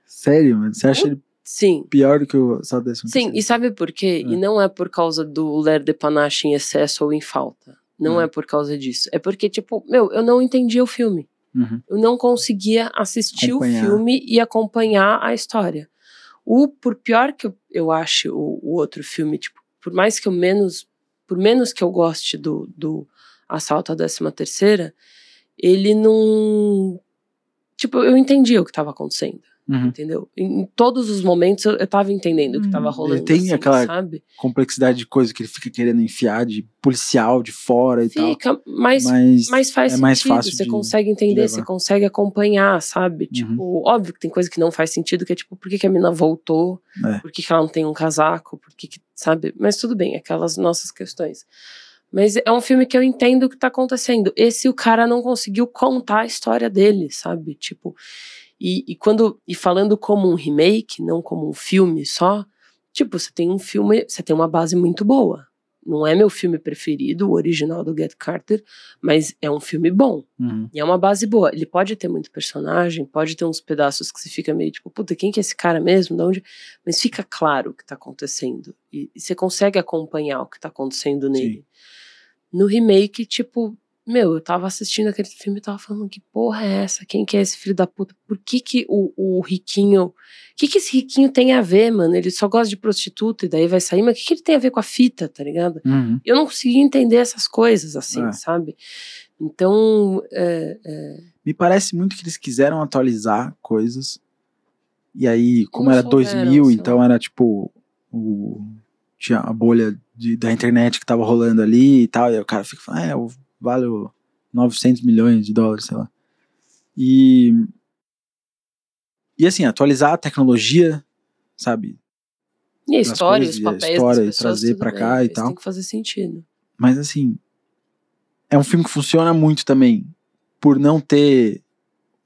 Sério, mano? Você acha ele Sim. pior do que o só décimo Sim, e sabe por quê? E É. não é por causa do Ler de Panache em excesso ou em falta. Não Hum. é por causa disso. É porque, tipo, meu, eu não entendia o filme. Uhum. Eu não conseguia assistir Acompanhar. o filme e acompanhar a história. O, por pior que eu, eu ache o, o outro filme, tipo, por mais que eu menos, por menos que eu goste do, do Assalto à 13 terceira, ele não, tipo, eu entendia o que estava acontecendo, Uhum. entendeu? Em, em todos os momentos eu, eu tava entendendo o que tava ele rolando, tem assim, aquela- sabe? Complexidade de coisa que ele fica querendo enfiar de policial de fora e Fica, mas tal. Mas, Mas faz é sentido, mais fácil você de- consegue entender, você consegue acompanhar, sabe? Tipo, óbvio que tem coisa que não faz sentido, que é tipo, por que, que a mina voltou? É. Por que, que ela não tem um casaco? Por que, que sabe? Mas tudo bem, aquelas nossas questões. Mas é um filme que eu entendo o que tá acontecendo. Esse o cara não conseguiu contar a história dele, sabe? Tipo, e, e quando e falando como um remake, não como um filme só, tipo, você tem um filme, você tem uma base muito boa. Não é meu filme preferido, o original do Get Carter, mas é um filme bom. Uhum. E é uma base boa. Ele pode ter muito personagem, pode ter uns pedaços que você fica meio tipo, puta, quem que é esse cara mesmo? De onde? Mas fica claro o que tá acontecendo. E, e você consegue acompanhar o que tá acontecendo nele. No remake, tipo, meu, eu tava assistindo aquele filme e tava falando, que porra é essa? Quem que é esse filho da puta? Por que que o, o riquinho... O que que esse riquinho tem a ver, mano? Ele só gosta de prostituta e daí vai sair, mas o que que ele tem a ver com a fita, tá ligado? Uhum. Eu não conseguia entender essas coisas, assim, É. sabe? Então, é, é, Me parece muito que eles quiseram atualizar coisas. E aí, como Não era souberam, 2000, sei então era tipo. O, tinha a bolha de- da internet que tava rolando ali e tal. E aí o cara fica falando, ah, é, eu valho 900 milhões de dólares, sei lá. E. E assim, atualizar a tecnologia, sabe? e a história, coisas, os e a papéis história, das pessoas, trazer bem, cá e tal. tem que fazer sentido. Mas assim, é um filme que funciona muito também por não ter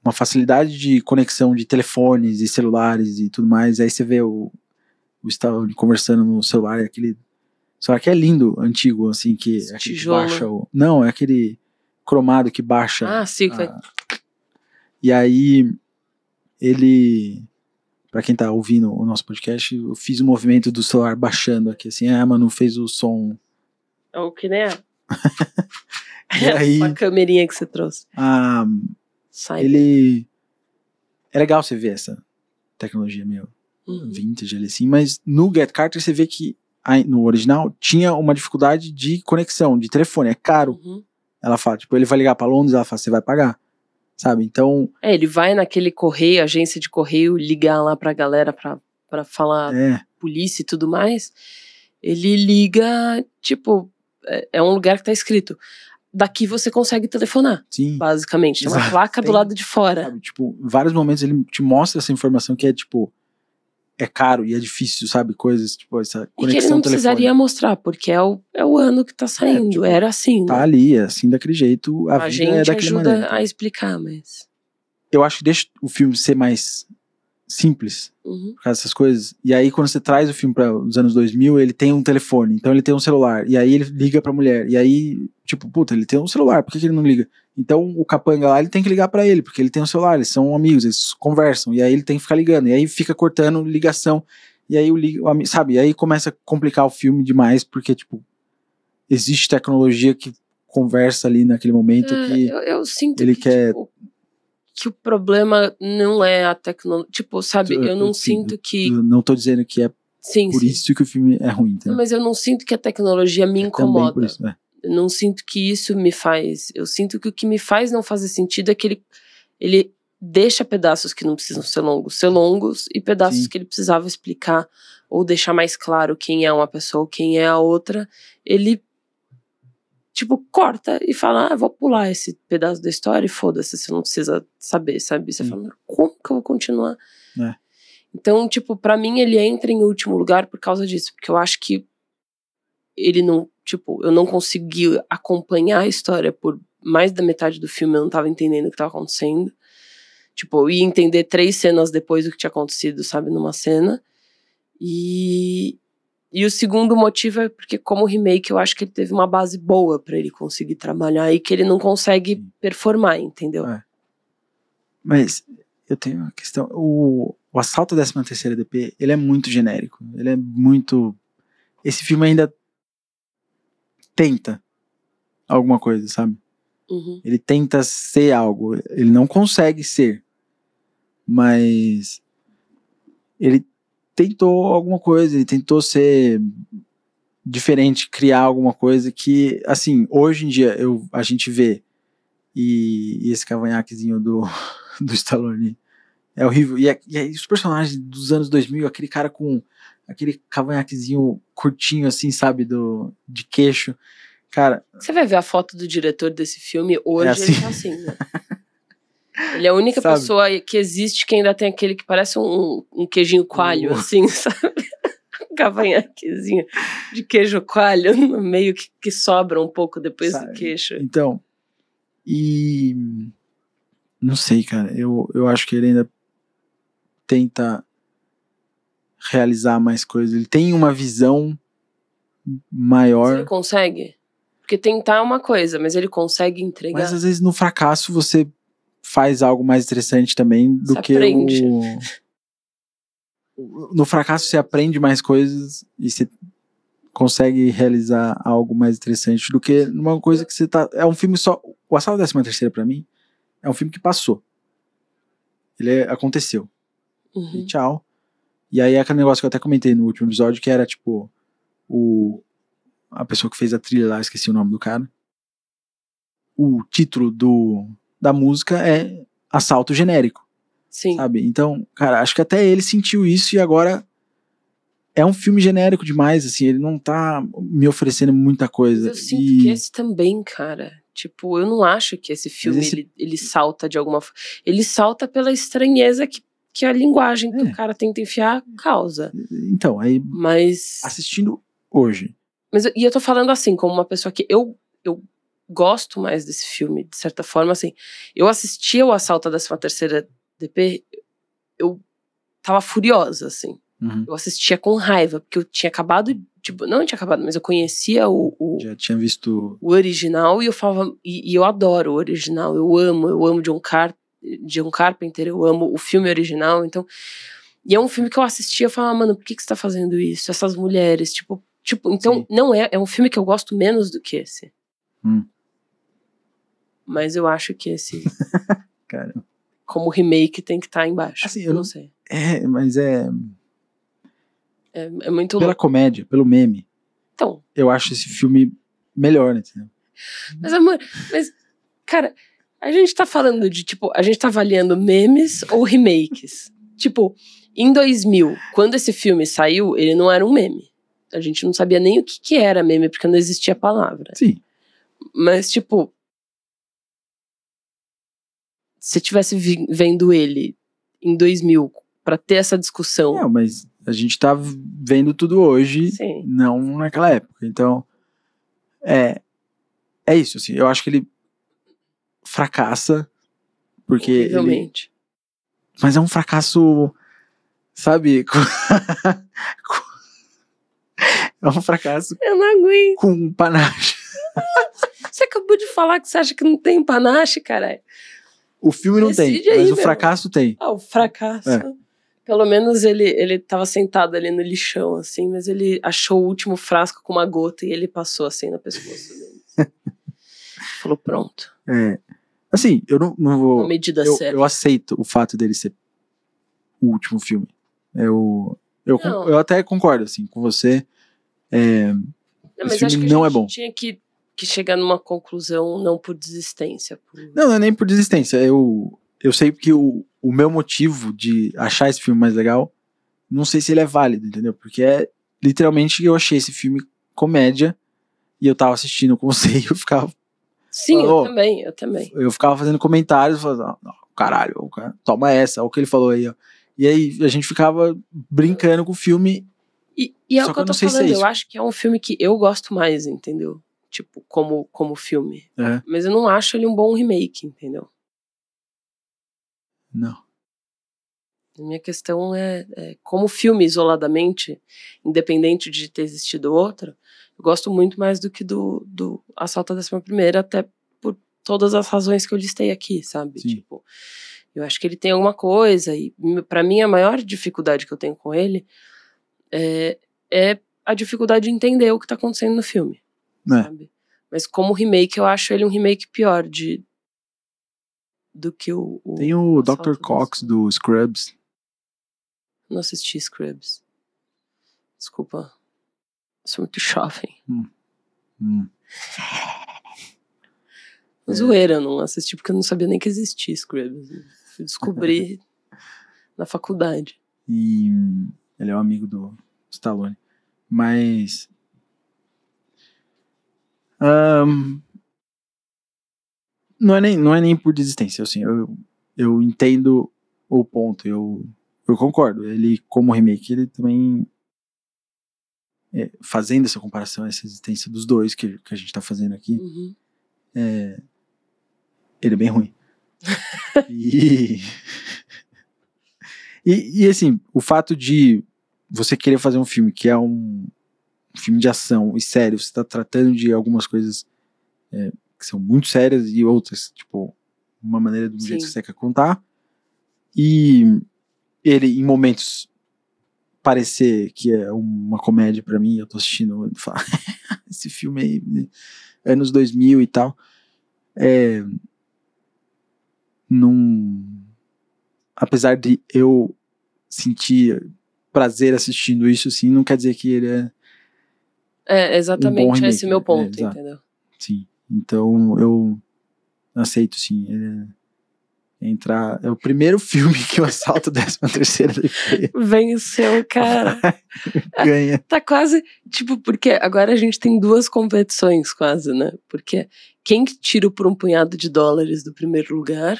uma facilidade de conexão de telefones e celulares e tudo mais. Aí você vê o, o Stallone conversando no celular, aquele celular que é lindo, antigo, assim, que é aquele que baixa o. Não, é aquele cromado que baixa. Ah, sim, foi. a- E aí ele. Pra quem tá ouvindo o nosso podcast, eu fiz o movimento do celular baixando aqui, assim, ah, Manu fez o som. É o que nem é. E aí- a câmerinha que você trouxe. Ah, Sai. ele. É legal você ver essa tecnologia meio Uhum. vintage ali assim, mas no Get Carter você vê que no original tinha uma dificuldade de conexão, de telefone, é caro. Uhum. Ela fala, tipo, ele vai ligar pra Londres, ela fala, você vai pagar. Sabe? Então, É, ele vai naquele correio, agência de correio, ligar lá pra galera pra, pra falar é, polícia e tudo mais. Ele liga, tipo, é, é um lugar que tá escrito. Daqui você consegue telefonar, sim. basicamente. Tem uma placa do lado de fora. Sabe? Tipo, em vários momentos ele te mostra essa informação que é, tipo, é caro e é difícil, sabe? Coisas, tipo, essa E que ele conexão não precisaria mostrar, porque é o, é o ano que tá saindo. tipo, Era assim, Tá né? ali, é assim, daquele jeito, a, A vida gente é daquele ajuda maneira. a explicar, mas. Eu acho que deixa o filme ser mais simples, Uhum. por causa dessas coisas. E aí, quando você traz o filme para os anos 2000, ele tem um telefone, então ele tem um celular. E aí ele liga pra mulher. E aí, tipo, puta, ele tem um celular, por que, que ele não liga? Então o capanga lá, ele tem que ligar pra ele, porque ele tem um celular, eles são amigos, eles conversam. E aí ele tem que ficar ligando. E aí fica cortando ligação. E aí o, sabe? E aí começa a complicar o filme demais, porque, tipo, existe tecnologia que conversa ali naquele momento É, que. eu, eu sinto ele que, quer- tipo, que o problema não é a tecnologia. Tipo, sabe, Eu- eu não eu- sinto que. Eu não tô dizendo que é Sim, por sim. isso que o filme é ruim, entendeu? Mas eu não sinto que a tecnologia me É incomoda. por isso, é. Eu não sinto que isso me faz. Eu sinto que o que me faz não fazer sentido é que ele, ele deixa pedaços que não precisam ser longos ser longos e pedaços Sim. que ele precisava explicar ou deixar mais claro quem é uma pessoa ou quem é a outra. Ele, tipo, corta e fala: ah, vou pular esse pedaço da história e foda-se, você não precisa saber, sabe? Você Sim. fala: como que eu vou continuar? É. Então, tipo, pra mim ele entra em último lugar por causa disso, porque eu acho que ele não, tipo, eu não consegui acompanhar a história por mais da metade do filme, eu não tava entendendo o que tava acontecendo. Tipo, eu ia entender três cenas depois do que tinha acontecido, sabe, numa cena. E e o segundo motivo é porque como remake eu acho que ele teve uma base boa pra ele conseguir trabalhar e que ele não consegue performar, entendeu? É. Mas eu tenho uma questão. O, o Assalto à 13 terceira DP, ele é muito genérico. Ele é muito... Esse filme ainda tenta alguma coisa, sabe? Uhum. Ele tenta ser algo. Ele não consegue ser. Mas ele tentou alguma coisa, ele tentou ser diferente, criar alguma coisa que, assim, hoje em dia eu, a gente vê e, e esse cavanhaquezinho do, do Stallone é horrível. E, é- e aí os personagens dos anos 2000, aquele cara com aquele cavanhaquezinho curtinho, assim, sabe, do, de queixo. Cara, Você vai ver a foto do diretor desse filme hoje, É assim. ele tá assim, né? Ele é a única Sabe? pessoa que existe que ainda tem aquele que parece um, um queijinho coalho, O- assim, sabe? cavanhaquezinho de queijo coalho no meio que, que sobra um pouco depois Sabe? do queixo. Então, e. Não sei, cara. Eu, eu acho que ele ainda tenta realizar mais coisas. Ele tem uma visão maior. ele consegue? Porque tentar é uma coisa, mas ele consegue entregar. Mas às vezes no fracasso você faz algo mais interessante também do Você que aprende. o. No fracasso você aprende mais coisas e você consegue realizar algo mais interessante do que numa coisa que você tá. É um filme só. O Assalto da 13 terceira pra mim é um filme que passou. Ele é- aconteceu. Uhum. E tchau. E aí é aquele negócio que eu até comentei no último episódio, que era tipo o a pessoa que fez a trilha lá, esqueci o nome do cara. O título do da música é Assalto Genérico, Sim. sabe? Então, cara, acho que até ele sentiu isso e agora é um filme genérico demais, assim, ele não tá me oferecendo muita Mas coisa. eu sinto E- que esse também, cara. Tipo, eu não acho que esse filme esse- ele, ele salta de alguma forma. Ele salta pela estranheza que, que a linguagem que É. o cara tenta enfiar causa. Então, aí Mas. assistindo hoje, Mas eu- e eu tô falando assim, como uma pessoa que eu, eu gosto mais desse filme, de certa forma, assim. Eu assistia o Assalto da 13 terceira DP, eu tava furiosa, assim. uhum, Eu assistia com raiva, porque eu tinha acabado, tipo, não tinha acabado, mas eu conhecia o, o, já tinha visto o original e eu falava, e, e eu adoro o original, eu amo, eu amo John, Car John Carpenter, eu amo o filme original, então. E é um filme que eu assistia e eu falava, mano, por que, que você tá fazendo isso? Essas mulheres, tipo. Tipo, então, Sim. não é. É um filme que eu gosto menos do que esse. Hum. Mas eu acho que esse, cara. como remake, tem que estar embaixo. Assim, eu não sei. É, mas é É, é muito pela louco. comédia, pelo meme. Então, eu acho esse filme melhor, entendeu? Mas, amor, mas, cara, a gente tá falando de, tipo, a gente tá avaliando memes ou remakes. tipo, em 2000, quando esse filme saiu, ele não era um meme. A gente não sabia nem o que, que era meme, porque não existia a palavra. Sim. Mas, tipo, se eu tivesse vendo ele em 2000 pra ter essa discussão, Não, mas a gente tá vendo tudo hoje, sim, não naquela época. Então, é é isso, assim. Eu acho que ele fracassa porque ele, horrivelmente. mas é um fracasso, sabe? é um fracasso Eu não aguento. com panache. Você acabou de falar que você acha que não tem panache, caralho. O filme não tem, aí, mas o meu. fracasso tem. Ah, o fracasso. É. Pelo menos ele, ele tava sentado ali no lixão, assim, mas ele achou o último frasco com uma gota e ele passou assim no pescoço dele. Falou, pronto. É, assim, eu não, não vou Uma medida eu, certa. eu aceito o fato dele ser o último filme. Eu, eu, Não. eu até concordo assim com você. É, Não, mas acho filme que a não é bom. tinha que, que chegar numa conclusão não por desistência. Por... não, não é nem por desistência. Eu, eu sei que o, o meu motivo de achar esse filme mais legal, não sei se ele é válido, entendeu? Porque é literalmente eu achei esse filme comédia e eu tava assistindo com você e eu ficava, Sim, Oh. eu também, eu também. eu ficava fazendo comentários, falando, "Ah, não, caralho, cara, toma essa, olha o que ele falou aí, ó. E aí a gente ficava brincando com o filme E, e é o que eu tô é falando, isso. eu acho que é um filme que eu gosto mais, entendeu? Tipo, como, como filme. É. Mas eu não acho ele um bom remake, entendeu? Não. A minha questão é, é, como filme isoladamente, independente de ter existido outro, eu gosto muito mais do que do, do Assalto à Décima Primeira, até por todas as razões que eu listei aqui, sabe? Sim. Tipo, eu acho que ele tem alguma coisa, e para mim a maior dificuldade que eu tenho com ele é, é a dificuldade de entender o que tá acontecendo no filme, É. Mas como remake, eu acho ele um remake pior de do que o, o Tem o Dr. Cox do Scrubs. Não assisti Scrubs. Desculpa. Sou muito jovem. Hum. É. Zoeira, eu não assisti porque eu não sabia nem que existia Scrubs. Fui descobrir na faculdade. E hum, ele é um amigo do Stallone. Mas. Ahn, não, é nem, não é nem por desistência. Assim, eu, eu entendo o ponto. Eu, eu concordo. Ele, como remake, ele também é, fazendo essa comparação, essa existência dos dois que, que a gente tá fazendo aqui, Uhum. ele é bem ruim. e, e, e, assim, o fato de você querer fazer um filme que é um, um filme de ação e sério, você tá tratando de algumas coisas é, que são muito sérias e outras, tipo, uma maneira do jeito Sim. que você quer contar. E ele, em momentos, parecer que é uma comédia pra mim, eu tô assistindo falo, esse filme aí, né, anos 2000 e tal, é, não, apesar de eu sentir prazer assistindo isso, assim, não quer dizer que ele é, É, exatamente remake, esse meu é, ponto, exato. entendeu? sim. Então eu aceito, sim. É, entrar, é o primeiro filme que o assalto 13 terceira Venceu, cara. ganha. Tá quase, tipo, porque agora a gente tem duas competições quase, né? Porque quem que tira por um punhado de dólares do primeiro lugar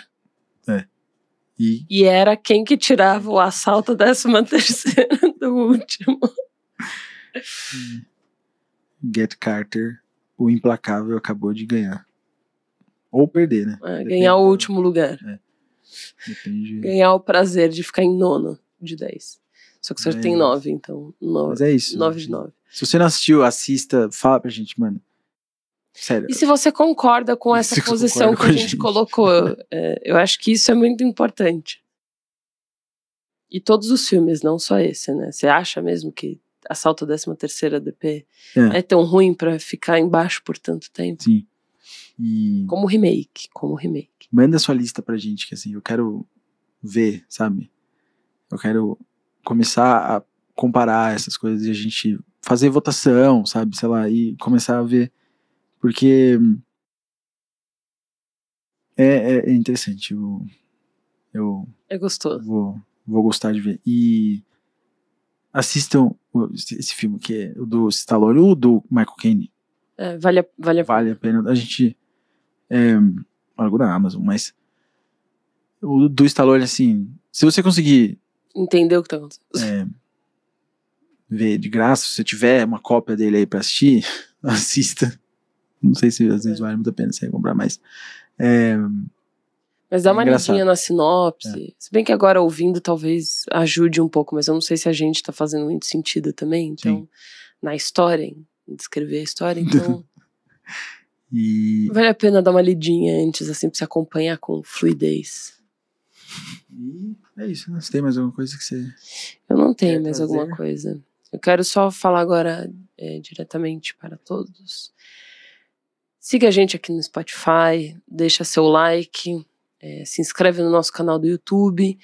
E e era quem que tirava o assalto décima terceira do último. Get Carter, o implacável, acabou de ganhar. Ou perder, né? É, ganhar o último lugar. Depende. Ganhar o prazer de ficar em nono de 10. Só que o senhor É tem isso. 9, então Mas 9, é isso. 9 de 9. Se você não assistiu, assista, fala pra gente, mano. Sério. E se você concorda com essa Se você posição que a gente gente. colocou, é, eu acho que isso é muito importante. E todos os filmes, não só esse, né? Você acha mesmo que Assalto 13 terceira DP É. é. tão ruim pra ficar embaixo por tanto tempo? Sim. E Como remake, como remake. manda sua lista pra gente, que assim, eu quero ver, sabe? Eu quero começar a comparar essas coisas e a gente fazer votação, sabe? Sei lá, e começar a ver. Porque é, é- é interessante. Eu, eu É gostoso. vou, vou gostar de ver. E assistam esse filme, que é o do Stallone ou do Michael Caine. É, vale, a, vale a Vale a pena. A gente. É, da Amazon, mas. O do Stallone, assim. Se você conseguir entender o que tá acontecendo. é, ver de graça, se você tiver uma cópia dele aí pra assistir, assista. Não sei se às vezes É. vale muito a pena você comprar, mas. É, Mas dá é uma engraçado. lidinha na sinopse. Se bem que agora ouvindo talvez ajude um pouco, mas eu não sei se a gente tá fazendo muito sentido também. Então, Sim. na história, em descrever a história, então e, vale a pena dar uma lidinha antes, assim, pra se acompanhar com fluidez. e é isso, né? Você tem mais alguma coisa que você. Eu não tenho mais trazer? alguma coisa. Eu quero só falar agora é, diretamente para todos. Siga a gente aqui no Spotify, deixa seu like, é, se inscreve no nosso canal do YouTube.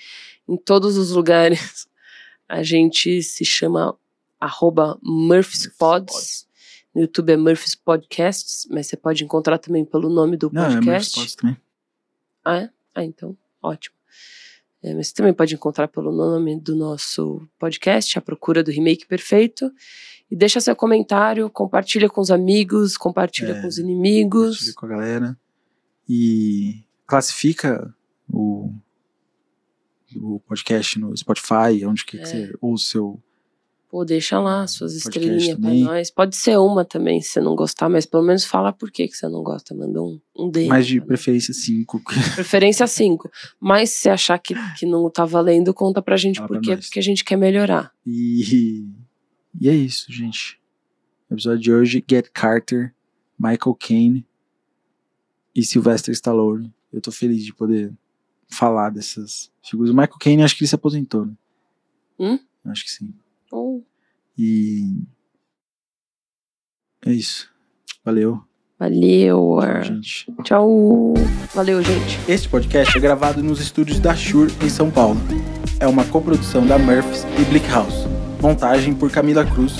Em todos os lugares a gente se chama arroba MurphysPods. No YouTube é Murphys Podcasts, mas você pode encontrar também pelo nome do Não, é Murphy's podcast. Pods também. Ah, é? Ah, então, ótimo. É, mas você também pode encontrar pelo nome do nosso podcast, A Procura do Remake Perfeito. E deixa seu comentário, compartilha com os amigos, compartilha É, com os Compartilha inimigos. com a galera. E classifica o, o podcast no Spotify, onde quer que É. você ouça o seu. Pô, deixa lá suas estrelinhas pra nós. Pode ser uma também, se você não gostar, mas pelo menos fala por que, que você não gosta. Manda um, um D. Mais de preferência 5. Preferência 5. Mas se achar que, que não tá valendo, conta pra gente Fala por quê, porque a gente quer melhorar. E, e é isso, gente. O episódio de hoje: Get Carter, Michael Caine e Sylvester Stallone. Eu tô feliz de poder falar dessas figuras. O Michael Caine, acho que ele se aposentou, né? Hum? Acho que sim. Então, E. É isso. Valeu. valeu. Tchau, gente. Tchau. Valeu, gente. Este podcast é gravado nos estúdios da Shure, em São Paulo. É uma coprodução da Murphys e Blick House. Montagem por Camila Cruz.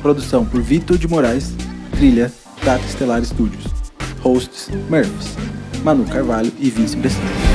Produção por Vitor de Moraes. Trilha Data Estelar Studios. Hosts Murphys, Manu Carvalho e Vince Bressan.